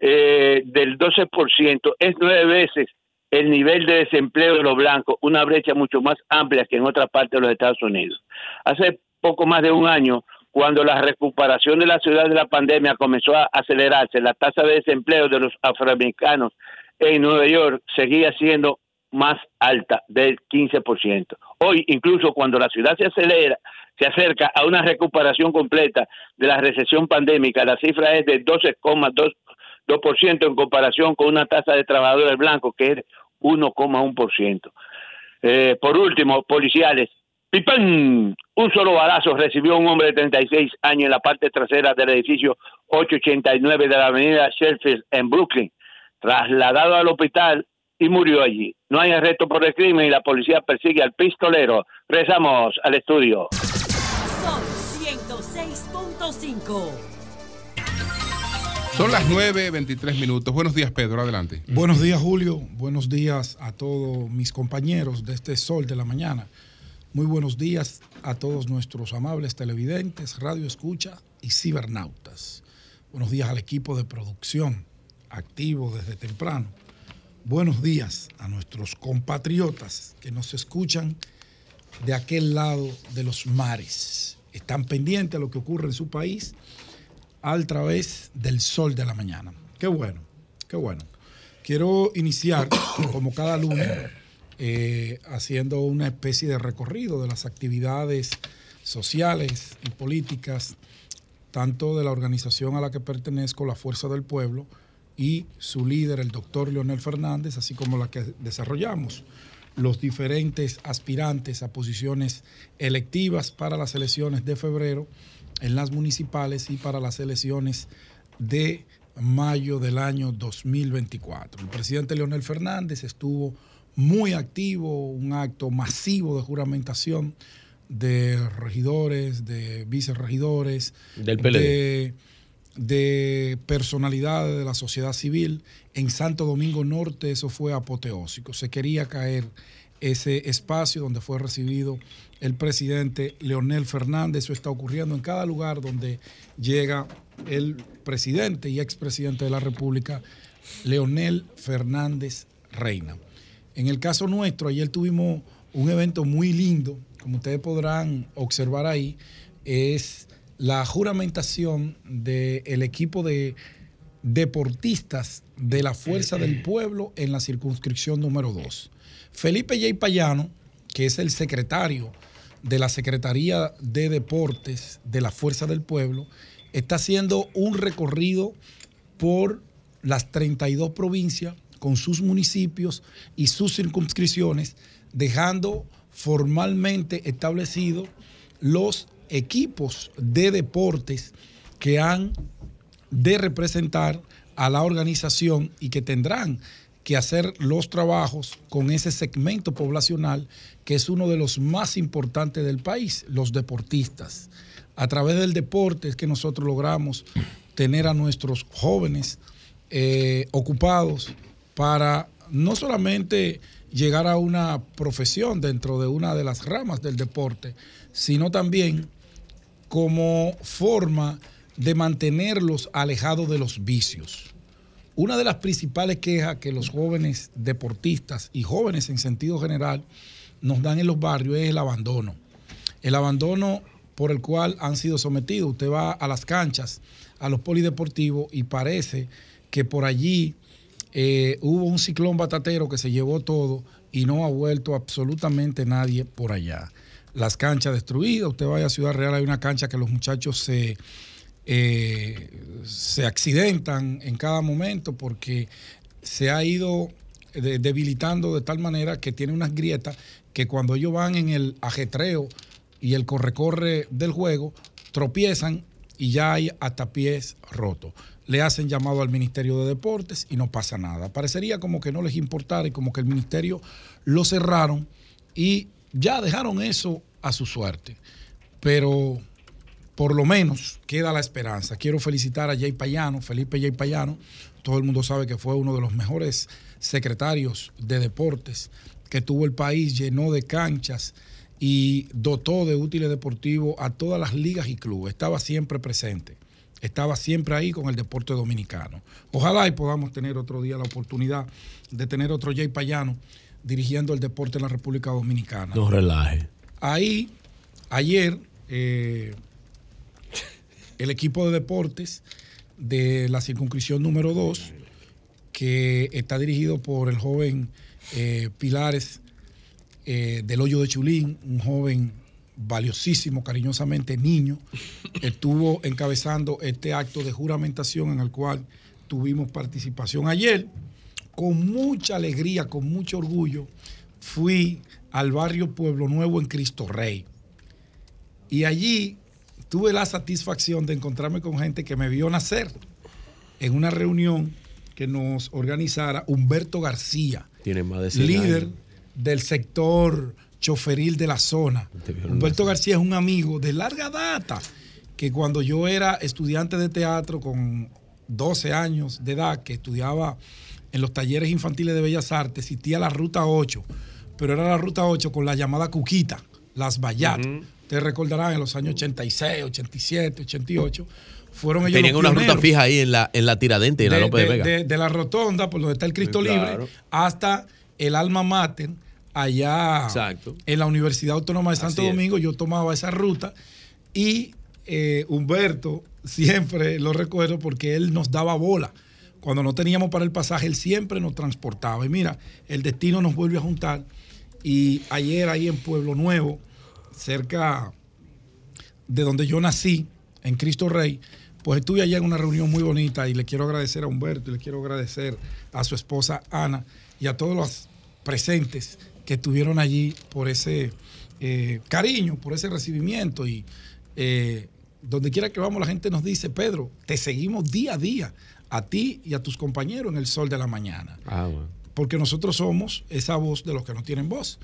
eh, del 12% es nueve veces el nivel de desempleo de los blancos, una brecha mucho más amplia que en otra parte de los Estados Unidos. Hace poco más de un año, cuando la recuperación de la ciudad de la pandemia comenzó a acelerarse, la tasa de desempleo de los afroamericanos en Nueva York seguía siendo más alta del 15%. Hoy, incluso cuando la ciudad se acelera, se acerca a una recuperación completa de la recesión pandémica, la cifra es de 12,2% en comparación con una tasa de trabajadores blancos que es 1,1%. Eh, por último, policiales. ¡Pipán! Un solo balazo recibió un hombre de 36 años en la parte trasera del edificio 889 de la avenida Sheffield en Brooklyn. Trasladado al hospital y murió allí. No hay arresto por el crimen y la policía persigue al pistolero. Regresamos al estudio. Sol 106.5. Son las 9.23 minutos. Buenos días, Pedro. Adelante. Buenos días, Julio. Buenos días a todos mis compañeros de este sol de la mañana. Muy buenos días a todos nuestros amables televidentes, radio escucha y cibernautas. Buenos días al equipo de producción activo desde temprano. Buenos días a nuestros compatriotas que nos escuchan de aquel lado de los mares. Están pendientes a lo que ocurre en su país a través del sol de la mañana. Qué bueno, qué bueno. Quiero iniciar, como cada lunes, eh, haciendo una especie de recorrido de las actividades sociales y políticas, tanto de la organización a la que pertenezco, la Fuerza del Pueblo, y su líder, el doctor Leonel Fernández, así como la que desarrollamos los diferentes aspirantes a posiciones electivas para las elecciones de febrero en las municipales y para las elecciones de mayo del año 2024. El presidente Leonel Fernández estuvo muy activo, un acto masivo de juramentación de regidores, de vicerregidores, Del PLD. de, de personalidades de la sociedad civil. En Santo Domingo Norte eso fue apoteósico. Se quería caer ese espacio donde fue recibido el presidente Leonel Fernández. Eso está ocurriendo en cada lugar donde llega el presidente y expresidente de la República, Leonel Fernández Reina. En el caso nuestro, ayer tuvimos un evento muy lindo, como ustedes podrán observar ahí, es la juramentación del equipo de deportistas de la Fuerza del Pueblo en la circunscripción número 2. Felipe J. Payano, que es el secretario de la Secretaría de Deportes de la Fuerza del Pueblo, está haciendo un recorrido por las 32 provincias con sus municipios y sus circunscripciones, dejando formalmente establecidos los equipos de deportes que han de representar a la organización y que tendrán que hacer los trabajos con ese segmento poblacional que es uno de los más importantes del país, los deportistas. A través del deporte es que nosotros logramos tener a nuestros jóvenes eh, ocupados para no solamente llegar a una profesión dentro de una de las ramas del deporte, sino también como forma de mantenerlos alejados de los vicios. Una de las principales quejas que los jóvenes deportistas y jóvenes en sentido general nos dan en los barrios es el abandono. El abandono por el cual han sido sometidos. Usted va a las canchas, a los polideportivos y parece que por allí eh, hubo un ciclón batatero que se llevó todo y no ha vuelto absolutamente nadie por allá. Las canchas destruidas, usted vaya a Ciudad Real, hay una cancha que los muchachos se, eh, se accidentan en cada momento porque se ha ido de- debilitando de tal manera que tiene unas grietas que cuando ellos van en el ajetreo y el corre-corre del juego, tropiezan y ya hay hasta pies rotos. Le hacen llamado al Ministerio de Deportes y no pasa nada. Parecería como que no les importara y como que el ministerio lo cerraron y ya dejaron eso a su suerte. Pero por lo menos queda la esperanza. Quiero felicitar a Jay Payano, Felipe Jay Payano. Todo el mundo sabe que fue uno de los mejores secretarios de deportes que tuvo el país, llenó de canchas y dotó de útiles deportivos a todas las ligas y clubes. Estaba siempre presente, estaba siempre ahí con el deporte dominicano. Ojalá y podamos tener otro día la oportunidad de tener otro Jay Payano dirigiendo el deporte en la República Dominicana. No relaje. Ahí, ayer, eh, el equipo de deportes de la circunscripción número 2, que está dirigido por el joven eh, Pilares eh, del Hoyo de Chulín, un joven valiosísimo, cariñosamente niño, estuvo encabezando este acto de juramentación en el cual tuvimos participación ayer. Con mucha alegría, con mucho orgullo, fui al barrio Pueblo Nuevo en Cristo Rey. Y allí tuve la satisfacción de encontrarme con gente que me vio nacer en una reunión que nos organizara Humberto García, Tiene más de 100 líder años. del sector choferil de la zona. Humberto García es un amigo de larga data, que cuando yo era estudiante de teatro con 12 años de edad, que estudiaba en los talleres infantiles de Bellas Artes, existía la Ruta 8, pero era la Ruta 8 con la llamada Cuquita, las Bayat. Ustedes recordarán en los años 86, 87, 88. Fueron ellos Tenían los una ruta fija ahí en la, en la Tiradente y en la López de, de- Vega. de- de la rotonda, por donde está el Cristo Sí, Libre, hasta el Alma Mater, allá Exacto. en la Universidad Autónoma de Santo. Domingo. Yo tomaba esa ruta y eh, Humberto siempre lo recuerdo porque él nos daba bola. Cuando no teníamos para el pasaje, él siempre nos transportaba. Y mira, el destino nos vuelve a juntar. Y ayer ahí en Pueblo Nuevo, cerca de donde yo nací, en Cristo Rey, pues estuve allá en una reunión muy bonita y le quiero agradecer a Humberto y le quiero agradecer a su esposa Ana y a todos los presentes que estuvieron allí por ese eh, cariño, por ese recibimiento y eh, donde quiera que vamos la gente nos dice, Pedro, te seguimos día a día, a ti y a tus compañeros en el sol de la mañana Ah, bueno. porque nosotros somos esa voz de los que no tienen voz.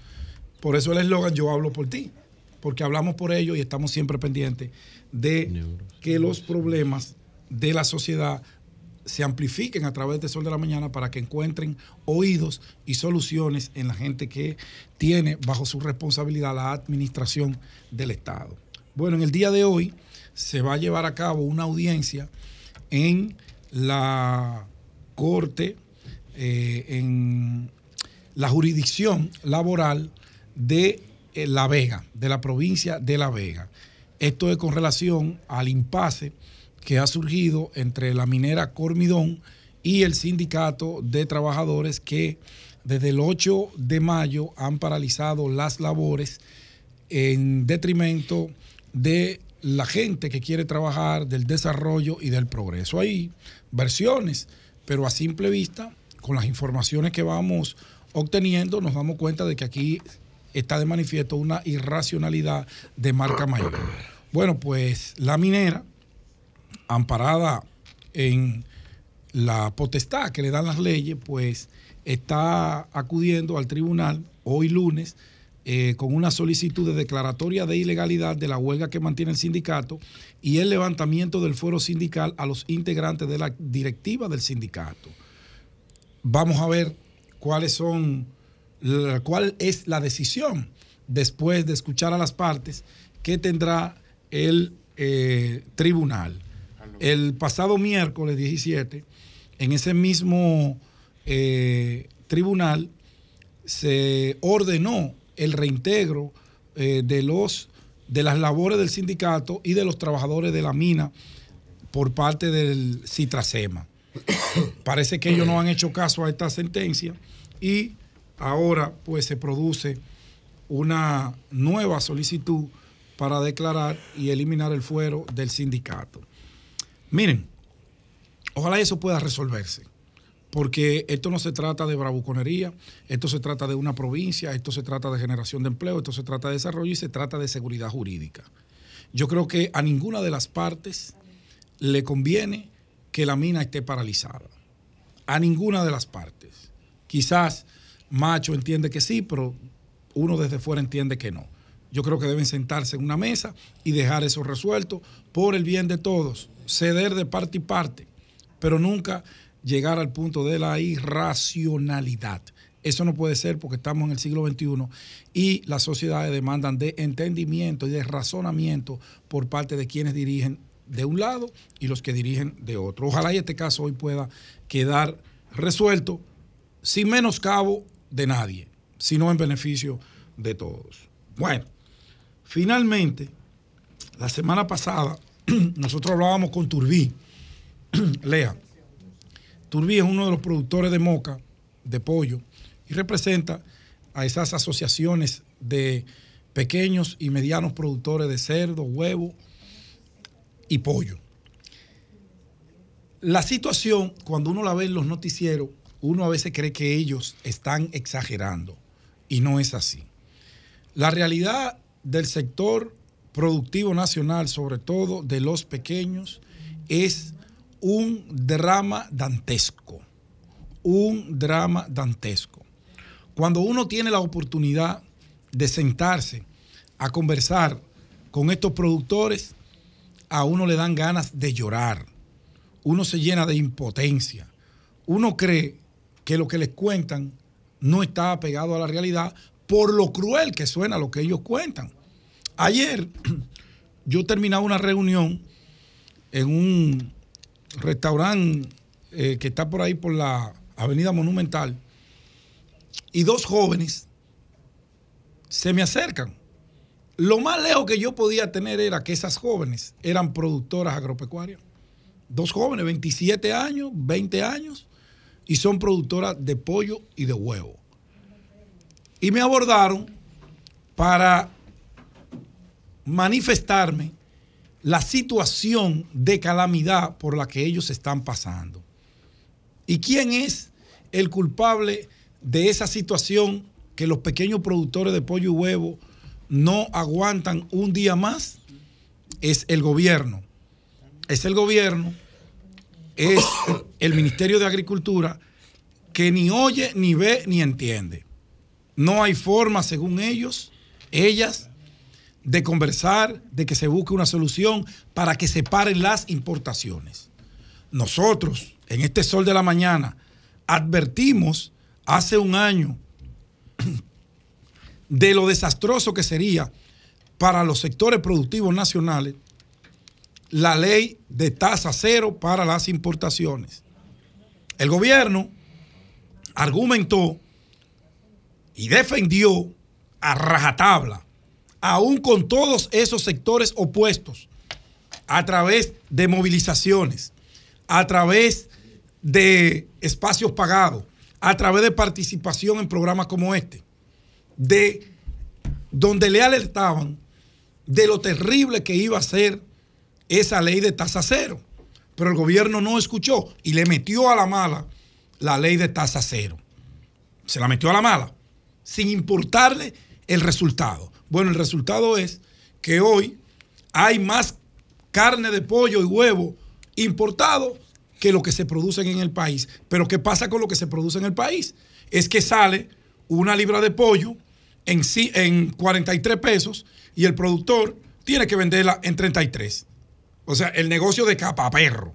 Por eso el eslogan Yo hablo por ti, porque hablamos por ellos y estamos siempre pendientes de que los problemas de la sociedad se amplifiquen a través de Sol de la Mañana para que encuentren oídos y soluciones en la gente que tiene bajo su responsabilidad la administración del Estado. Bueno, en el día de hoy se va a llevar a cabo una audiencia en la Corte, eh, en la jurisdicción laboral de eh, La Vega, de la provincia de La Vega. Esto es con relación al impasse que ha surgido entre la minera Cormidón y el sindicato de trabajadores que desde el 8 de mayo han paralizado las labores en detrimento de la gente que quiere trabajar, del desarrollo y del progreso. Hay versiones, pero a simple vista, con las informaciones que vamos obteniendo, nos damos cuenta de que aquí está de manifiesto una irracionalidad de marca mayor. Bueno, pues la minera, amparada en la potestad que le dan las leyes, pues está acudiendo al tribunal hoy lunes eh, con una solicitud de declaratoria de ilegalidad de la huelga que mantiene el sindicato y el levantamiento del fuero sindical a los integrantes de la directiva del sindicato. Vamos a ver cuáles son, cuál es la decisión después de escuchar a las partes que tendrá el eh, tribunal. El pasado miércoles 17, en ese mismo eh, tribunal, se ordenó el reintegro eh, de, los, de las labores del sindicato y de los trabajadores de la mina por parte del Citrasema. Parece que ellos no han hecho caso a esta sentencia y ahora pues se produce una nueva solicitud para declarar y eliminar el fuero del sindicato. Miren, ojalá eso pueda resolverse, porque esto no se trata de bravuconería, esto se trata de una provincia, esto se trata de generación de empleo, esto se trata de desarrollo y se trata de seguridad jurídica. Yo creo que a ninguna de las partes le conviene que la mina esté paralizada. A ninguna de las partes. Quizás Macho entiende que sí, pero uno desde fuera entiende que no. Yo creo que deben sentarse en una mesa y dejar eso resuelto por el bien de todos, ceder de parte y parte, pero nunca llegar al punto de la irracionalidad. Eso no puede ser porque estamos en el siglo XXI y las sociedades demandan de entendimiento y de razonamiento por parte de quienes dirigen de un lado y los que dirigen de otro. Ojalá y este caso hoy pueda quedar resuelto sin menoscabo de nadie, sino en beneficio de todos. Bueno, finalmente, la semana pasada nosotros hablábamos con Turbí. Lea, Turbí es uno de los productores de moca, de pollo, y representa a esas asociaciones de pequeños y medianos productores de cerdo, huevo y pollo. La situación, cuando uno la ve en los noticieros, uno a veces cree que ellos están exagerando y no es así. La realidad del sector productivo nacional, sobre todo de los pequeños, es un drama dantesco, un drama dantesco. Cuando uno tiene la oportunidad de sentarse a conversar con estos productores, a uno le dan ganas de llorar, uno se llena de impotencia, uno cree que lo que les cuentan no está apegado a la realidad por lo cruel que suena lo que ellos cuentan. Ayer yo terminaba una reunión en un restaurante eh, que está por ahí por la Avenida Monumental y dos jóvenes se me acercan. Lo más lejos que yo podía tener era que esas jóvenes eran productoras agropecuarias. Dos jóvenes, 27 años, 20 años, y son productoras de pollo y de huevo. Y me abordaron para manifestarme la situación de calamidad por la que ellos están pasando. ¿Y quién es el culpable de esa situación que los pequeños productores de pollo y huevo no aguantan un día más? Es el gobierno. Es el gobierno, es el Ministerio de Agricultura que ni oye, ni ve, ni entiende. No hay forma, según ellos, ellas, de conversar, de que se busque una solución para que se paren las importaciones. Nosotros, en este sol de la mañana, advertimos hace un año de lo desastroso que sería para los sectores productivos nacionales la ley de tasa cero para las importaciones. El gobierno argumentó y defendió a rajatabla, aún con todos esos sectores opuestos, a través de movilizaciones, a través de espacios pagados, a través de participación en programas como este, de donde le alertaban de lo terrible que iba a ser esa ley de tasa cero. Pero el gobierno no escuchó y le metió a la mala la ley de tasa cero. Se la metió a la mala, sin importarle el resultado. Bueno, el resultado es que hoy hay más carne de pollo y huevo importado que lo que se produce en el país. Pero ¿qué pasa con lo que se produce en el país? Es que sale una libra de pollo en, en 43 pesos y el productor tiene que venderla en 33. O sea, el negocio de capa perro.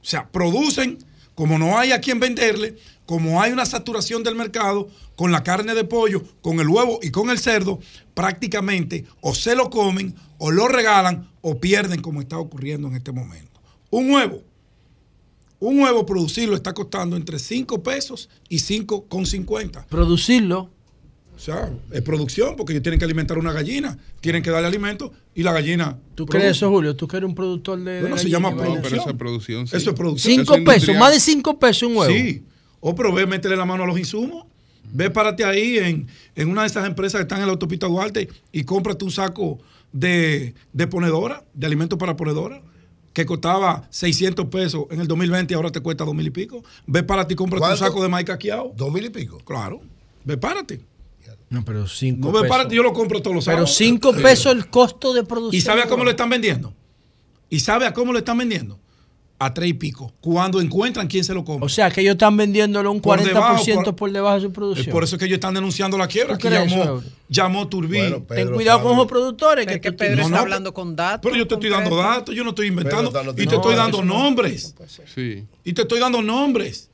O sea, producen, como no hay a quien venderle, como hay una saturación del mercado, con la carne de pollo, con el huevo y con el cerdo, prácticamente o se lo comen, o lo regalan, o pierden como está ocurriendo en este momento. Un huevo, un huevo producirlo está costando entre 5 pesos y 5,50. Producirlo. O sea, es producción, porque ellos tienen que alimentar una gallina, tienen que darle alimento y la gallina. ¿Tú crees eso, Julio? ¿Tú que eres un productor de.? de Bueno, se llama vaina? producción. Pero esa producción, sí. Eso es producción. Cinco Eso es pesos, industrial. más de cinco pesos un huevo. Sí. O pero ve, métele la mano a los insumos. Ve, párate ahí en, en una de esas empresas que están en la autopista Duarte y cómprate un saco de, de ponedora, de alimentos para ponedora, que costaba 600 pesos en el 2020 y ahora te cuesta dos mil y pico. Ve, párate y cómprate un saco de maíz caqueado. ¿Dos mil y pico? Claro. Ve, párate. No, pero cinco No ve, pesos. párate, yo lo compro todos los Pero sábados. cinco Sí. pesos el costo de producción. ¿Y sabe a cómo lo están vendiendo? ¿Y sabe a cómo lo están vendiendo? A tres y pico. Cuando encuentran quién se lo compra. O sea, que ellos están vendiéndolo un Por 40% debajo, por, por- debajo de su Es producción. por eso que ellos están denunciando la quiebra. ¿Tú Que llamó, llamó Turbí. Ten cuidado con los productores. Que, tú- Pedro No, está no, hablando con datos. Pero yo te estoy dando datos, yo no estoy inventando. Y te estoy No, dando nombres. Sí. Y te estoy dando nombres.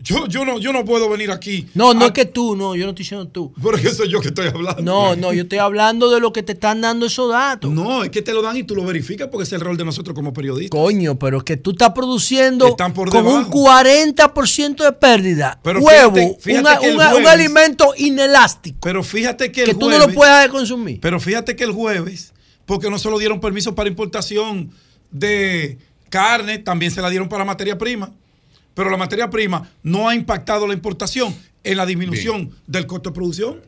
Yo, yo, no, yo no puedo venir aquí. No, no a- es que tú, no, yo no estoy diciendo tú. Porque soy yo que estoy hablando. No, no, yo estoy hablando de lo que te están dando esos datos. No, es que te lo dan y tú lo verificas porque es el rol de nosotros como periodistas. Coño, pero es que tú estás produciendo Están por con un debajo. 40% de pérdida. Pero Huevo, fíjate- fíjate una- que el una- un alimento inelástico Pero fíjate que el que tú no lo puedas consumir. Pero fíjate que el jueves porque no solo dieron permiso para importación de carne, también se la dieron para materia prima. Pero la materia prima no ha impactado la importación en la disminución del costo de producción.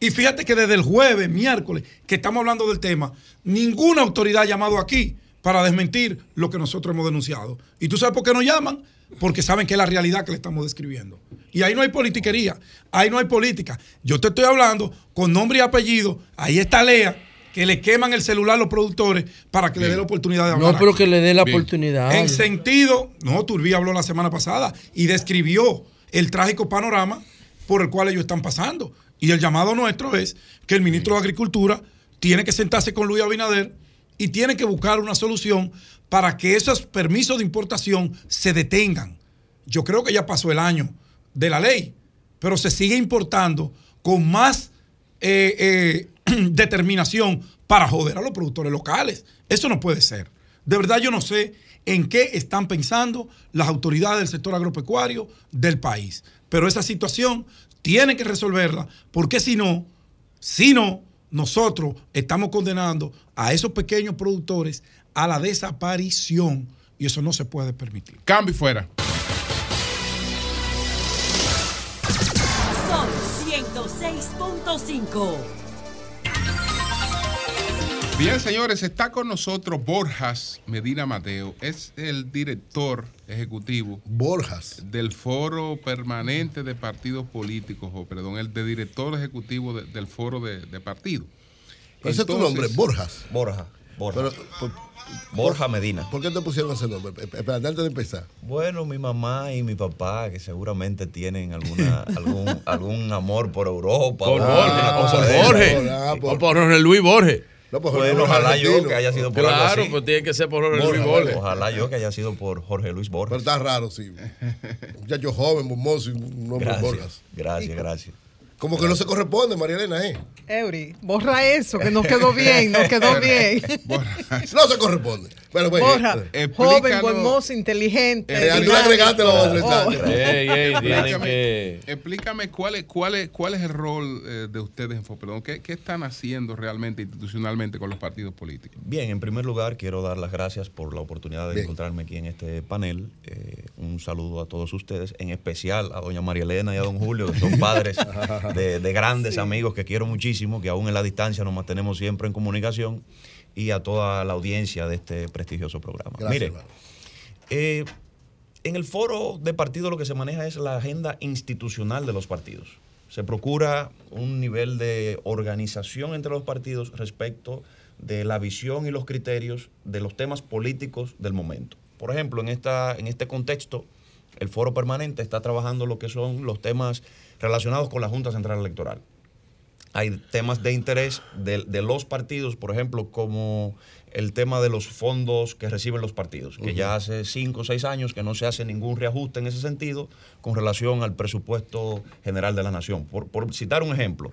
Y fíjate que desde el jueves, miércoles, que estamos hablando del tema, ninguna autoridad ha llamado aquí para desmentir lo que nosotros hemos denunciado. ¿Y tú sabes por qué no llaman? Porque saben que es la realidad que le estamos describiendo. Y ahí no hay politiquería, ahí no hay política. Yo te estoy hablando con nombre y apellido, ahí está Lea, que le queman el celular a los productores para que le dé la oportunidad de hablar. No, pero que le dé la oportunidad. En sentido, no, Turbí habló la semana pasada y describió el trágico panorama por el cual ellos están pasando. Y el llamado nuestro es que el ministro de Agricultura tiene que sentarse con Luis Abinader y tiene que buscar una solución para que esos permisos de importación se detengan. Yo creo que ya pasó el año de la ley, pero se sigue importando con más eh, eh, determinación para joder a los productores locales. Eso no puede ser. De verdad yo no sé en qué están pensando las autoridades del sector agropecuario del país. Pero esa situación tienen que resolverla porque si no, si no, nosotros estamos condenando a esos pequeños productores a la desaparición y eso no se puede permitir. Cambio y fuera. Son 106.5. Bien, señores, está con nosotros Borjas Medina Mateo. Es el director ejecutivo. Borjas. Del Foro Permanente de Partidos Políticos, o perdón, el de director ejecutivo de- del Foro de, de Partidos. Ese es tu nombre, Borjas. Borja. Borja. Pero, por- Borja Medina. ¿Por qué te pusieron ese nombre? Espera, antes de empezar. Bueno, mi mamá y mi papá, que seguramente tienen alguna, algún, algún amor por Europa. Por Borges, o cosa por. Borges. Ah, O por Jorge Luis Borges. No, pues, Bueno, ojalá yo que haya sido por algo Claro, así. pues tiene que ser por Jorge Borja, Luis Borges. Ojalá yo que haya sido por Jorge Luis Borges. Pero está raro, sí. Muchacho joven, bomboso y un nombre Gracias, Borjas. gracias, gracias. Como que no se corresponde, María Elena, ¿eh? Eury, borra eso, que nos quedó bien, nos quedó bien. No se corresponde. Pero, pues, Borra, eh, joven, buen mozo, inteligente. Eh, tú agregaste Oh. ey, tienen Explícame, que. explícame cuál es, cuál es, cuál es el rol eh, de ustedes en Foperdón. ¿Qué, ¿Qué están haciendo realmente institucionalmente con los partidos políticos? Bien, en primer lugar quiero dar las gracias por la oportunidad de Bien. encontrarme aquí en este panel. Eh, un saludo a todos ustedes, en especial a doña María Elena y a don Julio, que son padres de, de grandes amigos que quiero muchísimo, que aún en la distancia nos mantenemos siempre en comunicación, y a toda la audiencia de este prestigioso programa. Gracias, Mire, eh, en el foro de partidos lo que se maneja es la agenda institucional de los partidos. Se procura un nivel de organización entre los partidos respecto de la visión y los criterios de los temas políticos del momento. Por ejemplo, en, esta, en este contexto, el foro permanente está trabajando lo que son los temas relacionados con la Junta Central Electoral hay temas de interés de, de los partidos, por ejemplo, como el tema de los fondos que reciben los partidos, que ya hace cinco o seis años que no se hace ningún reajuste en ese sentido con relación al presupuesto general de la nación. Por, por citar un ejemplo,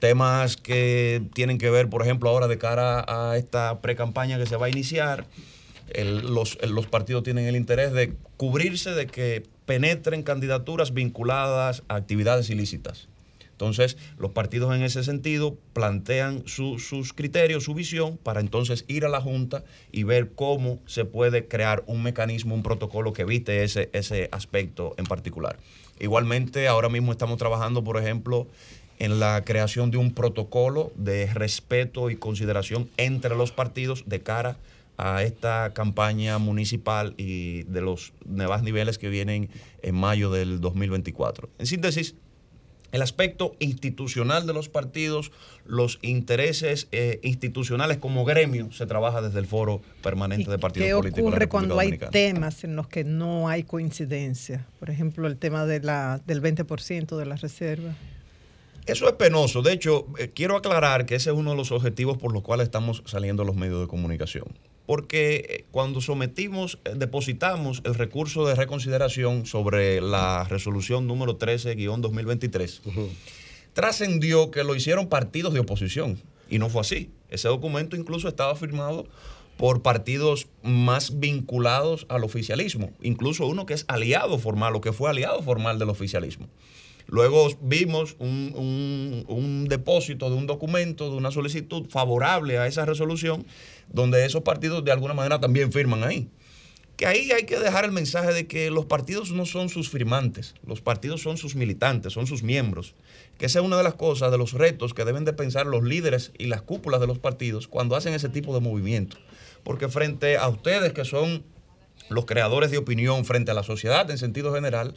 temas que tienen que ver, por ejemplo, ahora de cara a esta pre-campaña que se va a iniciar, el- los, el- los partidos tienen el interés de cubrirse de que penetren candidaturas vinculadas a actividades ilícitas. Entonces, los partidos en ese sentido plantean su- sus criterios, su visión, para entonces ir a la Junta y ver cómo se puede crear un mecanismo, un protocolo que evite ese, ese aspecto en particular. Igualmente, ahora mismo estamos trabajando, por ejemplo, en la creación de un protocolo de respeto y consideración entre los partidos de cara a esta campaña municipal y de los nuevos niveles que vienen en mayo del 2024. En síntesis, el aspecto institucional de los partidos, los intereses eh, institucionales como gremio, se trabaja desde el foro permanente de partidos ¿Qué políticos. la ocurre cuando hay temas en los que no hay coincidencia? Por ejemplo, el tema de la, del 20% de la reserva. Eso es penoso. De hecho, eh, quiero aclarar que ese es uno de los objetivos por los cuales estamos saliendo los medios de comunicación. Porque eh, cuando sometimos, eh, depositamos el recurso de reconsideración sobre la resolución número 13-2023, trascendió que lo hicieron partidos de oposición. Y no fue así. Ese documento incluso estaba firmado por partidos más vinculados al oficialismo, incluso uno que es aliado formal o que fue aliado formal del oficialismo. Luego vimos un- un depósito de un documento, de una solicitud favorable a esa resolución, donde esos partidos de alguna manera también firman ahí. Que ahí hay que dejar el mensaje de que los partidos no son sus firmantes, los partidos son sus militantes, son sus miembros. Que esa es una de las cosas, de los retos que deben de pensar los líderes y las cúpulas de los partidos cuando hacen ese tipo de movimientos. Porque frente a ustedes que son los creadores de opinión frente a la sociedad en sentido general,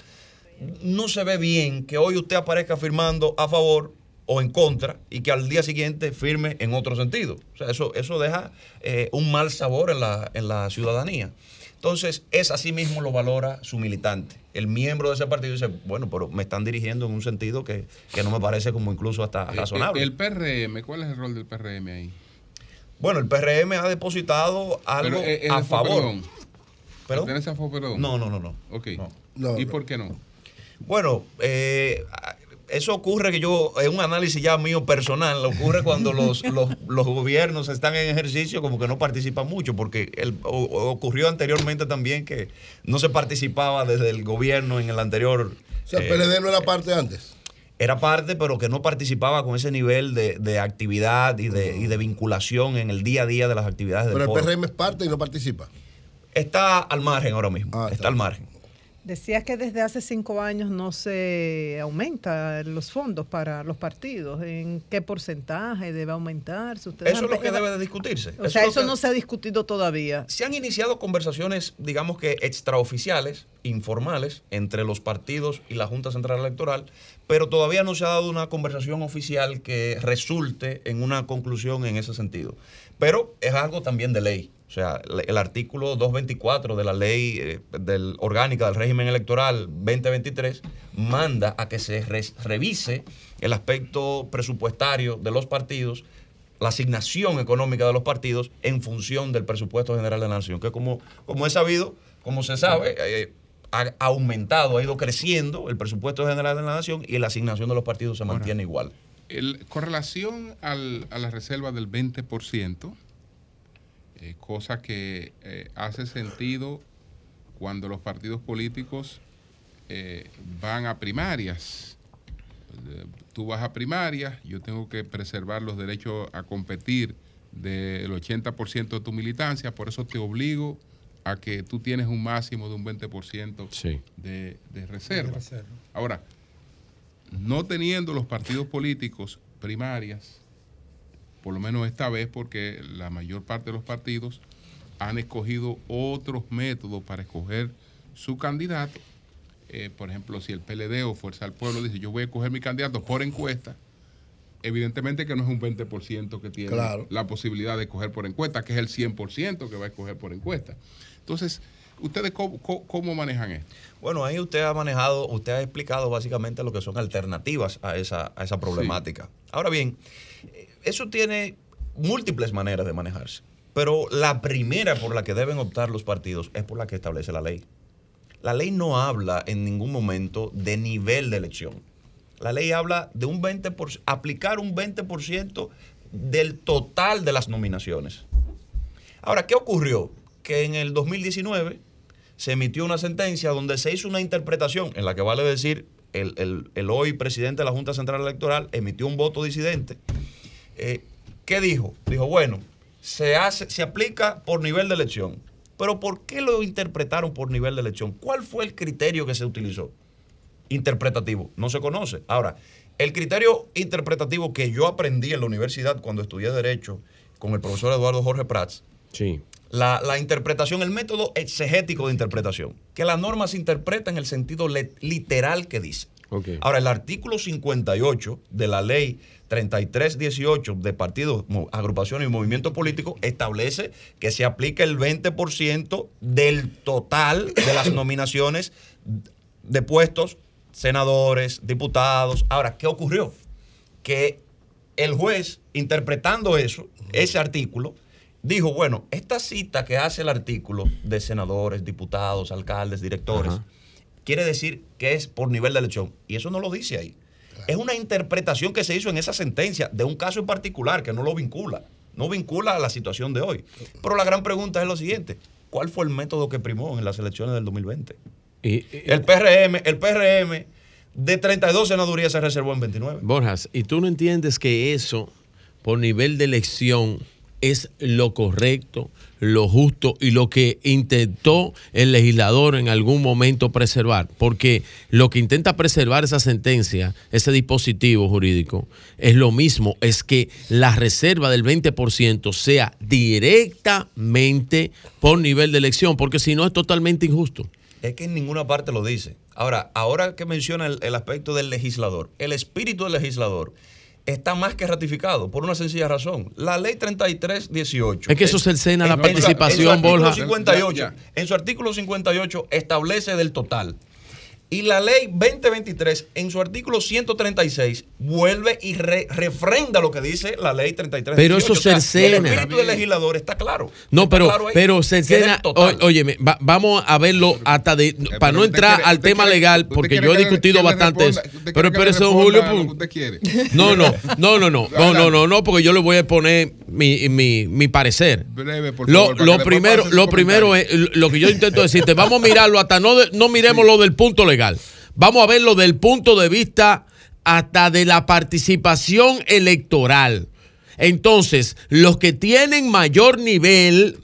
no se ve bien que hoy usted aparezca firmando a favor o en contra y que al día siguiente firme en otro sentido. O sea, eso, eso deja eh, un mal sabor en la, en la ciudadanía. Entonces, es así mismo lo valora su militante. El miembro de ese partido dice, bueno, pero me están dirigiendo en un sentido que, que no me parece como incluso hasta Eh, razonable. El, PRM, ¿cuál es el rol del PRM ahí? bueno, el PRM ha depositado algo Pero, eh, a favor. perdón. ¿Perdón? ¿Pertenece a Foperdón? No, no, no, no. Ok. No. ¿Y por qué no? Bueno, eh, eso ocurre que yo, es un análisis ya mío personal, ocurre cuando los, los, los gobiernos están en ejercicio como que no participan mucho, porque el- o- ocurrió anteriormente también que no se participaba desde el gobierno en el anterior... O sea, el eh, PLD no era parte antes. era parte, pero que no participaba con ese nivel de, de actividad y de, y de vinculación en el día a día de las actividades del Pero el foro. PRM es parte y no participa. Está al margen ahora mismo, está al margen. Decías que desde hace cinco años no se aumenta los fondos para los partidos. ¿En qué porcentaje debe aumentarse? Ustedes Eso es lo que debe de discutirse. O sea, eso que- no se ha discutido todavía. Se han iniciado conversaciones, digamos que extraoficiales, informales, entre los partidos y la Junta Central Electoral, pero todavía no se ha dado una conversación oficial que resulte en una conclusión en ese sentido. Pero es algo también de ley. O sea, el artículo 224 de la ley eh, del, orgánica del régimen electoral 2023 manda a que se revise el aspecto presupuestario de los partidos la asignación económica de los partidos en función del presupuesto general de la nación, que como, como es sabido, como se sabe, eh, ha aumentado, ha ido creciendo el presupuesto general de la nación y la asignación de los partidos se mantiene igual. El- con relación al- a la reserva del 20%, eh, cosa que eh, hace sentido cuando los partidos políticos eh, van a primarias. Tú vas a primarias, yo tengo que preservar los derechos a competir del 80% de tu militancia, por eso te obligo a que tú tienes un máximo de un 20% de, de reserva. Ahora, no teniendo los partidos políticos primarias, por lo menos esta vez, porque la mayor parte de los partidos han escogido otros métodos para escoger su candidato. Eh, por ejemplo, si el PLD o Fuerza del Pueblo dice yo voy a escoger mi candidato por encuesta, evidentemente que no es un 20% que tiene Claro. la posibilidad de escoger por encuesta, que es el 100% que va a escoger por encuesta. Entonces, ¿ustedes cómo, cómo- manejan esto? Bueno, ahí usted ha manejado, usted ha explicado básicamente lo que son alternativas a esa, a esa problemática. Ahora bien, eh, eso tiene múltiples maneras de manejarse, pero la primera por la que deben optar los partidos es por la que establece la ley. La ley no habla en ningún momento de nivel de elección. La ley habla de un 20%, aplicar un 20% del total de las nominaciones. Ahora, ¿qué ocurrió? Que en el 2019 se emitió una sentencia donde se hizo una interpretación en la que vale decir el, el- el hoy presidente de la Junta Central Electoral emitió un voto disidente. Eh, ¿Qué dijo? Dijo, bueno, se, hace, se aplica por nivel de elección. Pero ¿por qué lo interpretaron por nivel de elección? ¿Cuál fue el criterio que se utilizó? Interpretativo. No se conoce. Ahora, el criterio interpretativo que yo aprendí en la universidad cuando estudié Derecho con el profesor Eduardo Jorge Prats, Sí. La, la interpretación, el método exegético de interpretación, que la norma se interpreta en el sentido literal que dice. Ahora, el artículo 58 de la ley 3318 de partidos, agrupaciones y movimientos políticos establece que se aplica el 20% del total de las nominaciones de puestos, senadores, diputados. Ahora, ¿qué ocurrió? Que el juez, interpretando eso, ese artículo, dijo, bueno, esta cita que hace el artículo de senadores, diputados, alcaldes, directores, quiere decir que es por nivel de elección. Y eso no lo dice ahí. Es una interpretación que se hizo en esa sentencia de un caso en particular que no lo vincula. No vincula a la situación de hoy. Pero la gran pregunta es lo siguiente. ¿Cuál fue el método que primó en las elecciones del 2020? Y, El PRM, el PRM De 32 senadurías se reservó en 29. Borjas, ¿y tú no entiendes que eso, por nivel de elección, es lo correcto, lo justo y lo que intentó el legislador en algún momento preservar? Porque lo que intenta preservar esa sentencia, ese dispositivo jurídico, es lo mismo, es que la reserva del 20% sea directamente por nivel de elección, porque si no es totalmente injusto. Es que en ninguna parte lo dice. Ahora, ahora que menciona el, el aspecto del legislador, el espíritu del legislador está más que ratificado por una sencilla razón. La ley 3318. Es que eso cercena la en- en su- participación, en su artículo Borja. 58, En su artículo 58 establece del total. Y la ley 2023, en su artículo 136, vuelve y re refrenda lo que dice la ley 33. Pero eso cercena. El espíritu del legislador está claro. No, pero, pero cercena. Óyeme, va, vamos a verlo hasta de. Para no entrar al tema legal, porque yo he discutido bastante eso. Pero espérese, don Julio. No, no, no, no, no. No, no, no, no, porque yo le voy a poner mi, mi, mi parecer. Lo, primero, lo primero es lo que yo intento decirte. Vamos a mirarlo hasta no, no miremos lo del punto legal. Vamos a verlo del punto de vista hasta de la participación electoral. Entonces, los que tienen mayor nivel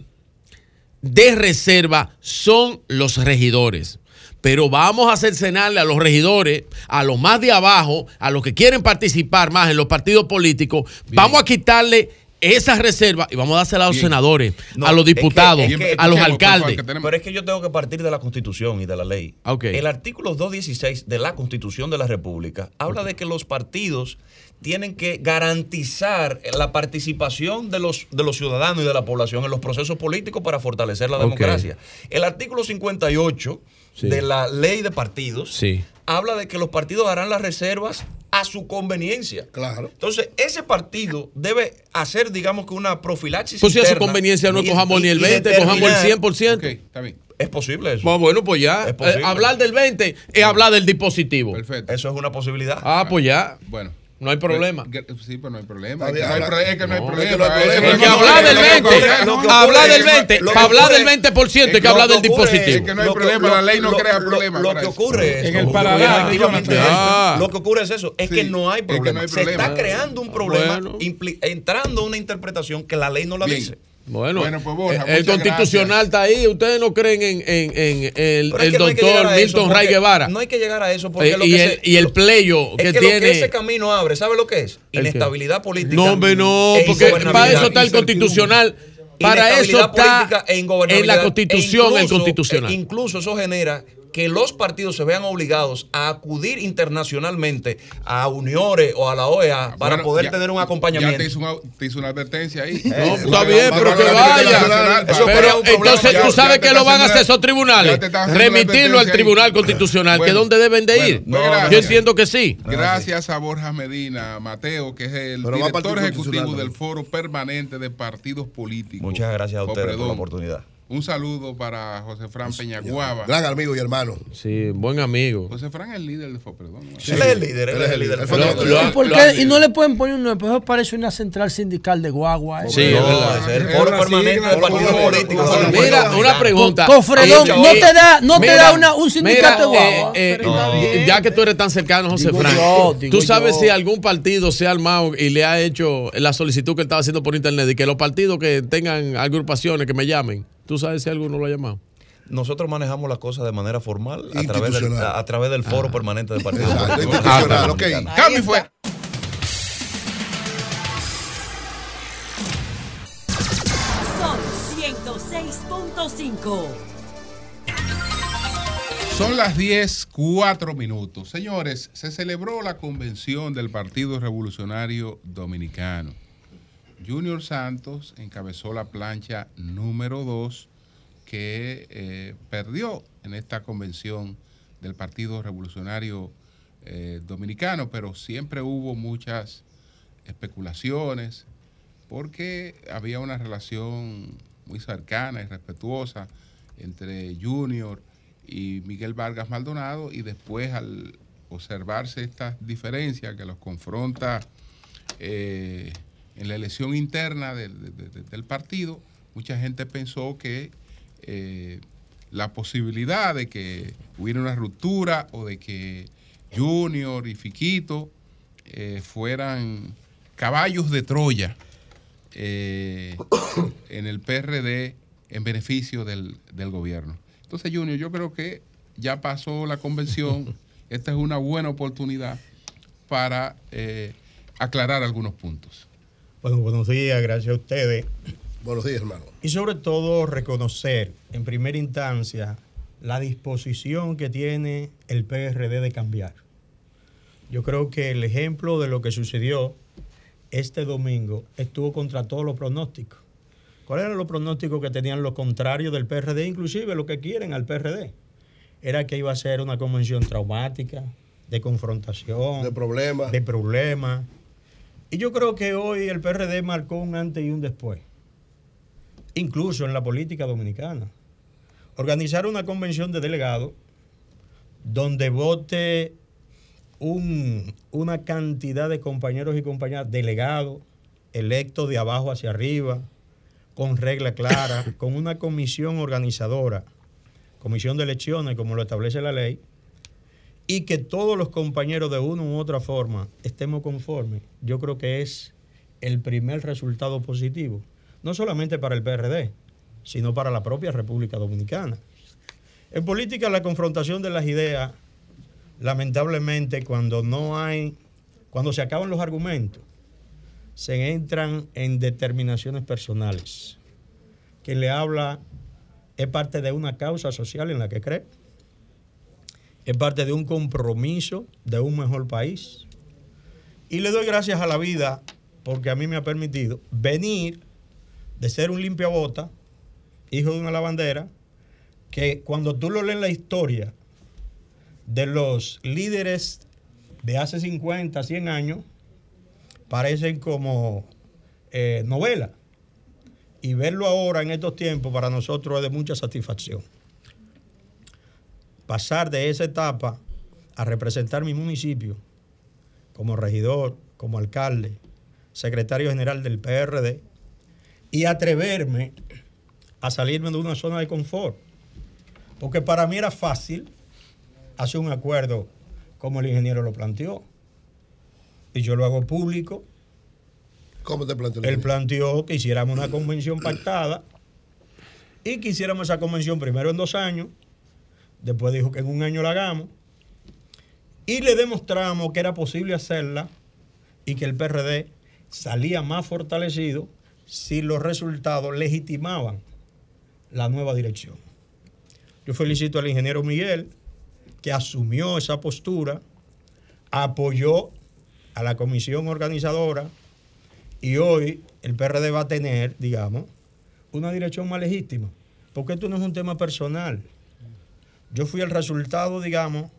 de reserva son los regidores. Pero vamos a cercenarle a los regidores, a los más de abajo, a los que quieren participar más en los partidos políticos, vamos a quitarle esas reservas y vamos a dársela a los Bien. senadores, No, a los es que- diputados, es que- a los escuchemos, por favor, alcaldes. que tenemos- Pero es que yo tengo que partir de la Constitución y de la ley. Ok. El artículo 216 de la Constitución de la República habla de que los partidos tienen que garantizar la participación de los, de los ciudadanos y de la población en los procesos políticos para fortalecer la Ok. democracia. El artículo 58 Sí. de la ley de partidos Sí. Habla de que los partidos harán las reservas a su conveniencia. Claro. Entonces, ese partido debe hacer, digamos que una profilaxis. Pues si a su conveniencia no y- cojamos ni el y 20, cojamos el determinar- 100%. está bien. Es posible eso. Bueno, bueno, pues ya. Es posible. Eh, hablar del 20 es hablar del dispositivo. Perfecto. Eso es una posibilidad. Ah, pues ya. Bueno. No hay problema. Pues, sí, pero no hay problema. Es que no hay, pro hay que hablar del 20. Hablar del 20. Hablar del 20% hay que hablar del dispositivo. Es que no hay problema. La ley no crea problemas. Lo que ocurre es. En el Paraná. Lo que ocurre es eso. Es que no hay problema. Se está creando un problema entrando a una interpretación que la ley no la dice. Bueno, Bueno, pues, Borja, eh, el constitucional está ahí. Ustedes no creen en, en- en el, el no doctor llegar a eso, Milton Ray Guevara No hay que llegar a eso porque Eh, lo y, que el, se- y el pleyo es que que tiene. lo que ese camino abre, ¿sabe lo que es? ¿El qué? Inestabilidad política. no, hombre, no, e porque para eso está el constitucional. Para eso Inestabilidad está e en la constitución E el incluso- constitucional. e incluso eso genera que los partidos se vean obligados a acudir internacionalmente a Uniores o a la OEA para Bueno, poder ya- tener un Ya te acompañamiento. hizo una, te hizo una advertencia ahí. No, Eh, está va- bien, pero va- que va- vaya. Eso Pero un entonces Ya- tú sabes que está lo van a hacer esos una- tribunales. está Remitirlo al Tribunal ahí. Constitucional, que Bueno, es donde deben de ir. bueno. Yo entiendo que sí. Gracias a Borja Medina, Mateo, que es el Pero para director ejecutivo del ¿no? Foro Permanente de Partidos Políticos. Muchas gracias a ustedes por la oportunidad. Un saludo para José Fran Peñaguaba. Gran amigo y hermano. Sí, buen amigo. José Fran es el líder de Fopredón. ¿no? Él es el líder, él es el líder. ¿Y, por qué? y no le pueden poner un nombre, pues parece una central sindical de guagua. ¿eh? Sí, es No, verdad. es el foro permanente del partido político. Mira, una pregunta. Con Fredón, Eh, no eh, te da, no te da una, un sindicato de mira, guagua. eh, eh, ya que tú eres tan cercano, José Digo Frank, yo, digo tú sabes yo. si algún partido se ha armado y le ha hecho la solicitud que él estaba haciendo por internet y que los partidos que tengan agrupaciones que me llamen, tú sabes si alguno lo ha llamado. Nosotros manejamos las cosas de manera formal a través del, Institucional. a, a través del foro permanente del partido. Exacto, político. institucional, ok. Cambio y fuera. Sol 106.5. Son las 10, 4 minutos. Señores, se celebró la convención del Partido Revolucionario Dominicano. Junior Santos encabezó la plancha número 2 que eh, perdió en esta convención del Partido Revolucionario eh, Dominicano, pero siempre hubo muchas especulaciones porque había una relación muy cercana y respetuosa entre Junior y Miguel Vargas Maldonado y después al observarse esta diferencia que los confronta eh, en la elección interna del, de- de- del partido, mucha gente pensó que eh, la posibilidad de que hubiera una ruptura o de que Junior y Fiquito eh, fueran caballos de Troya eh, en el PRD en beneficio del, del gobierno. Entonces, Junior, yo creo que ya pasó la convención. Esta es una buena oportunidad para eh, aclarar algunos puntos. Bueno, buenos días, gracias a ustedes. Buenos días, hermano. Y sobre todo reconocer en primera instancia la disposición que tiene el PRD de cambiar. Yo creo que el ejemplo de lo que sucedió este domingo estuvo contra todos los pronósticos. ¿Cuáles eran los pronósticos que tenían los contrarios del PRD, inclusive lo que quieren al PRD? Era que iba a ser una convención traumática, de confrontación, De problemas. de problemas. Y yo creo que hoy el PRD marcó un antes y un después, incluso en la política dominicana. Organizar una convención de delegados donde vote un- una cantidad de compañeros y compañeras delegados, electos de abajo hacia arriba, con regla clara, con una comisión organizadora, comisión de elecciones como lo establece la ley, y que todos los compañeros de una u otra forma estemos conformes, yo creo que es el primer resultado positivo, no solamente para el PRD, sino para la propia República Dominicana. En política la confrontación de las ideas, lamentablemente cuando no hay, cuando se acaban los argumentos, se entran en determinaciones personales. Quien le habla es parte de una causa social en la que cree, es parte de un compromiso de un mejor país. Y le doy gracias a la vida porque a mí me ha permitido venir de ser un limpiabota, hijo de una lavandera, que cuando tú lo lees la historia de los líderes de hace 50, 100 años, parecen como eh, novelas. Y verlo ahora en estos tiempos para nosotros es de mucha satisfacción. Pasar de esa etapa a representar mi municipio como regidor, como alcalde, secretario general del PRD y atreverme a salirme de una zona de confort. Porque para mí era fácil hacer un acuerdo como el ingeniero lo planteó. Y yo lo hago público. ¿Cómo te planteó? Él planteó que hiciéramos una convención pactada y que hiciéramos esa convención primero en dos años, después dijo que en un año la hagamos, y le demostramos que era posible hacerla y que el PRD salía más fortalecido si los resultados legitimaban la nueva dirección. Yo felicito al ingeniero Miguel, que asumió esa postura, apoyó a la comisión organizadora y hoy el PRD va a tener, digamos, una dirección más legítima. Porque esto no es un tema personal. Yo fui el resultado, digamos,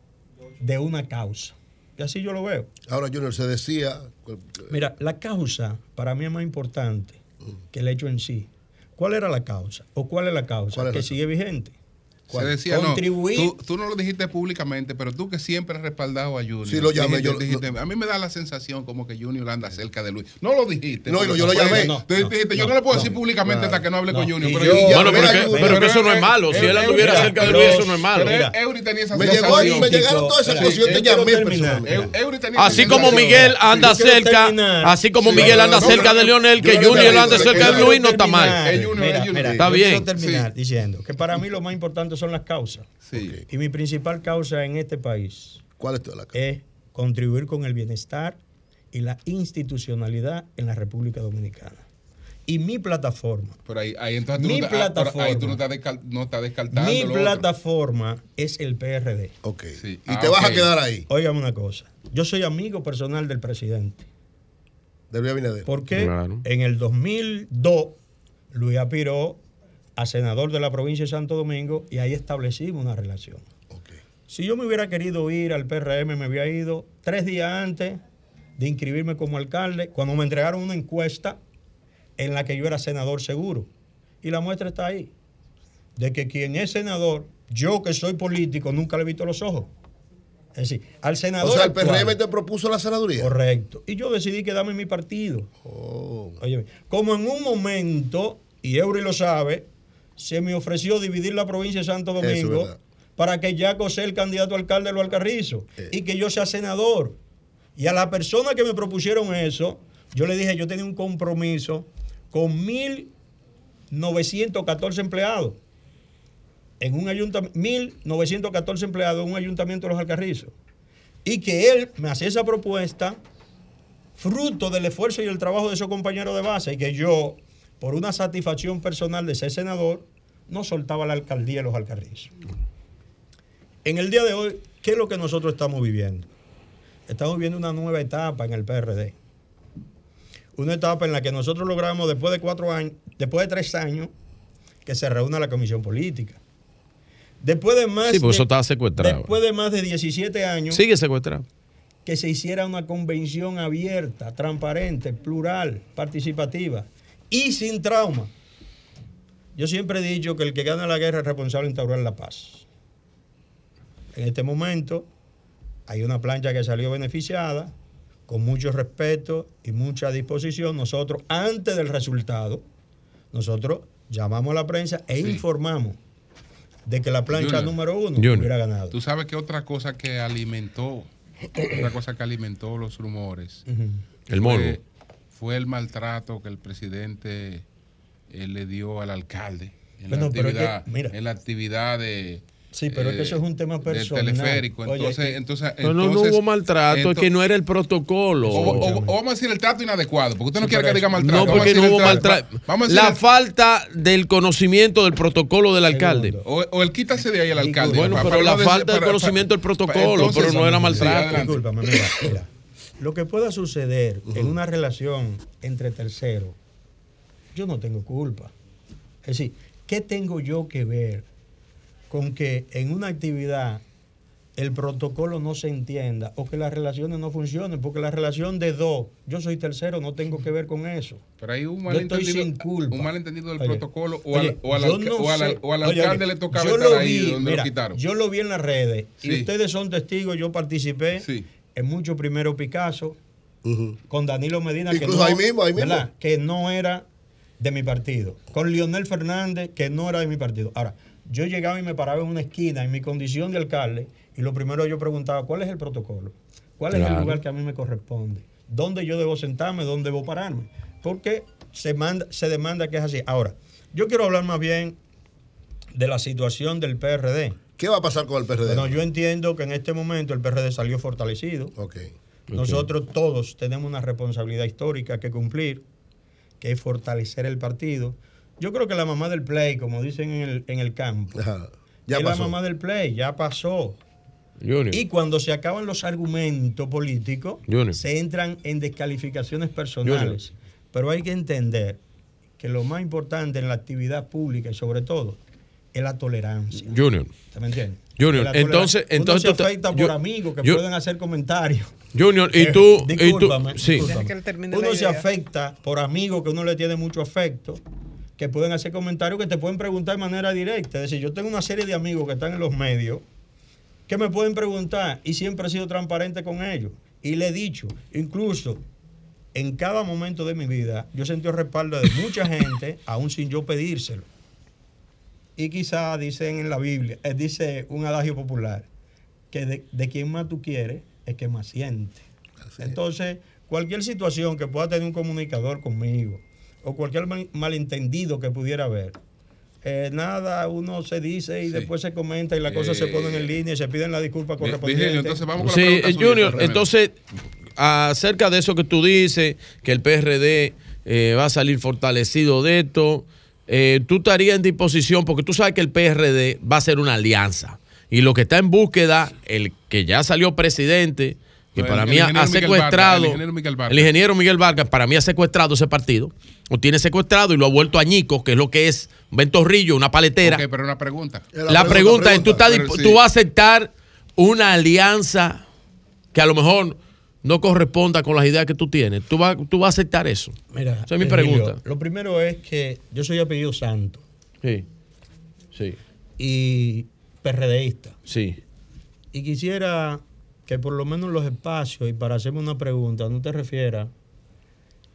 de una causa. Y así yo lo veo. Ahora, Junior, se decía. Mira, la causa para mí es más importante que el hecho en sí. ¿Cuál era la causa? ¿O cuál es la causa? ¿Cuál es que la sigue vigente. Se decía, no, tú, tú no lo dijiste públicamente, pero tú que siempre has respaldado a Junior. Sí, lo llamé, dijiste- yo- dijiste, a mí me da la sensación como que Junior anda cerca de Luis. No lo dijiste. No, porque yo lo llamé. no, No, tú dijiste, yo no, le puedo decir públicamente hasta que no hable con Junior. Pero yo- yo- Bueno, pero que- pero que eso no es malo. Si él anduviera cerca de Luis, eso no es malo. Eury tenía esa sensación. me llegaron todas esas cosas, yo te llamé Así como. Miguel anda Yo cerca, así como Miguel anda cerca de Lionel, que yo Junior anda cerca yo de Luis, no está mal. Mira, mira, Está yo bien. quiero terminar diciendo que para mí lo más importante son las causas. Y mi principal causa en este país ¿Cuál es toda la es contribuir con el bienestar y la institucionalidad en la República Dominicana. Y mi plataforma, Pero ahí, ahí entonces tú Mi no, estás- ah, pero ahí plataforma. tú no estás, descal- no estás descartando. mi lo otro. plataforma es el PRD. Ok. Sí. Y Ah, te vas a quedar ahí. Óigame una cosa, yo soy amigo personal del presidente. De Luis Abinader. Porque Claro. en el 2002 Luis aspiró a senador de la provincia de Santo Domingo y ahí establecimos una relación. Si yo me hubiera querido ir al PRM, me había ido tres días antes de inscribirme como alcalde, cuando me entregaron una encuesta en la que yo era senador seguro. Y la muestra está ahí. De que quien es senador, yo que soy político, nunca le he visto los ojos. Es decir, al senador. O sea, el actual- PRM te propuso la senaduría. Correcto. Y yo decidí quedarme en mi partido. Oh. Óyeme, como en un momento, y Eury lo sabe, se me ofreció dividir la provincia de Santo Domingo, para que Jaco sea el candidato a alcalde de los Alcarrizos y que yo sea senador. Y a la persona que me propusieron eso, yo le dije, yo tenía un compromiso con 1.914 empleados en un ayuntamiento, 1.914 empleados en un ayuntamiento de los Alcarrizos. Y que él me hacía esa propuesta fruto del esfuerzo y el trabajo de esos compañeros de base y que yo, por una satisfacción personal de ser senador, no soltaba la alcaldía de los Alcarrizos. En el día de hoy, ¿qué es lo que nosotros estamos viviendo? Estamos viviendo una nueva etapa en el PRD. Una etapa en la que nosotros logramos después de cuatro años, después de tres años, que se reúna la comisión política. Después de más Sí, porque de- eso estaba secuestrado. Después de más de 17 años Sigue secuestrado. que se hiciera una convención abierta, transparente, plural, participativa y sin trauma. Yo siempre he dicho que el que gana la guerra es responsable de instaurar la paz. En este momento hay una plancha que salió beneficiada, con mucho respeto y mucha disposición. Nosotros, antes del resultado, nosotros llamamos a la prensa e informamos de que la plancha Junior. número uno Junior. hubiera ganado. Tú sabes que otra cosa que alimentó, otra cosa que alimentó los rumores, El morbo. Fue el maltrato que el presidente eh, le dio al alcalde en, Bueno, la, pero es que, actividad, mira. en la actividad de Sí, pero es que eso es un tema del personal. teleférico. Oye, Entonces, que- entonces, No, no, hubo maltrato, es que no era el protocolo. o, o- o vamos a decir el trato inadecuado, porque usted no Sí, quiere que diga maltrato. No, Vamos a porque decir no hubo trato. maltrato. La el- falta del conocimiento del protocolo del alcalde. o, o el quítase de ahí el alcalde. Bueno, pero para la falta del para- conocimiento del protocolo, entonces- pero no era maltrato. Discúlpame, mira, mira. Lo que pueda suceder en una relación entre terceros, yo no tengo culpa. Es decir, ¿qué tengo yo que ver con que en una actividad el protocolo no se entienda o que las relaciones no funcionen? Porque la relación de dos, yo soy tercero, no tengo que ver con eso. Pero hay un malentendido, un malentendido del Oye, protocolo o, oye, al, o al yo alca- no o al- sé. o al Oye, alcalde oye, le tocaba estar lo ahí vi, donde mira, lo quitaron. Yo lo vi en las redes y Sí. ustedes son testigos, yo participé en mucho primero Picasso con Danilo Medina, que no, ahí mismo, ahí mismo. ¿verdad? que no era de mi partido, con Leonel Fernández, que no era de mi partido. Ahora, yo llegaba y me paraba en una esquina en mi condición de alcalde y lo primero yo preguntaba, ¿cuál es el protocolo? ¿Cuál es el lugar que a mí me corresponde? ¿Dónde yo debo sentarme? ¿Dónde debo pararme? Porque se, manda, se demanda que es así. Ahora, yo quiero hablar más bien de la situación del PRD. ¿Qué va a pasar con el PRD? Bueno, yo entiendo que en este momento el PRD salió fortalecido. Ok. Nosotros todos tenemos una responsabilidad histórica que cumplir, que es fortalecer el partido. Yo creo que la mamá del play, como dicen en el, en el campo, Ya es pasó. la mamá del play, ya pasó. Junior. Y cuando se acaban los argumentos políticos, Junior. se entran en descalificaciones personales. Pero hay que entender que lo más importante en la actividad pública y sobre todo es la tolerancia. Junior. ¿Usted me entiende? Junior, entonces- entonces uno tú se te- afecta yo- por amigos que yo- pueden hacer comentarios. Junior, y Eh, tú, y tú, sí. Uno se afecta por amigos que uno le tiene mucho afecto, que pueden hacer comentarios que te pueden preguntar de manera directa. Es decir, yo tengo una serie de amigos que están en los medios que me pueden preguntar y siempre he sido transparente con ellos. Y le he dicho, incluso en cada momento de mi vida, yo sentí el respaldo de mucha gente, aún sin yo pedírselo. Y quizá dicen en la Biblia, eh, dice un adagio popular, que de, de quien más tú quieres es que más siente. Entonces, cualquier situación que pueda tener un comunicador conmigo o cualquier mal- malentendido que pudiera haber, eh, nada, uno se dice y después se comenta y las cosas se Eh, ponen en línea y se piden la disculpa correspondiente. entonces vamos Sí, eh, Junior, entonces, acerca de eso que tú dices, que el PRD eh, va a salir fortalecido de esto, eh, tú estarías en disposición, porque tú sabes que el PRD va a ser una alianza. Y lo que está en búsqueda, el que ya salió presidente, que El- para mí ha- secuestrado, el ingeniero Miguel Vargas. el ingeniero Miguel Vargas, para mí ha secuestrado ese partido, o tiene secuestrado y lo ha vuelto añicos, que es lo que es un ventorrillo, una paletera. Ok, pero una pregunta. La, pregunta, es, ¿tú, estás Pero disp- sí. tú vas a aceptar una alianza que a lo mejor no corresponda con las ideas que tú tienes? ¿Tú vas, tú vas a aceptar eso? Mira, Esa es mi pregunta. Lo primero es que yo soy apellido santo. Sí. Sí. Y PRDista. Sí. Y quisiera que por lo menos los espacios, y para hacerme una pregunta, no te refieras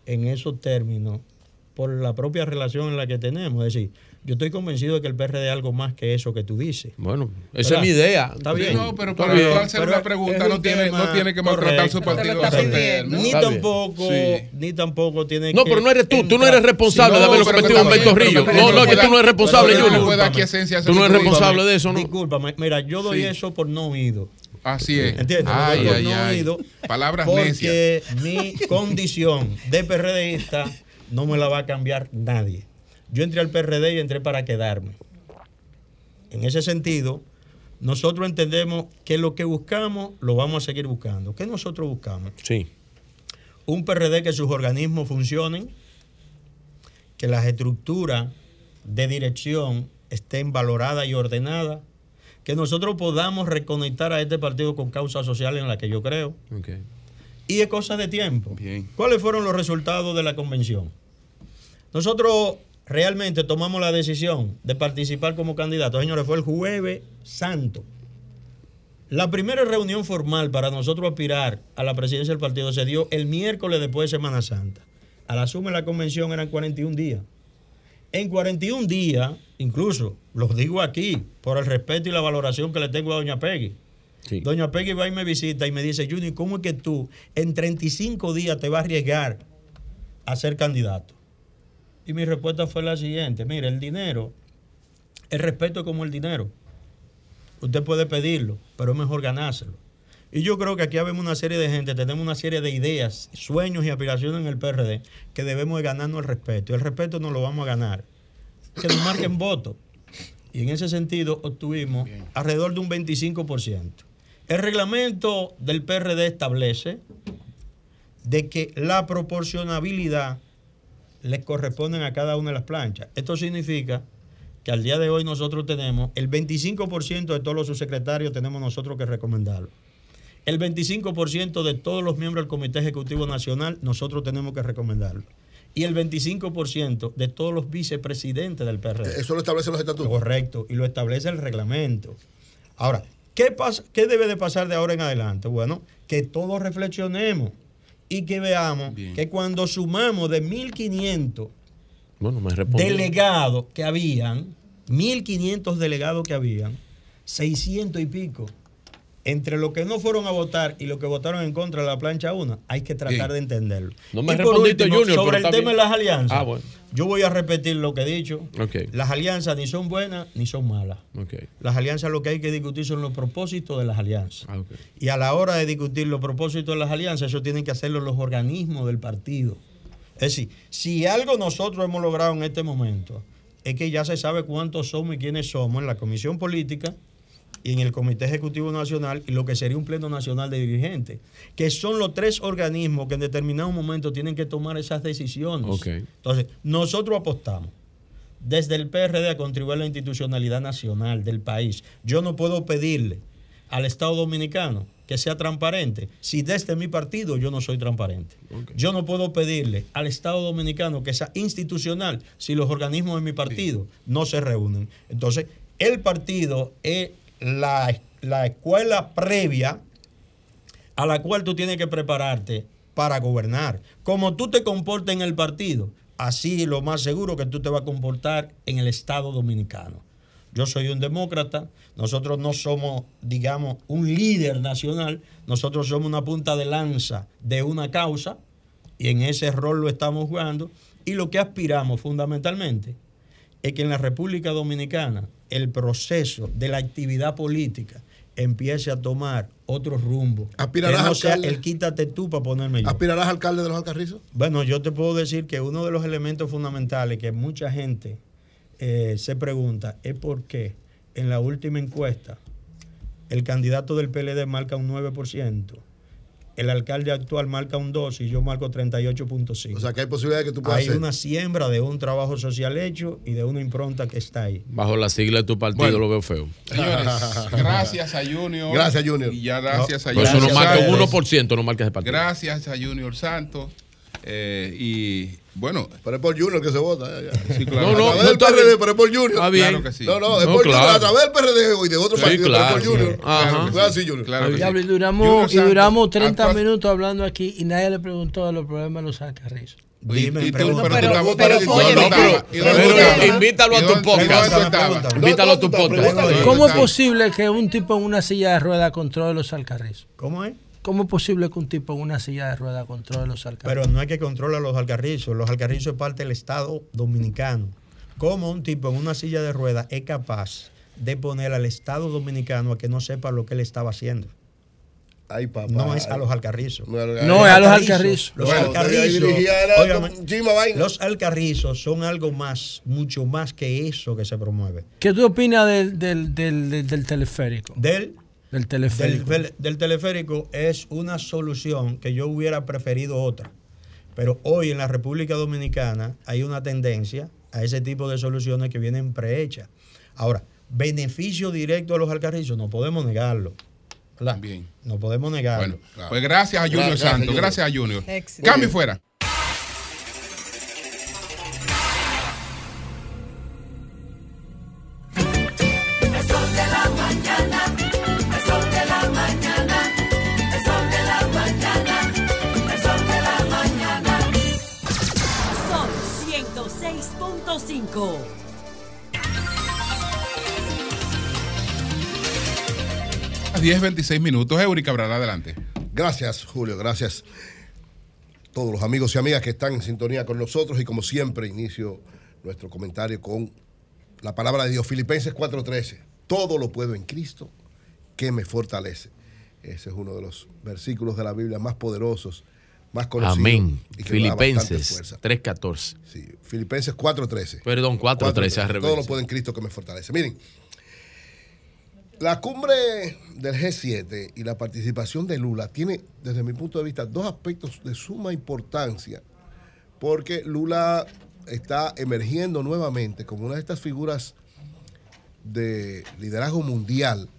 en esos términos, por la propia relación en la que tenemos. Es decir, yo estoy convencido de que el PRD es algo más que eso que tú dices. Bueno, esa es mi idea. Está bien. no, pero para bien. hacer Pero una pregunta no tiene- no tiene que maltratar su partido. Ni tampoco, Sí. ni tampoco tiene No, que pero no eres tú, tú no eres responsable de haberlo pero cometido que Humberto pero No, no, es que tú no eres responsable, Junior. Tú no eres responsable de eso, ¿no? Discúlpame, mira, yo doy eso por no oído. Así es. ¿Entiendes? Ay, ay, no ay. oído Palabras porque mi condición de PRDista no me la va a cambiar nadie. Yo entré al PRD y entré para quedarme. En ese sentido, nosotros entendemos que lo que buscamos lo vamos a seguir buscando. ¿Qué nosotros buscamos? Sí. Un PRD que sus organismos funcionen, que las estructuras de dirección estén valoradas y ordenadas, que nosotros podamos reconectar a este partido con causas sociales en las que yo creo. Y es cosa de tiempo. ¿Cuáles fueron los resultados de la convención? Nosotros realmente tomamos la decisión de participar como candidatos. Señores, fue el jueves santo. La primera reunión formal para nosotros aspirar a la presidencia del partido se dio el miércoles después de Semana Santa. A la suma de la convención eran 41 días. En 41 días, incluso, los digo aquí, por el respeto y la valoración que le tengo a Doña Peggy. Doña Peggy va y me visita y me dice, Junior, ¿cómo es que tú en 35 días te vas a arriesgar a ser candidato? Y mi respuesta fue la siguiente, mire, el dinero, el respeto es como el dinero. Usted puede pedirlo, pero es mejor ganárselo. Y yo creo que aquí habemos una serie de gente, tenemos una serie de ideas, sueños y aspiraciones en el PRD que debemos de ganarnos el respeto. Y el respeto no lo vamos a ganar. Que nos marquen votos. Y en ese sentido obtuvimos alrededor de un 25%. El reglamento del PRD establece de que la proporcionabilidad les corresponden a cada una de las planchas. Esto significa que al día de hoy nosotros tenemos el 25% de todos los subsecretarios tenemos nosotros que recomendarlo. El 25% de todos los miembros del Comité Ejecutivo Nacional nosotros tenemos que recomendarlo. Y el 25% de todos los vicepresidentes del PRD. Eso lo establecen los estatutos. Correcto, y lo establece el reglamento. Ahora, ¿qué, pasa, ¿qué debe de pasar de ahora en adelante? Bueno, que todos reflexionemos y que veamos que cuando sumamos de 1.500 Bueno, me delegados que habían, 1.500 delegados que habían, 600 y pico, entre los que no fueron a votar y los que votaron en contra de la plancha 1, hay que tratar de entenderlo. No me y por respondiste, último, Junior, sobre el tema de las alianzas, Ah, bueno. yo voy a repetir lo que he dicho. Las alianzas ni son buenas ni son malas. Las alianzas lo que hay que discutir son los propósitos de las alianzas. Ah. Y a la hora de discutir los propósitos de las alianzas, eso tienen que hacerlo los organismos del partido. Es decir, si algo nosotros hemos logrado en este momento, es que ya se sabe cuántos somos y quiénes somos en la Comisión Política y en el Comité Ejecutivo Nacional y lo que sería un Pleno Nacional de Dirigentes, que son los tres organismos que en determinado momento tienen que tomar esas decisiones. Entonces, nosotros apostamos desde el PRD a contribuir a la institucionalidad nacional del país. Yo no puedo pedirle al Estado Dominicano que sea transparente si desde mi partido yo no soy transparente. Yo no puedo pedirle al Estado Dominicano que sea institucional si los organismos de mi partido no se reúnen. Entonces, el partido es la, la escuela previa a la cual tú tienes que prepararte para gobernar. Como tú te comportas en el partido, así lo más seguro que tú te vas a comportar en el Estado dominicano. Yo soy un demócrata, nosotros no somos, digamos, un líder nacional, nosotros somos una punta de lanza de una causa y en ese rol lo estamos jugando y lo que aspiramos fundamentalmente es que en la República Dominicana el proceso de la actividad política empiece a tomar otro rumbo. ¿Aspirarás que no sea alcalde? el quítate tú para ponerme yo. ¿Aspirarás alcalde de los Alcarrizos? Bueno, yo te puedo decir que uno de los elementos fundamentales que mucha gente eh, se pregunta es por qué en la última encuesta el candidato del PLD marca un 9%, el alcalde actual marca un 2% y yo marco 38.5%. O sea, que hay posibilidad de que tú puedas Hay hacer. una siembra de un trabajo social hecho y de una impronta que está ahí. Bajo la sigla de tu partido Bueno. lo veo feo. Señores, gracias a Junior. Gracias, Junior. Y ya gracias a Pero eso no Junior marca un Santos. 1%, no marca ese partido. Gracias a Junior Santos. Eh, y bueno. Pero es por Junior que se vota. ya, ya. Sí, claro. a No, no, través no del PRD, pero es por Junior. Está bien. Claro que sí. No, no, es No, por Junior claro. a través del PRD y de otro Sí, partido, claro. pero es por Junior. Ajá. Claro, sí, Junior. Claro que sí. Y duramos, Junior y duramos 30 actúa- minutos hablando aquí y nadie le preguntó de los problemas de los alcarrizos. Dime, y tú- pero Pero- invítalo a ¿Y tu podcast. Invítalo a tu podcast. ¿Cómo es posible que un tipo en una silla de ruedas controle los alcarrizos? ¿Cómo es? ¿Cómo es posible que un tipo en una silla de ruedas controle los alcarrizos? Pero no es que controla los alcarrizos. Los alcarrizos es parte del Estado dominicano. ¿Cómo un tipo en una silla de ruedas es capaz de poner al Estado dominicano a que no sepa lo que él estaba haciendo? Ay, papá. No es a los alcarrizos. No, es a los alcarrizos. Los alcarrizos. los alcarrizos son algo más, mucho más que eso que se promueve. ¿Qué tú opinas del, del, del, del- del teleférico? Del Del teleférico. del- del teleférico es una solución que yo hubiera preferido otra. Pero hoy en la República Dominicana hay una tendencia a ese tipo de soluciones que vienen prehechas. Ahora, beneficio directo a los alcarrizos, no podemos negarlo. ¿verdad? Bien. No podemos negarlo. Bueno, pues gracias a Junior Gracias, Santos, Junior. gracias a Junior. Cambio fuera. 10, 26 minutos. Eury Cabral, adelante. Gracias, Julio, gracias. A todos los amigos y amigas que están en sintonía con nosotros y como siempre inicio nuestro comentario con la palabra de Dios, Filipenses 4:13. Todo lo puedo en Cristo que me fortalece. Ese es uno de los versículos de la Biblia más poderosos, más conocidos. Amén. Filipenses 3:14. Sí, Filipenses 4:13. Perdón, 4:13. Todo lo puedo en Cristo que me fortalece. Miren, la cumbre del G7 y la participación de Lula tiene, desde mi punto de vista, dos aspectos de suma importancia, porque Lula está emergiendo nuevamente como una de estas figuras de liderazgo mundial,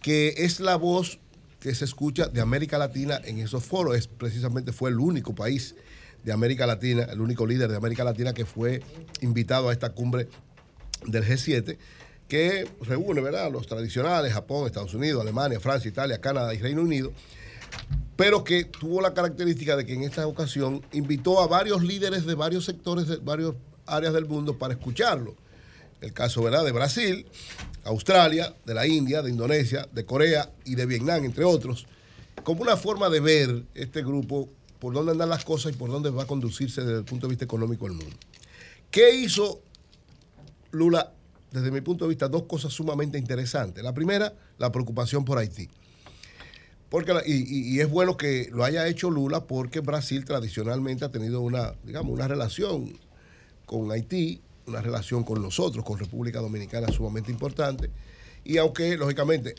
que es la voz que se escucha de América Latina en esos foros. Es precisamente fue el único país de América Latina, el único líder de América Latina que fue invitado a esta cumbre del G7 que reúne ¿verdad? los tradicionales, Japón, Estados Unidos, Alemania, Francia, Italia, Canadá y Reino Unido, pero que tuvo la característica de que en esta ocasión invitó a varios líderes de varios sectores, de varias áreas del mundo para escucharlo. El caso ¿verdad? de Brasil, Australia, de la India, de Indonesia, de Corea y de Vietnam, entre otros, como una forma de ver este grupo por dónde andan las cosas y por dónde va a conducirse desde el punto de vista económico el mundo. ¿Qué hizo Lula desde mi punto de vista, dos cosas sumamente interesantes. La primera, la preocupación por Haití. Porque, y- y es bueno que lo haya hecho Lula porque Brasil tradicionalmente ha tenido una, digamos, una relación con Haití, una relación con nosotros, con República Dominicana sumamente importante. Y aunque, lógicamente,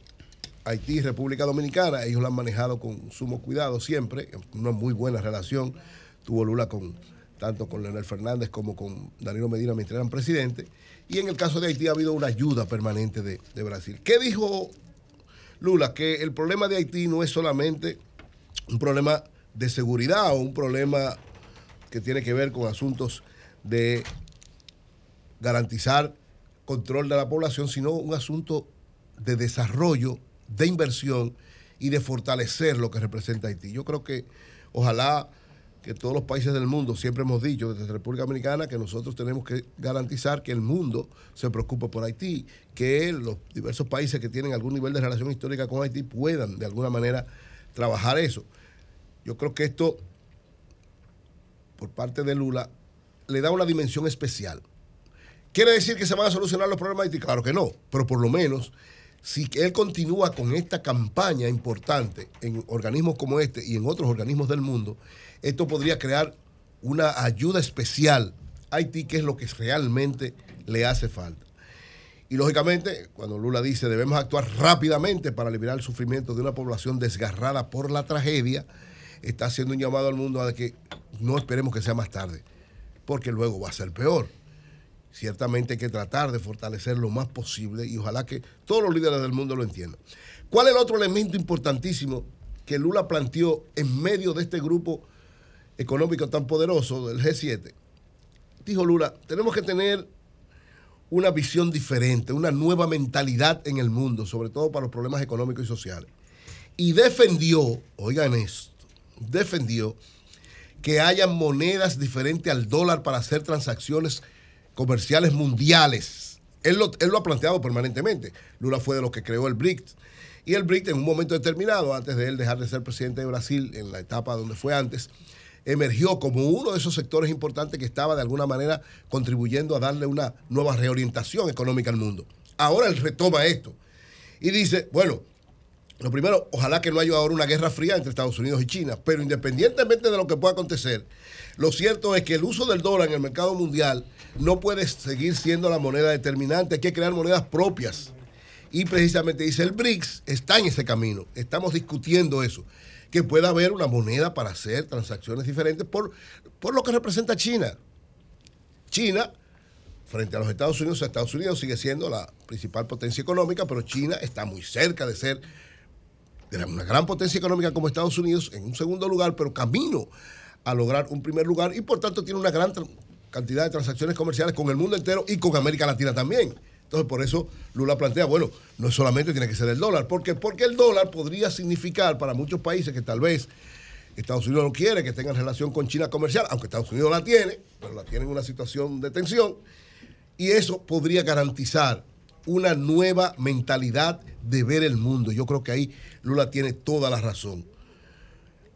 Haití y República Dominicana, ellos la han manejado con sumo cuidado siempre, una muy buena relación tuvo Lula con tanto con Leonel Fernández como con Danilo Medina mientras eran presidentes. Y en el caso de Haití ha habido una ayuda permanente de, de Brasil. ¿Qué dijo Lula? Que el problema de Haití no es solamente un problema de seguridad o un problema que tiene que ver con asuntos de garantizar control de la población, sino un asunto de desarrollo, de inversión y de fortalecer lo que representa Haití. Yo creo que ojalá que todos los países del mundo, siempre hemos dicho desde República Dominicana, que nosotros tenemos que garantizar que el mundo se preocupe por Haití, que los diversos países que tienen algún nivel de relación histórica con Haití puedan de alguna manera trabajar eso. Yo creo que esto, por parte de Lula, le da una dimensión especial. ¿Quiere decir que se van a solucionar los problemas de Haití? Claro que no, pero por lo menos, si él continúa con esta campaña importante en organismos como este y en otros organismos del mundo, esto podría crear una ayuda especial a Haití, que es lo que realmente le hace falta. Y lógicamente, cuando Lula dice debemos actuar rápidamente para liberar el sufrimiento de una población desgarrada por la tragedia, está haciendo un llamado al mundo a que no esperemos que sea más tarde, porque luego va a ser peor. Ciertamente hay que tratar de fortalecer lo más posible y ojalá que todos los líderes del mundo lo entiendan. ¿Cuál es el otro elemento importantísimo que Lula planteó en medio de este grupo económico tan poderoso del G7, dijo Lula, tenemos que tener una visión diferente, una nueva mentalidad en el mundo, sobre todo para los problemas económicos y sociales. Y defendió, oigan esto, defendió que haya monedas diferentes al dólar para hacer transacciones comerciales mundiales. Él lo, ha planteado permanentemente. Lula fue de los que creó el BRICS. Y el BRICS, en un momento determinado, antes de él dejar de ser presidente de Brasil, en la etapa donde fue antes, emergió como uno de esos sectores importantes que estaba de alguna manera contribuyendo a darle una nueva reorientación económica al mundo. Ahora él retoma esto y dice, bueno, lo primero, ojalá que no haya ahora una guerra fría entre Estados Unidos y China, pero independientemente de lo que pueda acontecer, lo cierto es que el uso del dólar en el mercado mundial no puede seguir siendo la moneda determinante, hay que crear monedas propias. Y precisamente dice el BRICS está en ese camino, estamos discutiendo eso, que pueda haber una moneda para hacer transacciones diferentes por, por lo que representa China. China, frente a los Estados Unidos, Estados Unidos sigue siendo la principal potencia económica, pero China está muy cerca de ser una gran potencia económica como Estados Unidos en un segundo lugar, pero camino a lograr un primer lugar y por tanto tiene una gran cantidad de transacciones comerciales con el mundo entero y con América Latina también. Entonces por eso Lula plantea, bueno, no solamente tiene que ser el dólar, porque porque el dólar podría significar para muchos países que tal vez Estados Unidos no quiere que tengan relación con China comercial, aunque Estados Unidos la tiene, pero la tiene en una situación de tensión, y eso podría garantizar una nueva mentalidad de ver el mundo. Yo creo que ahí Lula tiene toda la razón.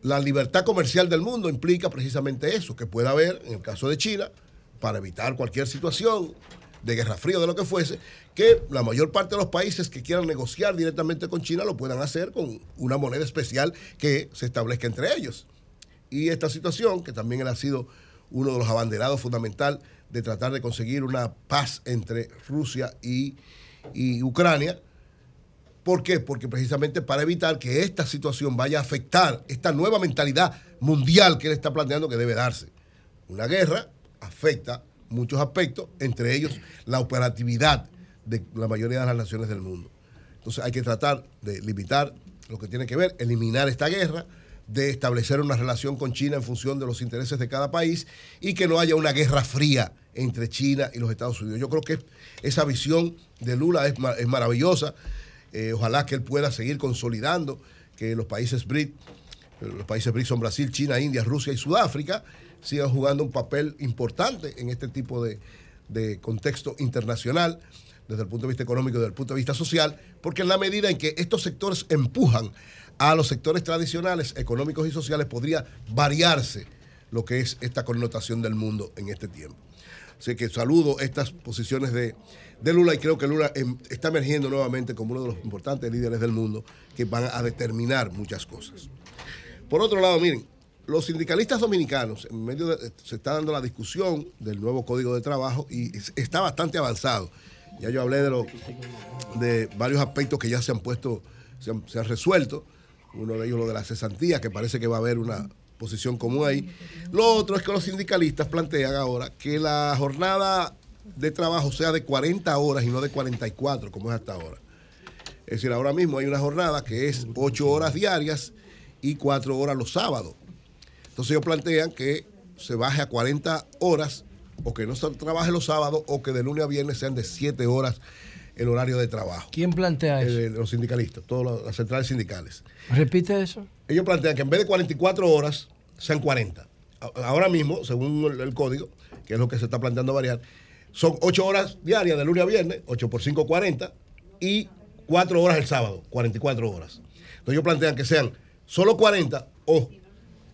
La libertad comercial del mundo implica precisamente eso, que pueda haber, en el caso de China, para evitar cualquier situación de guerra fría de lo que fuese, que la mayor parte de los países que quieran negociar directamente con China lo puedan hacer con una moneda especial que se establezca entre ellos. Y esta situación, que también ha sido uno de los abanderados fundamental de tratar de conseguir una paz entre Rusia y, y Ucrania, ¿Por qué? Porque precisamente para evitar que esta situación vaya a afectar esta nueva mentalidad mundial que él está planteando que debe darse. Una guerra afecta muchos aspectos, entre ellos la operatividad de la mayoría de las naciones del mundo. Entonces hay que tratar de limitar lo que tiene que ver, eliminar esta guerra, de establecer una relación con China en función de los intereses de cada país y que no haya una guerra fría entre China y los Estados Unidos. Yo creo que esa visión de Lula es, es maravillosa. Eh, ojalá que él pueda seguir consolidando que los países BRIC, los países BRIC son Brasil, China, India, Rusia y Sudáfrica, sigan jugando un papel importante en este tipo de, de contexto internacional desde el punto de vista económico desde el punto de vista social, porque en la medida en que estos sectores empujan a los sectores tradicionales, económicos y sociales, podría variarse lo que es esta connotación del mundo en este tiempo. Así que saludo estas posiciones de, de Lula y creo que Lula em, está emergiendo nuevamente como uno de los importantes líderes del mundo que van a determinar muchas cosas. Por otro lado, miren, los sindicalistas dominicanos, en medio de, se está dando la discusión del nuevo código de trabajo y es- está bastante avanzado. Ya yo hablé de, lo, de varios aspectos que ya se han puesto, se han, se han resuelto. Uno de ellos lo de la cesantía, que parece que va a haber una posición común ahí. Lo otro es que los sindicalistas plantean ahora que la jornada de trabajo sea de 40 horas y no de 44, como es hasta ahora. Es decir, ahora mismo hay una jornada que es 8 horas diarias y 4 horas los sábados. Entonces ellos plantean que se baje a 40 horas o que no se trabaje los sábados o que de lunes a viernes sean de 7 horas el horario de trabajo. ¿Quién plantea eso? Eh, los sindicalistas, todas las centrales sindicales. Repite eso. Ellos plantean que en vez de 44 horas sean 40. A- Ahora mismo, según el, el código, que es lo que se está planteando variar, son 8 horas diarias de lunes a viernes, 8 por 5, 40, y 4 horas el sábado, 44 horas. Entonces ellos plantean que sean solo 40 o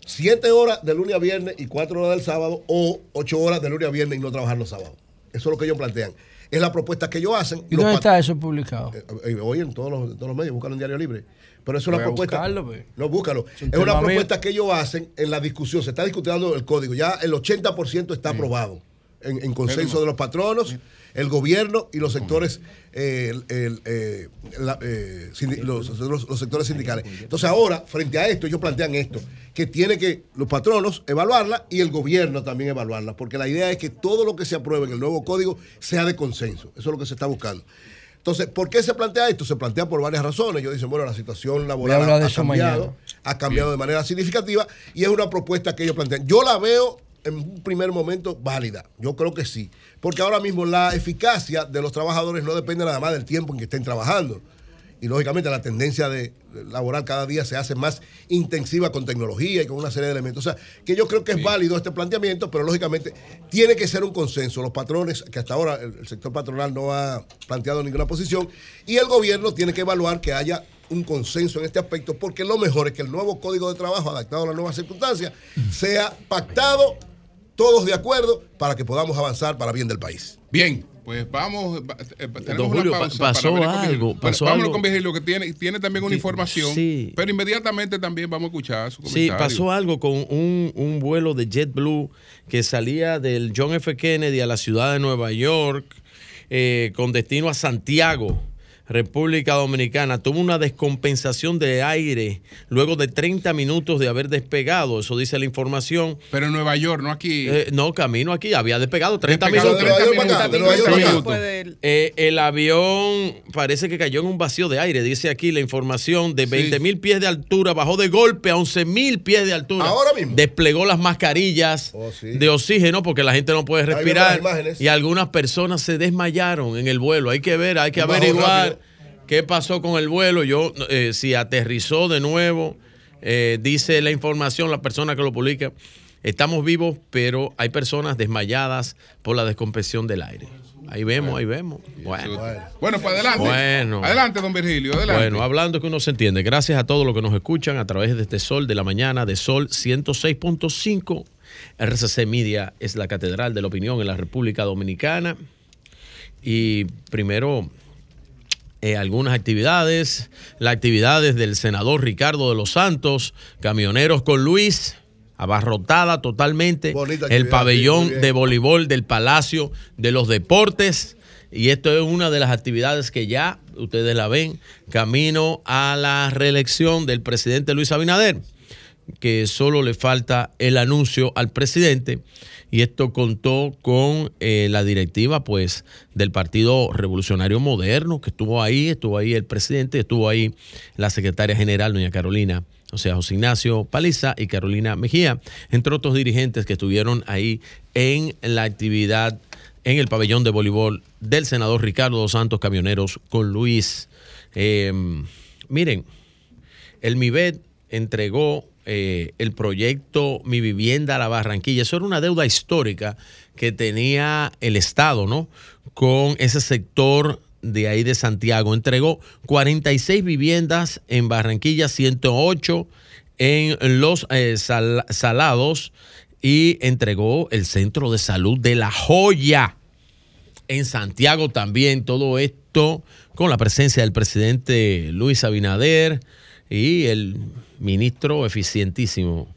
7 horas de lunes a viernes y 4 horas del sábado o 8 horas de lunes a viernes y no trabajar los sábados. Eso es lo que ellos plantean. Es la propuesta que ellos hacen. ¿Y dónde está eso publicado? eh, hoy en todos los, todos los medios, búscalo en Diario Libre. Pero es una propuesta. buscarlo, pues. no, búscalo. Es un Es una mío. propuesta que ellos hacen en la discusión. Se está discutiendo el código. Ya el 80% está aprobado. En, en consenso de los patronos, el gobierno y los sectores, eh, el- el, eh, la- eh, sindi- los, los- los sectores sindicales. Entonces ahora, frente a esto, ellos plantean esto, que tiene que los patronos evaluarla y el gobierno también evaluarla, porque la idea es que todo lo que se apruebe en el nuevo código sea de consenso. Eso es lo que se está buscando. Entonces, ¿por qué se plantea esto? Se plantea por varias razones. Ellos dicen, bueno, la situación laboral ha, cambiado, mañana. ha cambiado de manera significativa y es una propuesta que ellos plantean. Yo la veo en un primer momento válida. Yo creo que sí. Porque ahora mismo la eficacia de los trabajadores no depende nada más del tiempo en que estén trabajando. Y lógicamente la tendencia de laboral cada día se hace más intensiva con tecnología y con una serie de elementos. O sea, que yo creo que es válido este planteamiento, pero lógicamente tiene que ser un consenso. Los patrones, que hasta ahora el sector patronal no ha planteado ninguna posición, y el gobierno tiene que evaluar que haya un consenso en este aspecto, porque lo mejor es que el nuevo código de trabajo, adaptado a las nuevas circunstancias, sea pactado, todos de acuerdo, para que podamos avanzar para bien del país. Bien, pues vamos, va- eh, tenemos Don Julio, una pa- pasó para con algo, pasó Vámonos algo. con Virgilio, que tiene, tiene también una Sí, información, sí. pero inmediatamente también vamos a escuchar su Sí, comentario. pasó algo con un, un vuelo de JetBlue que salía del John F. Kennedy a la ciudad de Nueva York eh, con destino a Santiago. República Dominicana tuvo una descompensación de aire luego de 30 minutos de haber despegado, eso dice la información. Pero en Nueva York, no aquí. Eh, no, camino aquí, había despegado 30 Despegado minutos. el avión parece que cayó en un vacío de aire, dice aquí la información, de 20 mil pies de altura, bajó de golpe a 11 mil pies de altura. Ahora mismo. Desplegó las mascarillas de oxígeno porque la gente no puede respirar. Y algunas personas se desmayaron en el vuelo. Hay que ver, hay que bajo averiguar rápido. Qué pasó con el vuelo. Yo, eh, si aterrizó de nuevo, eh, dice la información, la persona que lo publica. Estamos vivos, pero hay personas desmayadas por la descompresión del aire. Ahí vemos, ahí vemos. Bueno. Bueno, pues adelante. Bueno. Adelante, don Virgilio, adelante. Bueno, hablando que uno se entiende. Gracias a todos los que nos escuchan a través de este Sol de la Mañana, de Sol 106.5. RCC Media es la catedral de la opinión en la República Dominicana. Y primero, eh, algunas actividades. Las actividades del senador Ricardo de los Santos, camioneros con Luis, abarrotada totalmente. Bonita el pabellón de voleibol del Palacio de los Deportes. Y esto es una de las actividades que ya ustedes la ven, camino a la reelección del presidente Luis Abinader, que solo le falta el anuncio al presidente. Y esto contó con eh, la directiva pues, del Partido Revolucionario Moderno, que estuvo ahí, estuvo ahí el presidente, estuvo ahí la secretaria general, doña Carolina o sea, José Ignacio Paliza y Carolina Mejía, entre otros dirigentes que estuvieron ahí en la actividad en el pabellón de voleibol del senador Ricardo dos Santos Camioneros con Luis. Eh, miren, el MIBET entregó eh, el proyecto Mi Vivienda a la Barranquilla. Eso era una deuda histórica que tenía el Estado, ¿no? Con ese sector de ahí de Santiago. Entregó 46 viviendas en Barranquilla, 108 en los eh, Sal- Salados y entregó el centro de salud de La Joya en Santiago también. Todo esto con la presencia del presidente Luis Abinader y el ministro eficientísimo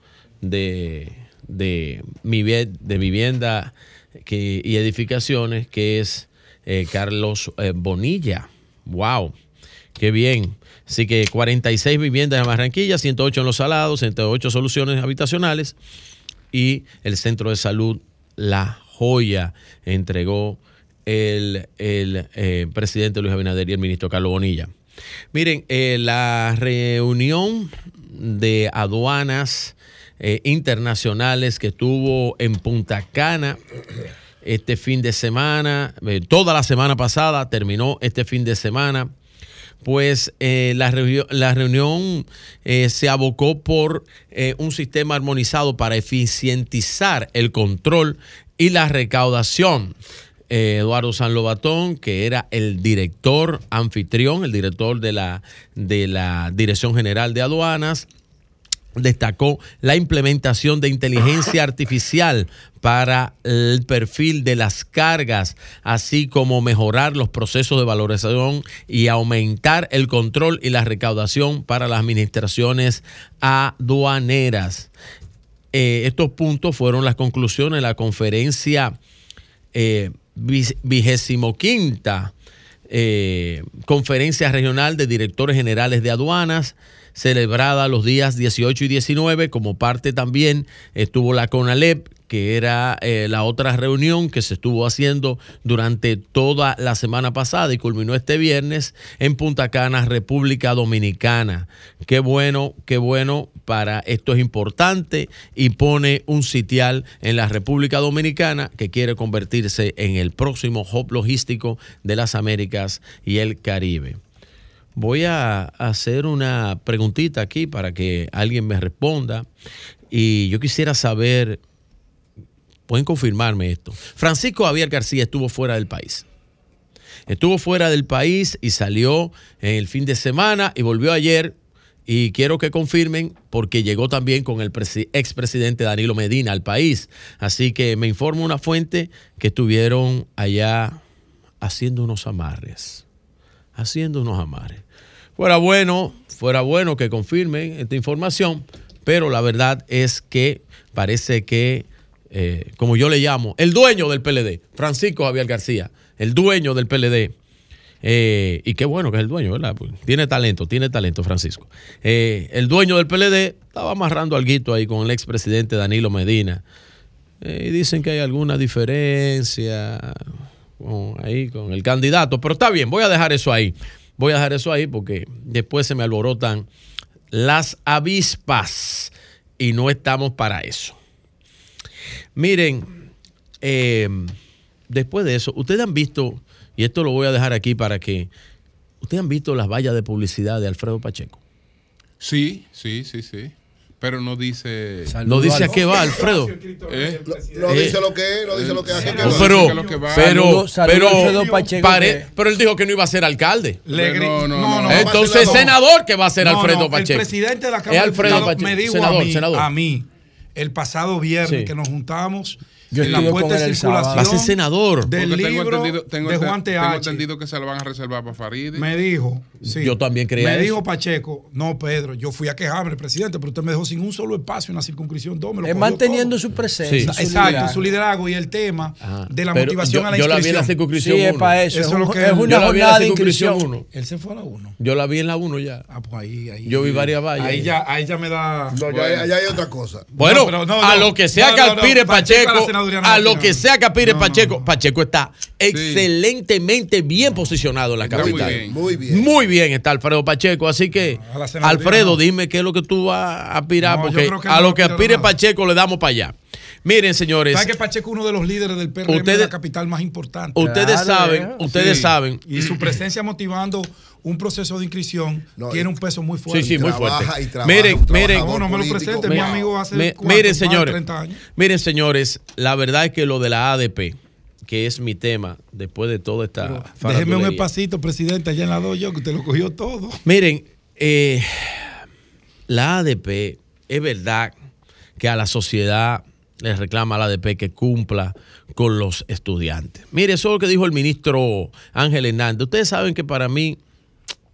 de, de, de vivienda y edificaciones, que es eh, Carlos eh, Bonilla. ¡Wow! ¡Qué bien! Así que 46 viviendas en Barranquilla, 108 en Los Salados, 108 soluciones habitacionales y el Centro de Salud La Joya entregó el, el, eh, presidente Luis Abinader y el ministro Carlos Bonilla. Miren, la reunión de aduanas eh, internacionales que estuvo en Punta Cana este fin de semana, eh, toda la semana pasada, terminó este fin de semana pues eh, la, reunión, la reunión se abocó por un sistema armonizado para eficientizar el control y la recaudación. Eh, Eduardo San Lobatón, que era el director anfitrión, el director de la, de la Dirección General de Aduanas, destacó la implementación de inteligencia artificial para el perfil de las cargas, así como mejorar los procesos de valorización y aumentar el control y la recaudación para las administraciones aduaneras. Eh, estos puntos fueron las conclusiones de la conferencia eh, vigésimo quinta eh, conferencia regional de directores generales de aduanas celebrada los días 18 y 19 como parte también estuvo la CONALEP que era eh, la otra reunión que se estuvo haciendo durante toda la semana pasada y culminó este viernes en Punta Cana, República Dominicana. Qué bueno, qué bueno para esto es importante y pone un sitial en la República Dominicana que quiere convertirse en el próximo hub logístico de las Américas y el Caribe. Voy a hacer una preguntita aquí para que alguien me responda y yo quisiera saber pueden confirmarme esto. Francisco Javier García estuvo fuera del país. Estuvo fuera del país y salió el fin de semana y volvió ayer. Y quiero que confirmen porque llegó también con el presi- expresidente Danilo Medina al país. Así que me informa una fuente que estuvieron allá haciendo unos amarres. Haciendo unos amarres. Fuera bueno, fuera bueno que confirmen esta información, pero la verdad es que parece que eh, como yo le llamo, el dueño del PLD, Francisco Javier García, el dueño del PLD. eh, y qué bueno que es el dueño, ¿verdad? Pues tiene talento, tiene talento Francisco. Eh, el dueño del PLD estaba amarrando algo ahí con el expresidente Danilo Medina. Y dicen que hay alguna diferencia ahí con el candidato, pero está bien, voy a dejar eso ahí. Voy a dejar eso ahí porque después se me alborotan las avispas y no estamos para eso. Miren, eh, después de eso, ustedes han visto, y esto lo voy a dejar aquí para que, ustedes han visto las vallas de publicidad de Alfredo Pacheco. Sí, sí, sí, sí. Pero no dice. No dice a qué va, Alfredo. ¿Eh? No Eh, dice lo que es, no dice lo que hace. No, pero, pero, pero, pare- pero él dijo que no iba a ser alcalde. No, no, no, Entonces, senador que va a ser No, Alfredo no, Pacheco. El presidente de la Es Cámara de Alfredo Pacheco. me dijo senador, a mí, senador. a mí, el pasado viernes Sí. que nos juntamos Yo en la puesta con de el circulación Va a ser senador. del Porque tengo libro entendido, tengo de Juan tengo entendido que se lo van a reservar para Farid. Me dijo, sí. Yo también creía Me eso. dijo Pacheco, no, Pedro, yo fui a quejarme, presidente, pero usted me dejó sin un solo espacio en la circunscripción 2. Me lo Es cogió manteniendo todo. su presencia, su Exacto, liderazgo. su liderazgo y el tema de la Pero motivación yo- a la yo la vi en la inscripción. circunscripción Sí, es para eso, es Eso es lo que es una jornada de inscripción. uno. Él se fue a la 1. Yo la vi en la 1 ya. Ah, pues ahí, ahí. Yo vi varias vallas. Ahí ya, ahí ya me da. No, ya, hay- allá hay otra cosa. Bueno, a lo que sea que aspire Pacheco a lo que sea que aspire No, no, Pacheco, Pacheco está excelentemente bien posicionado en la Está muy capital. bien. Muy bien. Muy bien está Alfredo Pacheco, así que Alfredo, dime qué es lo que tú vas a aspirar, porque a lo que aspire. Pacheco le damos para allá. Miren, señores, ¿Sabes que Pacheco es uno de los líderes del PRM de Ustedes- la capital más importante? ustedes Claro, saben, eh. ustedes Sí. saben. Y su presencia motivando un proceso de inscripción No, tiene y- un peso muy fuerte. Sí, sí, muy Trabaja fuerte. y trabaja, Miren, miren, No, no me lo presente, mi amigo hace Me- miren, Más de señores, 30 años. miren, señores, la verdad es que lo de la ADP, que es mi tema después de toda esta Déjeme un espacito, presidente, allá en la doy yo, que usted lo cogió todo. Miren, eh, la ADP es verdad que a la sociedad le reclama a la ADP que cumpla con los estudiantes. Mire, eso es lo que dijo el ministro Ángel Hernández. Ustedes saben que para mí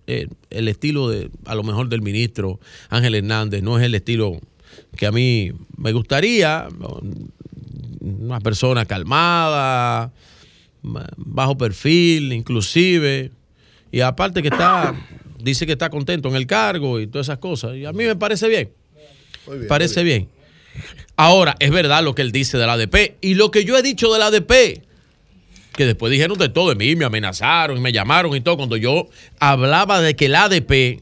eh, el estilo de, a lo mejor del ministro Ángel Hernández no es el estilo que a mí me gustaría. Una persona calmada, bajo perfil, inclusive. Y aparte que está, dice que está contento en el cargo y todas esas cosas. Y a mí me parece bien. Muy bien, parece bien. Ahora, es verdad lo que él dice de la ADP. Y lo que yo he dicho de la ADP, que después dijeron de todo de mí, me amenazaron y me llamaron y todo, cuando yo hablaba de que la ADP,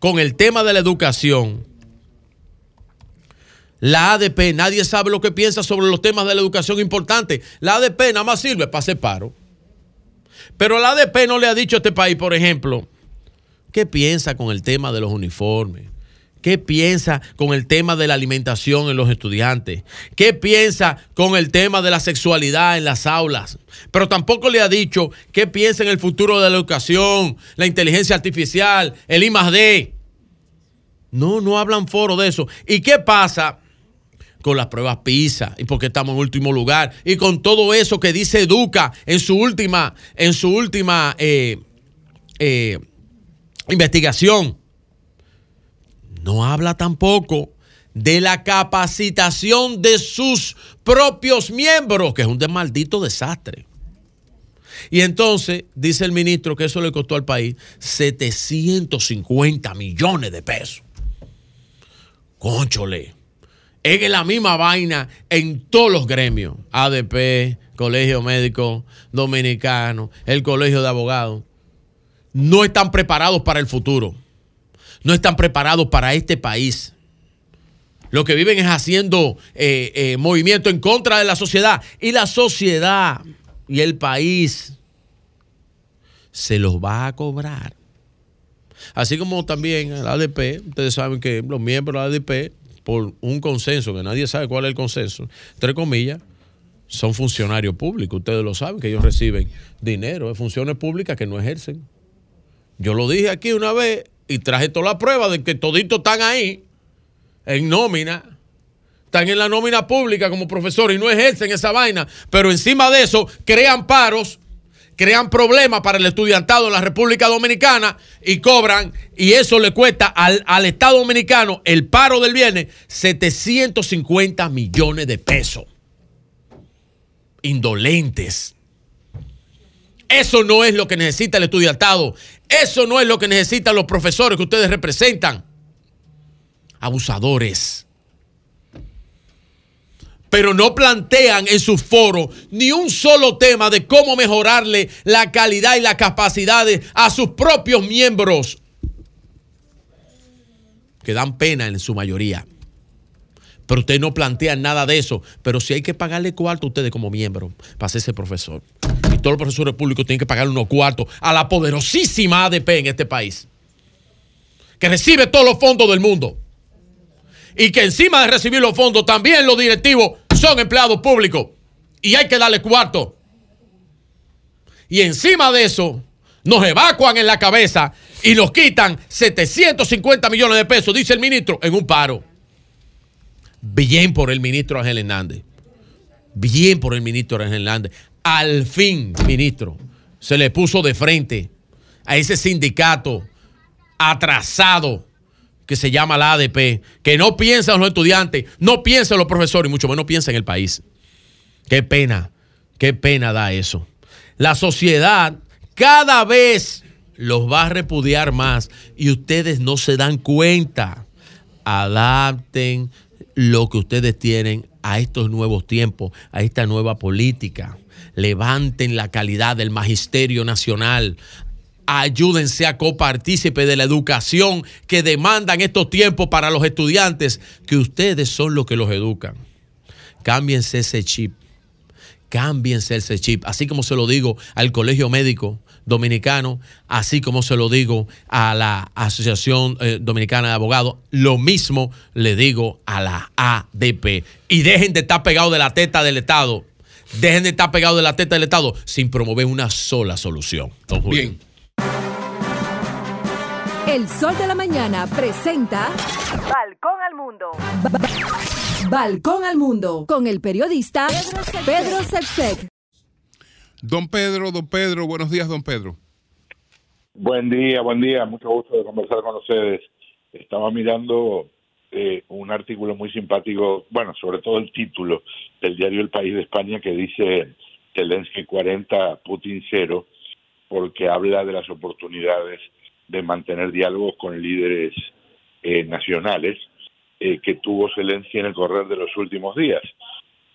con el tema de la educación, la ADP, nadie sabe lo que piensa sobre los temas de la educación importantes. La ADP nada más sirve para hacer paro. Pero la ADP no le ha dicho a este país, por ejemplo, ¿qué piensa con el tema de los uniformes? ¿Qué piensa con el tema de la alimentación en los estudiantes? ¿Qué piensa con el tema de la sexualidad en las aulas? Pero tampoco le ha dicho qué piensa en el futuro de la educación, la inteligencia artificial, el I D. No, no hablan foro de eso. ¿Y qué pasa con las pruebas PISA y porque estamos en último lugar y con todo eso que dice Educa en su última, en su última eh, eh, investigación? No habla tampoco de la capacitación de sus propios miembros, que es un de maldito desastre. Y entonces dice el ministro que eso le costó al país 750 millones de pesos. Conchole. Es la misma vaina en todos los gremios. ADP, Colegio Médico Dominicano, el Colegio de Abogados. No están preparados para el futuro. No están preparados para este país. Lo que viven es haciendo eh, eh, movimiento en contra de la sociedad. Y la sociedad y el país se los va a cobrar. Así como también el ADP, ustedes saben que los miembros del ADP, por un consenso, que nadie sabe cuál es el consenso, entre comillas, son funcionarios públicos. Ustedes lo saben, que ellos reciben dinero de funciones públicas que no ejercen. Yo lo dije aquí una vez y traje toda la prueba de que toditos están ahí, en nómina, están en la nómina pública como profesores y no ejercen esa vaina, pero encima de eso crean paros, crean problemas para el estudiantado en la República Dominicana y cobran, y eso le cuesta al, al Estado Dominicano el paro del viernes 750 millones de pesos. Indolentes. Eso no es lo que necesita el estudiantado. Eso no es lo que necesitan los profesores que ustedes representan. Abusadores. Pero no plantean en sus foros ni un solo tema de cómo mejorarle la calidad y las capacidades a sus propios miembros. Que dan pena en su mayoría. Pero ustedes no plantean nada de eso. Pero si hay que pagarle cuarto a ustedes como miembros para ser ese profesor. Y todos los profesores públicos tienen que pagarle unos cuartos a la poderosísima ADP en este país. Que recibe todos los fondos del mundo. Y que encima de recibir los fondos, también los directivos son empleados públicos. Y hay que darle cuarto. Y encima de eso, nos evacuan en la cabeza y nos quitan 750 millones de pesos, dice el ministro, en un paro. Bien por el ministro Ángel Hernández. Bien por el ministro Ángel Hernández. Al fin, ministro, se le puso de frente a ese sindicato atrasado que se llama la ADP, que no piensa en los estudiantes, no piensa en los profesores y mucho menos piensa en el país. Qué pena, qué pena da eso. La sociedad cada vez los va a repudiar más y ustedes no se dan cuenta. Adapten lo que ustedes tienen a estos nuevos tiempos, a esta nueva política. Levanten la calidad del magisterio nacional. Ayúdense a copartícipe de la educación que demandan estos tiempos para los estudiantes, que ustedes son los que los educan. Cámbiense ese chip. Cámbiense ese chip. Así como se lo digo al Colegio Médico Dominicano, así como se lo digo a la Asociación eh, Dominicana de Abogados, lo mismo le digo a la ADP. Y dejen de estar pegados de la teta del Estado. Dejen de estar pegados de la teta del Estado sin promover una sola solución. Don Julio. Bien. El Sol de la Mañana presenta Balcón al Mundo. Balcón al Mundo con el periodista Pedro Sepsek. Don Pedro, don Pedro, buenos días, don Pedro. Buen día, buen día, mucho gusto de conversar con ustedes. Estaba mirando eh, un artículo muy simpático, bueno, sobre todo el título del diario El País de España que dice Zelensky 40, Putin 0, porque habla de las oportunidades de mantener diálogos con líderes eh, nacionales eh, que tuvo Zelensky en el correr de los últimos días.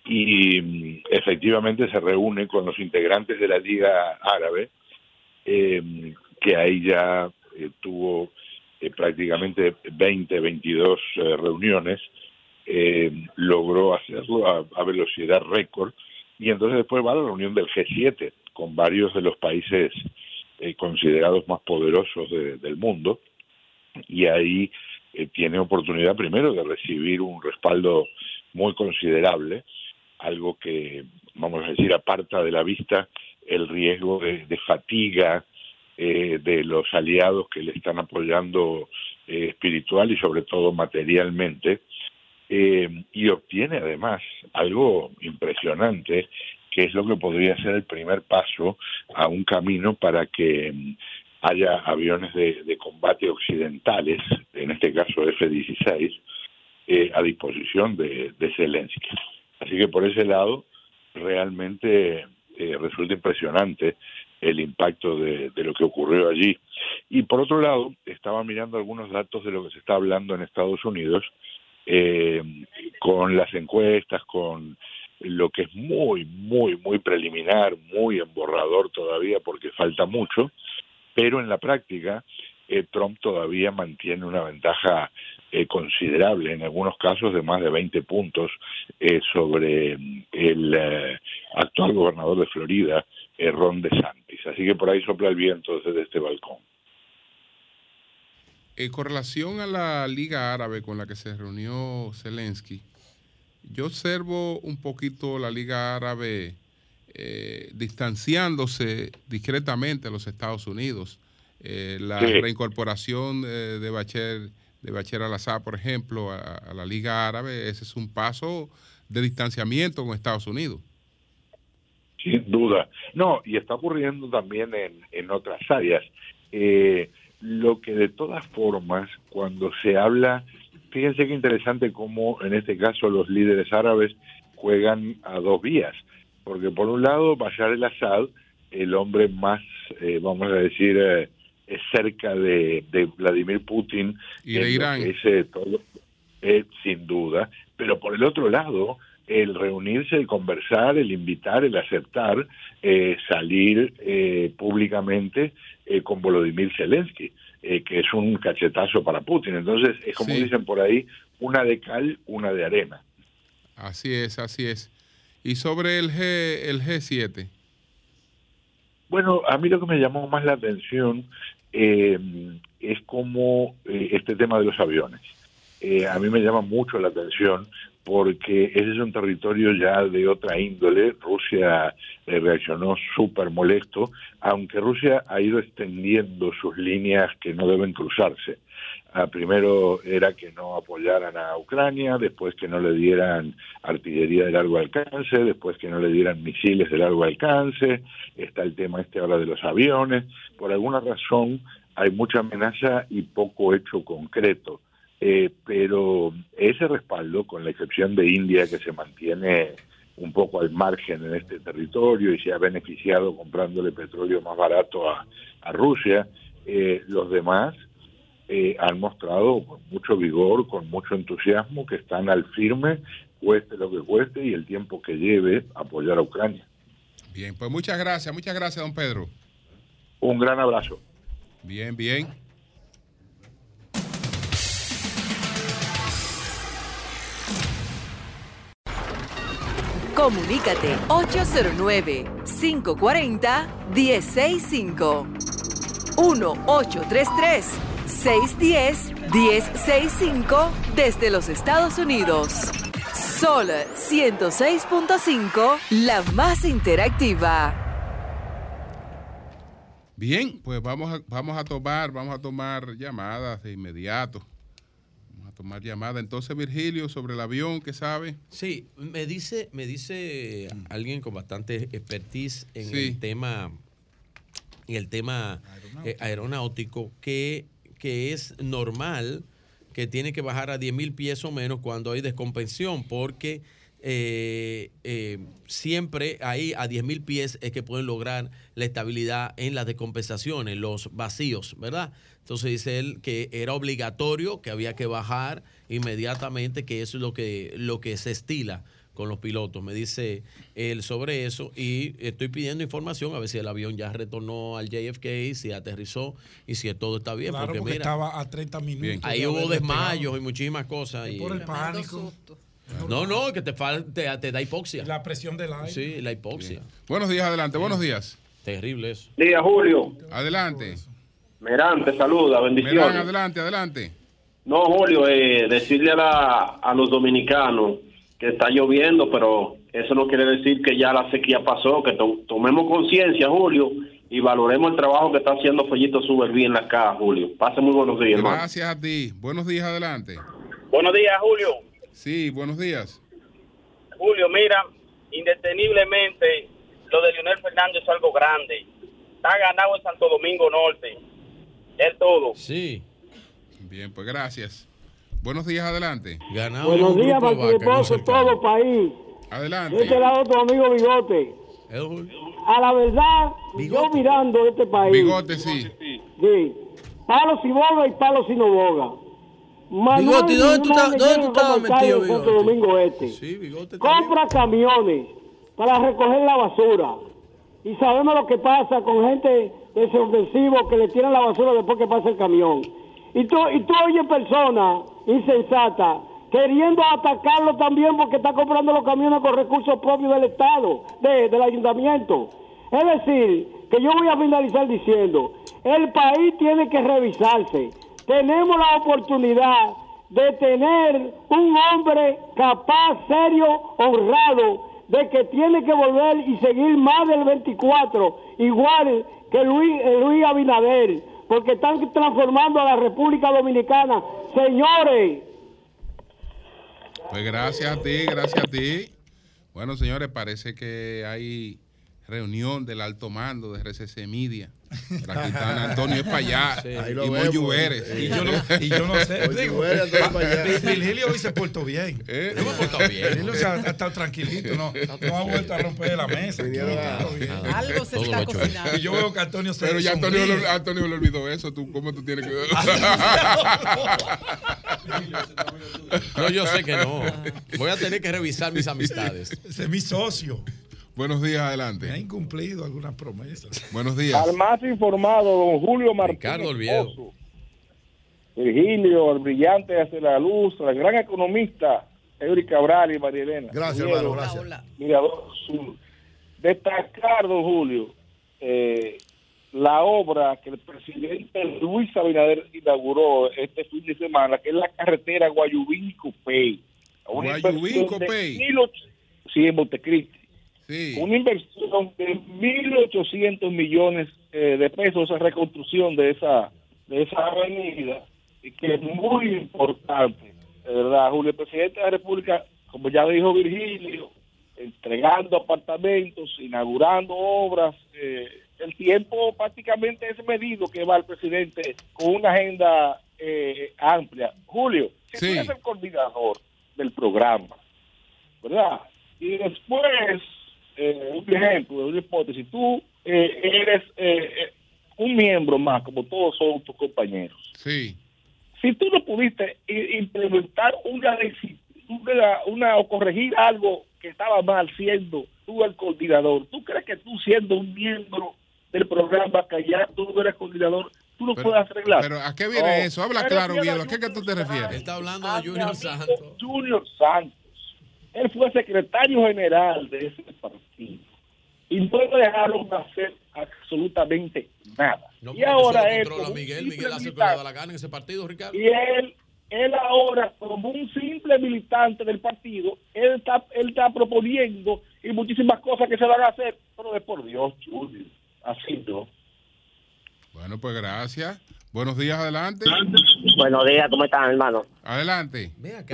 Y mm, efectivamente se reúne con los integrantes de la Liga Árabe, eh, que ahí ya eh, tuvo eh, prácticamente 20, 22 eh, reuniones, logró hacerlo a, velocidad récord, y entonces después va a la reunión del G7 con varios de los países considerados más poderosos de- del mundo, y ahí tiene oportunidad primero de recibir un respaldo muy considerable, algo que, vamos a decir, aparta de la vista el riesgo de, fatiga eh, de los aliados que le están apoyando eh, espiritual y sobre todo materialmente, eh, y obtiene además algo impresionante, que es lo que podría ser el primer paso a un camino para que mm, haya aviones de, combate occidentales, en este caso F-16, eh, a disposición de, de Zelensky. Así que por ese lado, realmente eh, resulta impresionante el impacto de, de lo que ocurrió allí. Y por otro lado, estaba mirando algunos datos de lo que se está hablando en Estados Unidos, eh, con las encuestas, con lo que es muy, muy, muy preliminar, muy emborrador todavía porque falta mucho, pero en la práctica eh, Trump todavía mantiene una ventaja eh, considerable, en algunos casos de más de 20 puntos eh, sobre mm, el actual gobernador de Florida, Ron DeSantis. Así que por ahí sopla el viento desde este balcón. En con relación a la Liga Árabe con la que se reunió Zelensky, yo observo un poquito la Liga Árabe distanciándose discretamente de los Estados Unidos. Eh, la Sí. reincorporación de, de Bashar, de Bashar al-Assad, por ejemplo, a, a la Liga Árabe, ese es un paso de distanciamiento con Estados Unidos. Sin duda. No, y está ocurriendo también en, en otras áreas. Eh, lo que de todas formas, cuando se habla, fíjense qué interesante cómo en este caso los líderes árabes juegan a dos vías. Porque por un lado, Bashar el-Assad, el hombre más, eh, vamos a decir, eh, cerca de, de Vladimir Putin. Y de Irán. es, eh, todo- eh, sin duda. Pero por el otro lado, el reunirse, el conversar, el invitar, el aceptar, eh, salir eh, públicamente con Volodymyr Zelensky, que es un cachetazo para Putin. Entonces, es como Sí. dicen por ahí, una de cal, una de arena. Así es, así es. Y sobre el, G, el G7, Bueno, a mí lo que me llamó más la atención eh, es como eh, este tema de los aviones. Eh, a mí me llama mucho la atención porque ese es un territorio ya de otra índole. Rusia eh, reaccionó súper molesto, aunque Rusia ha ido extendiendo sus líneas que no deben cruzarse. Ah, primero era que no apoyaran a Ucrania, después que no le dieran artillería de largo alcance, después que no le dieran misiles de largo alcance, está el tema este ahora de los aviones. Por alguna razón hay mucha amenaza y poco hecho concreto. Eh, pero ese respaldo, con la excepción de India, que se mantiene un poco al margen en este territorio y se ha beneficiado comprándole petróleo más barato a, a Rusia, eh, los demás eh, han mostrado con mucho vigor, con mucho entusiasmo, que están al firme, cueste lo que cueste y el tiempo que lleve apoyar a Ucrania. bien, pues muchas gracias, muchas gracias, don Pedro. Un gran abrazo. Bien, bien. Comunícate 809-540-1065. 1-833-610-1065 desde los Estados Unidos. Sol 106.5, la más interactiva. Bien, pues vamos a, vamos a tomar, vamos a tomar llamadas de inmediato. Tomar llamadas. Entonces, Virgilio, sobre el avión, ¿qué sabe? Sí, me dice, me dice alguien con bastante expertise en Sí. el tema, en el tema eh, aeronáutico, que, que es normal que tiene que bajar a 10 mil pies o menos cuando hay descompensión, porque eh, eh, siempre ahí a 10 mil pies es que pueden lograr la estabilidad en las descompensaciones, los vacíos, ¿verdad? Entonces dice él que era obligatorio, que había que bajar inmediatamente, que eso es lo que, lo que se estila con los pilotos. Me dice él sobre eso y estoy pidiendo información a ver si el avión ya retornó al JFK, si aterrizó y si todo está bien. Claro, porque, porque mira, estaba a 30 minutos. ahí hubo desmayos y muchísimas cosas. y- Por el pánico. no, no, que te, te, te da hipoxia. La presión del aire. Sí, la hipoxia. Buenos días, adelante, buenos días. Terrible eso. Día, Julio. Adelante. Merán, te saluda, Merán, bendiciones. adelante, adelante. No, Julio, eh, decirle a, la- a los dominicanos que está lloviendo, pero eso no quiere decir que ya la sequía pasó, que to- tomemos conciencia, Julio, y valoremos el trabajo que está haciendo Fellito Suberví en la casa, Julio. Pase muy buenos días, hermano. Gracias a ti. Buenos días, adelante. Buenos días, Julio. Sí, buenos días. Julio, mira, indeteniblemente lo de Leonel Fernández es algo grande. Está ganado en Santo Domingo Norte. Es todo. Sí. Bien, pues gracias. Buenos días, adelante. Ganado Buenos días, participoso, todo país. Adelante. De este lado, tu amigo Bigote. A la verdad, yo mirando este país. Bigote, sí. Sí. Palos y boga y palos y no boga. Manuel Bigote, ¿dónde tú estás- metido, Bigote? Domingo Este. Compra camiones para recoger la basura. Y sabemos lo que pasa con gente de subversivo que le tiran la basura después que pasa el camión. Y tú, y tú oyes personas insensatas queriendo atacarlo también porque está comprando los camiones con recursos propios del Estado, de- del ayuntamiento. Es decir, que yo voy a finalizar diciendo, el país tiene que revisarse. Tenemos la oportunidad de tener un hombre capaz, serio, honrado, de que tiene que volver y seguir más del 24, igual que Luis, eh, Luis Abinader, porque están transformando a la República Dominicana. Señores, Pues gracias a ti, gracias a ti. Bueno, señores, parece que hay reunión del alto mando de RCC Media. Están Antonio es para allá Sí. Ahí lo y vemos. Vélez. Y yo no- y yo no sé. Digo, Virgilio hoy se portó bien. ¿Eh? Yo me he portado bien. Virgilio se ha, estado tranquilito, no, no ha vuelto a romper la mesa. aquí, todo. Algo se está cocinando. Y yo veo que Antonio se Pero ya Antonio, le- Antonio le olvidó eso. ¿Tú, ¿Cómo tú tienes que.? No, yo sé que no. Voy a tener que revisar mis amistades. Ese es mi socio. Buenos días, adelante. Me ha incumplido algunas promesas. Buenos días. Al más informado, don Julio Martínez. Ricardo Oviedo. Pozo. Virgilio, el brillante hacia la luz, el gran economista, Eury Cabral y María Elena. Gracias, Oviedo, hermano, gracias. Mirador Sur. Destacar, don Julio, eh, la obra que el presidente Luis Abinader inauguró este fin de semana, que es la carretera Guayubín-Copey. Guayubín-Copey. Sí, en Montecristi. Sí. Una inversión de 1.800 millones eh, de pesos en reconstrucción de esa, de esa avenida, y que es muy importante, de verdad, Julio. El presidente de la República, como ya dijo Virgilio, entregando apartamentos, inaugurando obras. eh, el tiempo prácticamente es medido que va el presidente con una agenda eh, amplia. Julio, si tú eres el coordinador del programa, ¿verdad? Y después, eh, un ejemplo, una hipótesis, tú eh, eres eh, eh, un miembro más, como todos son tus compañeros. Sí. Si tú no pudiste implementar una, una, una o corregir algo que estaba mal siendo tú el coordinador, ¿tú crees que tú siendo un miembro del programa que ya tú no eres coordinador, tú lo Pero- puedes arreglar? Pero ¿a qué viene No. eso? Habla claro, a Viedo. ¿A qué que tú te refieres? Está hablando de Junior Santos. Junior Santos. Él fue secretario general de ese partido. Y no le dejaron hacer absolutamente nada. No, y ahora él, Miguel. simple Miguel hace da la gana en ese partido, Ricardo. y él, él ahora, como un simple militante del partido, él está, él está proponiendo y muchísimas cosas que se van a hacer, pero de por Dios, Junior, así no. Bueno, pues gracias. Buenos días, adelante. Buenos días, ¿cómo están, hermano? Adelante. Mira,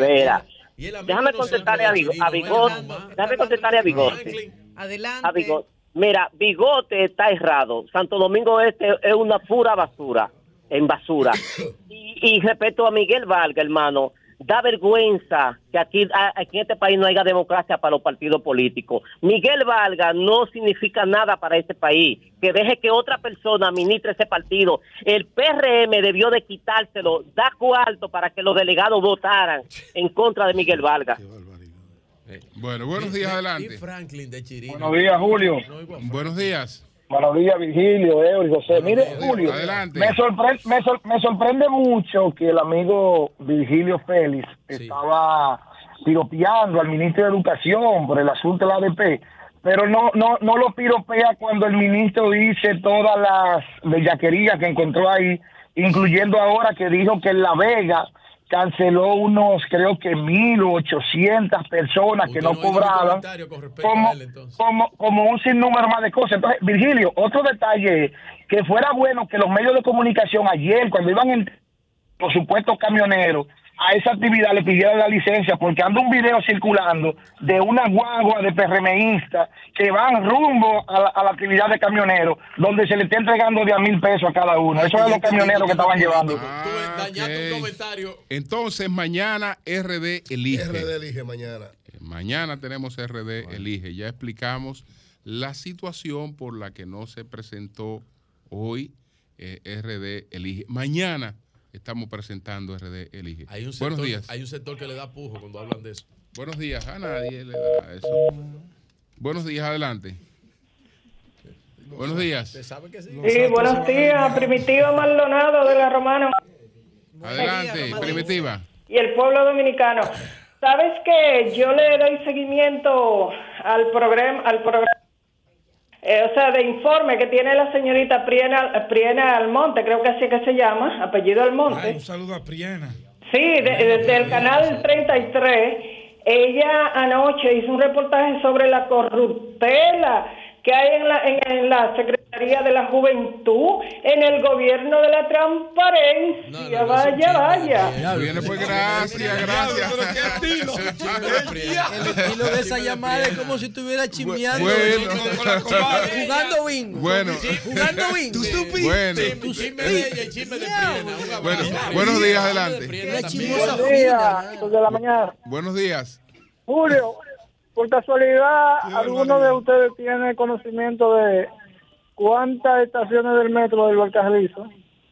déjame contestarle a, Bigo- a Bigote. Déjame contestarle a Bigote. Adelante. A Bigote. Mira, Bigote está errado. Santo Domingo Este es una pura basura, en basura. Y, y respecto a Miguel Vargas, hermano, da vergüenza que aquí, en este país no haya democracia para los partidos políticos. Miguel Vargas no significa nada para este país. Que deje que otra persona administre ese partido. El PRM debió de quitárselo, da cuarto para que los delegados votaran en contra de Miguel Vargas. Bueno, buenos días, adelante. Franklin de Chirino. Buenos días, Julio. Buenos días. Buenos días, Virgilio, Eury, José. Mire, Julio, Adelante. Me, sorpre- me sor- me sorprende mucho que el amigo Virgilio Félix estaba piropeando al ministro de Educación por el asunto de la ADP, pero no, no, no lo piropea cuando el ministro dice todas las bellaquerías que encontró ahí, incluyendo ahora que dijo que en La Vega canceló unos, creo que 1.800 personas que no cobraban como, como, como un sinnúmero más de cosas. Entonces, Virgilio, otro detalle es que fuera bueno que los medios de comunicación ayer, cuando iban en, por supuesto, camioneros, a esa actividad le pidieran la licencia, porque anda un video circulando de una guagua de PRMistas que van rumbo a la, a la actividad de camioneros, donde se le está entregando de a mil pesos a cada uno. Eso es los camioneros que estaban llevando. Comentario. Entonces, mañana RD elige. RD elige mañana. Mañana tenemos RD Elige. Ya explicamos la situación por la que no se presentó hoy eh, RD Elige. Mañana estamos presentando RD Elige. Hay un, sector, Buenos días. hay un sector que le da pujo cuando hablan de eso. Buenos días. A nadie le da eso. Buenos días, adelante. Buenos días. Sí, buenos días, Primitiva Maldonado de la Romana Adelante, primitiva. y el pueblo dominicano. Sabes que yo le doy seguimiento al programa, al programa, eh, o sea, de informe que tiene la señorita Priena, Priena Almonte, creo que así es que se llama, apellido Almonte. Ay, un saludo a Priena. Sí, de- de- del canal 33. Ella anoche hizo un reportaje sobre la corruptela que hay en la, en, en la Secretaría de la Juventud, en el gobierno de la transparencia. vaya, vaya. Viene pues gracias, gracias. El estilo de esa llamada es como si estuviera chismeando Bueno. jugando bingo. Bueno. Jugando bingo. Tú supiste. Bueno. Tú supiste. Bueno, buenos días, adelante. Buenos días, dos de la mañana. Buenos días. Julio, por casualidad, ¿alguno de ustedes tiene conocimiento de cuántas estaciones del metro del Barcajalizo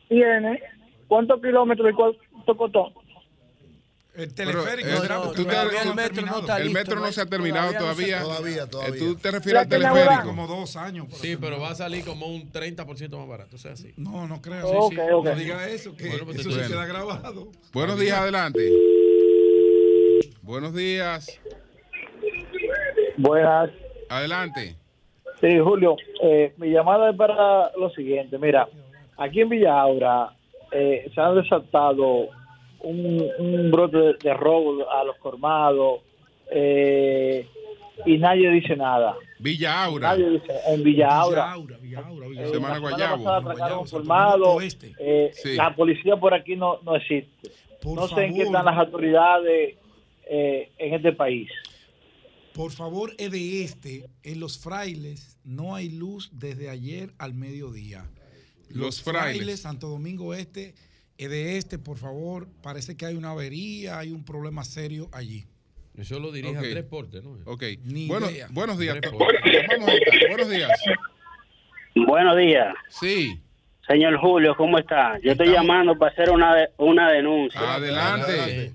tiene? ¿Cuántos kilómetros y cuánto cotón? El teleférico. eh, tú te- el metro no está el listo, metro no ¿no? se ha terminado Todavía todavía. no se- Todavía, Eh, Tú te refieres al teleférico. Como dos años. Sí, pero va a salir como un 30% más barato. O sea, así. No, no creo. Sí, Ok, sí. ok. No diga eso, que Bueno, pues eso se queda grabado. Buenos días, adelante. Buenos días. Buenas. Adelante. Sí, Julio, eh, mi llamada es para lo siguiente. Mira, aquí en Villa Aura eh, se han desatado un, un brote de, de robo a los colmados eh, y nadie dice nada. Villa Aura. Nadie dice, en Villa Aura. Semana Eh, la semana Guayabo. pasada atracaron un colmado. eh, Sí. La policía por aquí no, no existe. no sé en qué favor. están las autoridades eh, en este país. Por favor, es de este. En los frailes no hay luz desde ayer al mediodía. Los frailes. Santo Domingo Este, es de este, por favor. Parece que hay una avería, hay un problema serio allí. Eso lo dirige Ok. a tres portes, ¿no? Ok. Ni Bueno, idea. buenos días. Vamos a estar. Buenos días. Buenos días. Sí. Señor Julio, ¿cómo está? Yo estoy llamando para hacer una, de- una denuncia. Adelante.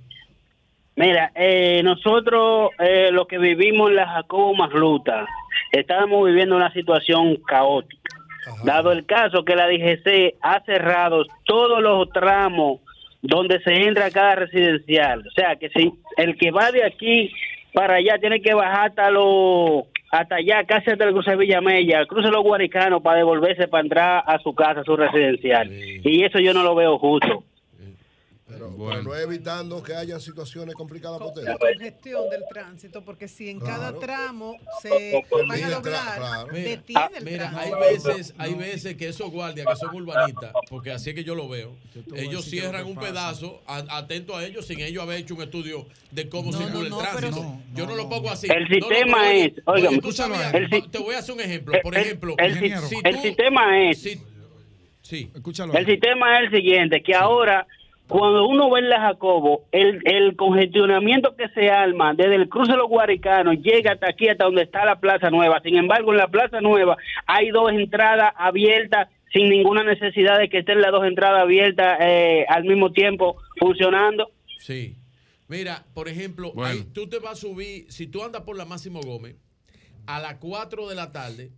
Mira, eh, nosotros, eh, los que vivimos en la Jacobo Masluta, estamos viviendo una situación caótica. Dado el caso que la DGC ha cerrado todos los tramos donde se entra a cada residencial. O sea, que si el que va de aquí para allá tiene que bajar hasta lo hasta allá, casi hasta el cruce de Villamella, cruce los Guaricanos para devolverse para entrar a su casa, a su residencial. Y eso yo no lo veo justo. Pero, pero no evitando que hayan situaciones complicadas por La congestión del tránsito, porque si en cada tramo se van a Mira, doblar, claro. detiene el Mira, tránsito. hay veces, hay veces que esos guardias que son urbanistas, porque así es que yo lo veo, ellos cierran un pedazo, a- atento a ellos, sin ellos haber hecho un estudio de cómo circula el tránsito. yo no, lo pongo así. El No, no, sistema es, oye, tú sabías, el te voy a hacer un ejemplo. Por el- ejemplo, el, si- si el tú- sistema es Sí. Escúchalo. el sistema es el siguiente que ahora cuando uno ve en la Jacobo el, el congestionamiento que se arma desde el cruce de los Guaricanos llega hasta aquí hasta donde está la Plaza Nueva. Sin embargo en la Plaza Nueva hay dos entradas abiertas sin ninguna necesidad de que estén las dos entradas abiertas eh, al mismo tiempo funcionando. Sí. Mira, por ejemplo, ahí tú te vas a subir, si tú andas por la Máximo Gómez, a las 4 de la tarde,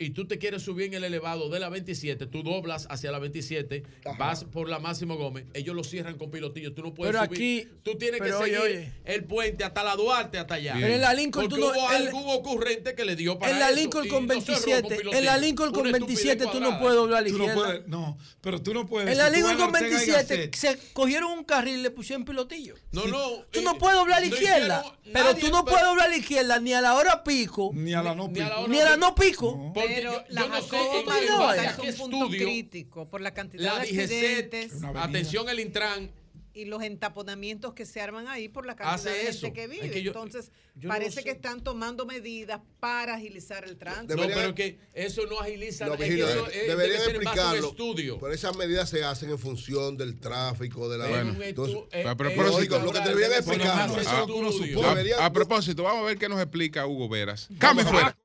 y tú te quieres subir en el elevado de la 27, tú doblas hacia la 27, vas por la Máximo Gómez, ellos lo cierran con pilotillo, tú no puedes Pero subir. aquí- tú tienes pero que oye, seguir oye. el puente hasta la Duarte, hasta allá. Pero en la Lincoln Porque tú no- hubo algún ocurrente que le dio para En la eso, Lincoln y con lo cerró 27, pilotillo. en la Lincoln con Una estupidez 27 tú no puedes doblar a la Tú no izquierda. puedes, no, pero tú no puedes. En la si Lincoln con Ortega y 27 Gasset, se cogieron un carril y le pusieron pilotillo. No, no. Tú no puedes doblar a la izquierda. Pero nadie- tú no puedes doblar a la izquierda ni a la hora pico. Ni a la no pico. ni a la no pico. Pero yo, la yo no sé en qué es a un punto estudio crítico por la cantidad la de accidentes atención el Intran, y los entaponamientos que se arman ahí por la cantidad Hace de eso. gente que vive. Es que yo- Entonces, yo no parece sé. que están tomando medidas para agilizar el tránsito. no, pero que eso no agiliza No, nada, es que Virgilio, eso es- deberían debe a explicarlo. estudio. Pero esas medidas se hacen en función del tráfico, de la. Bueno. Entonces, A lógico, propósito, lo que deberían explicar. a, a- a propósito, vamos a ver qué nos explica Hugo Veras. Cambio fuera.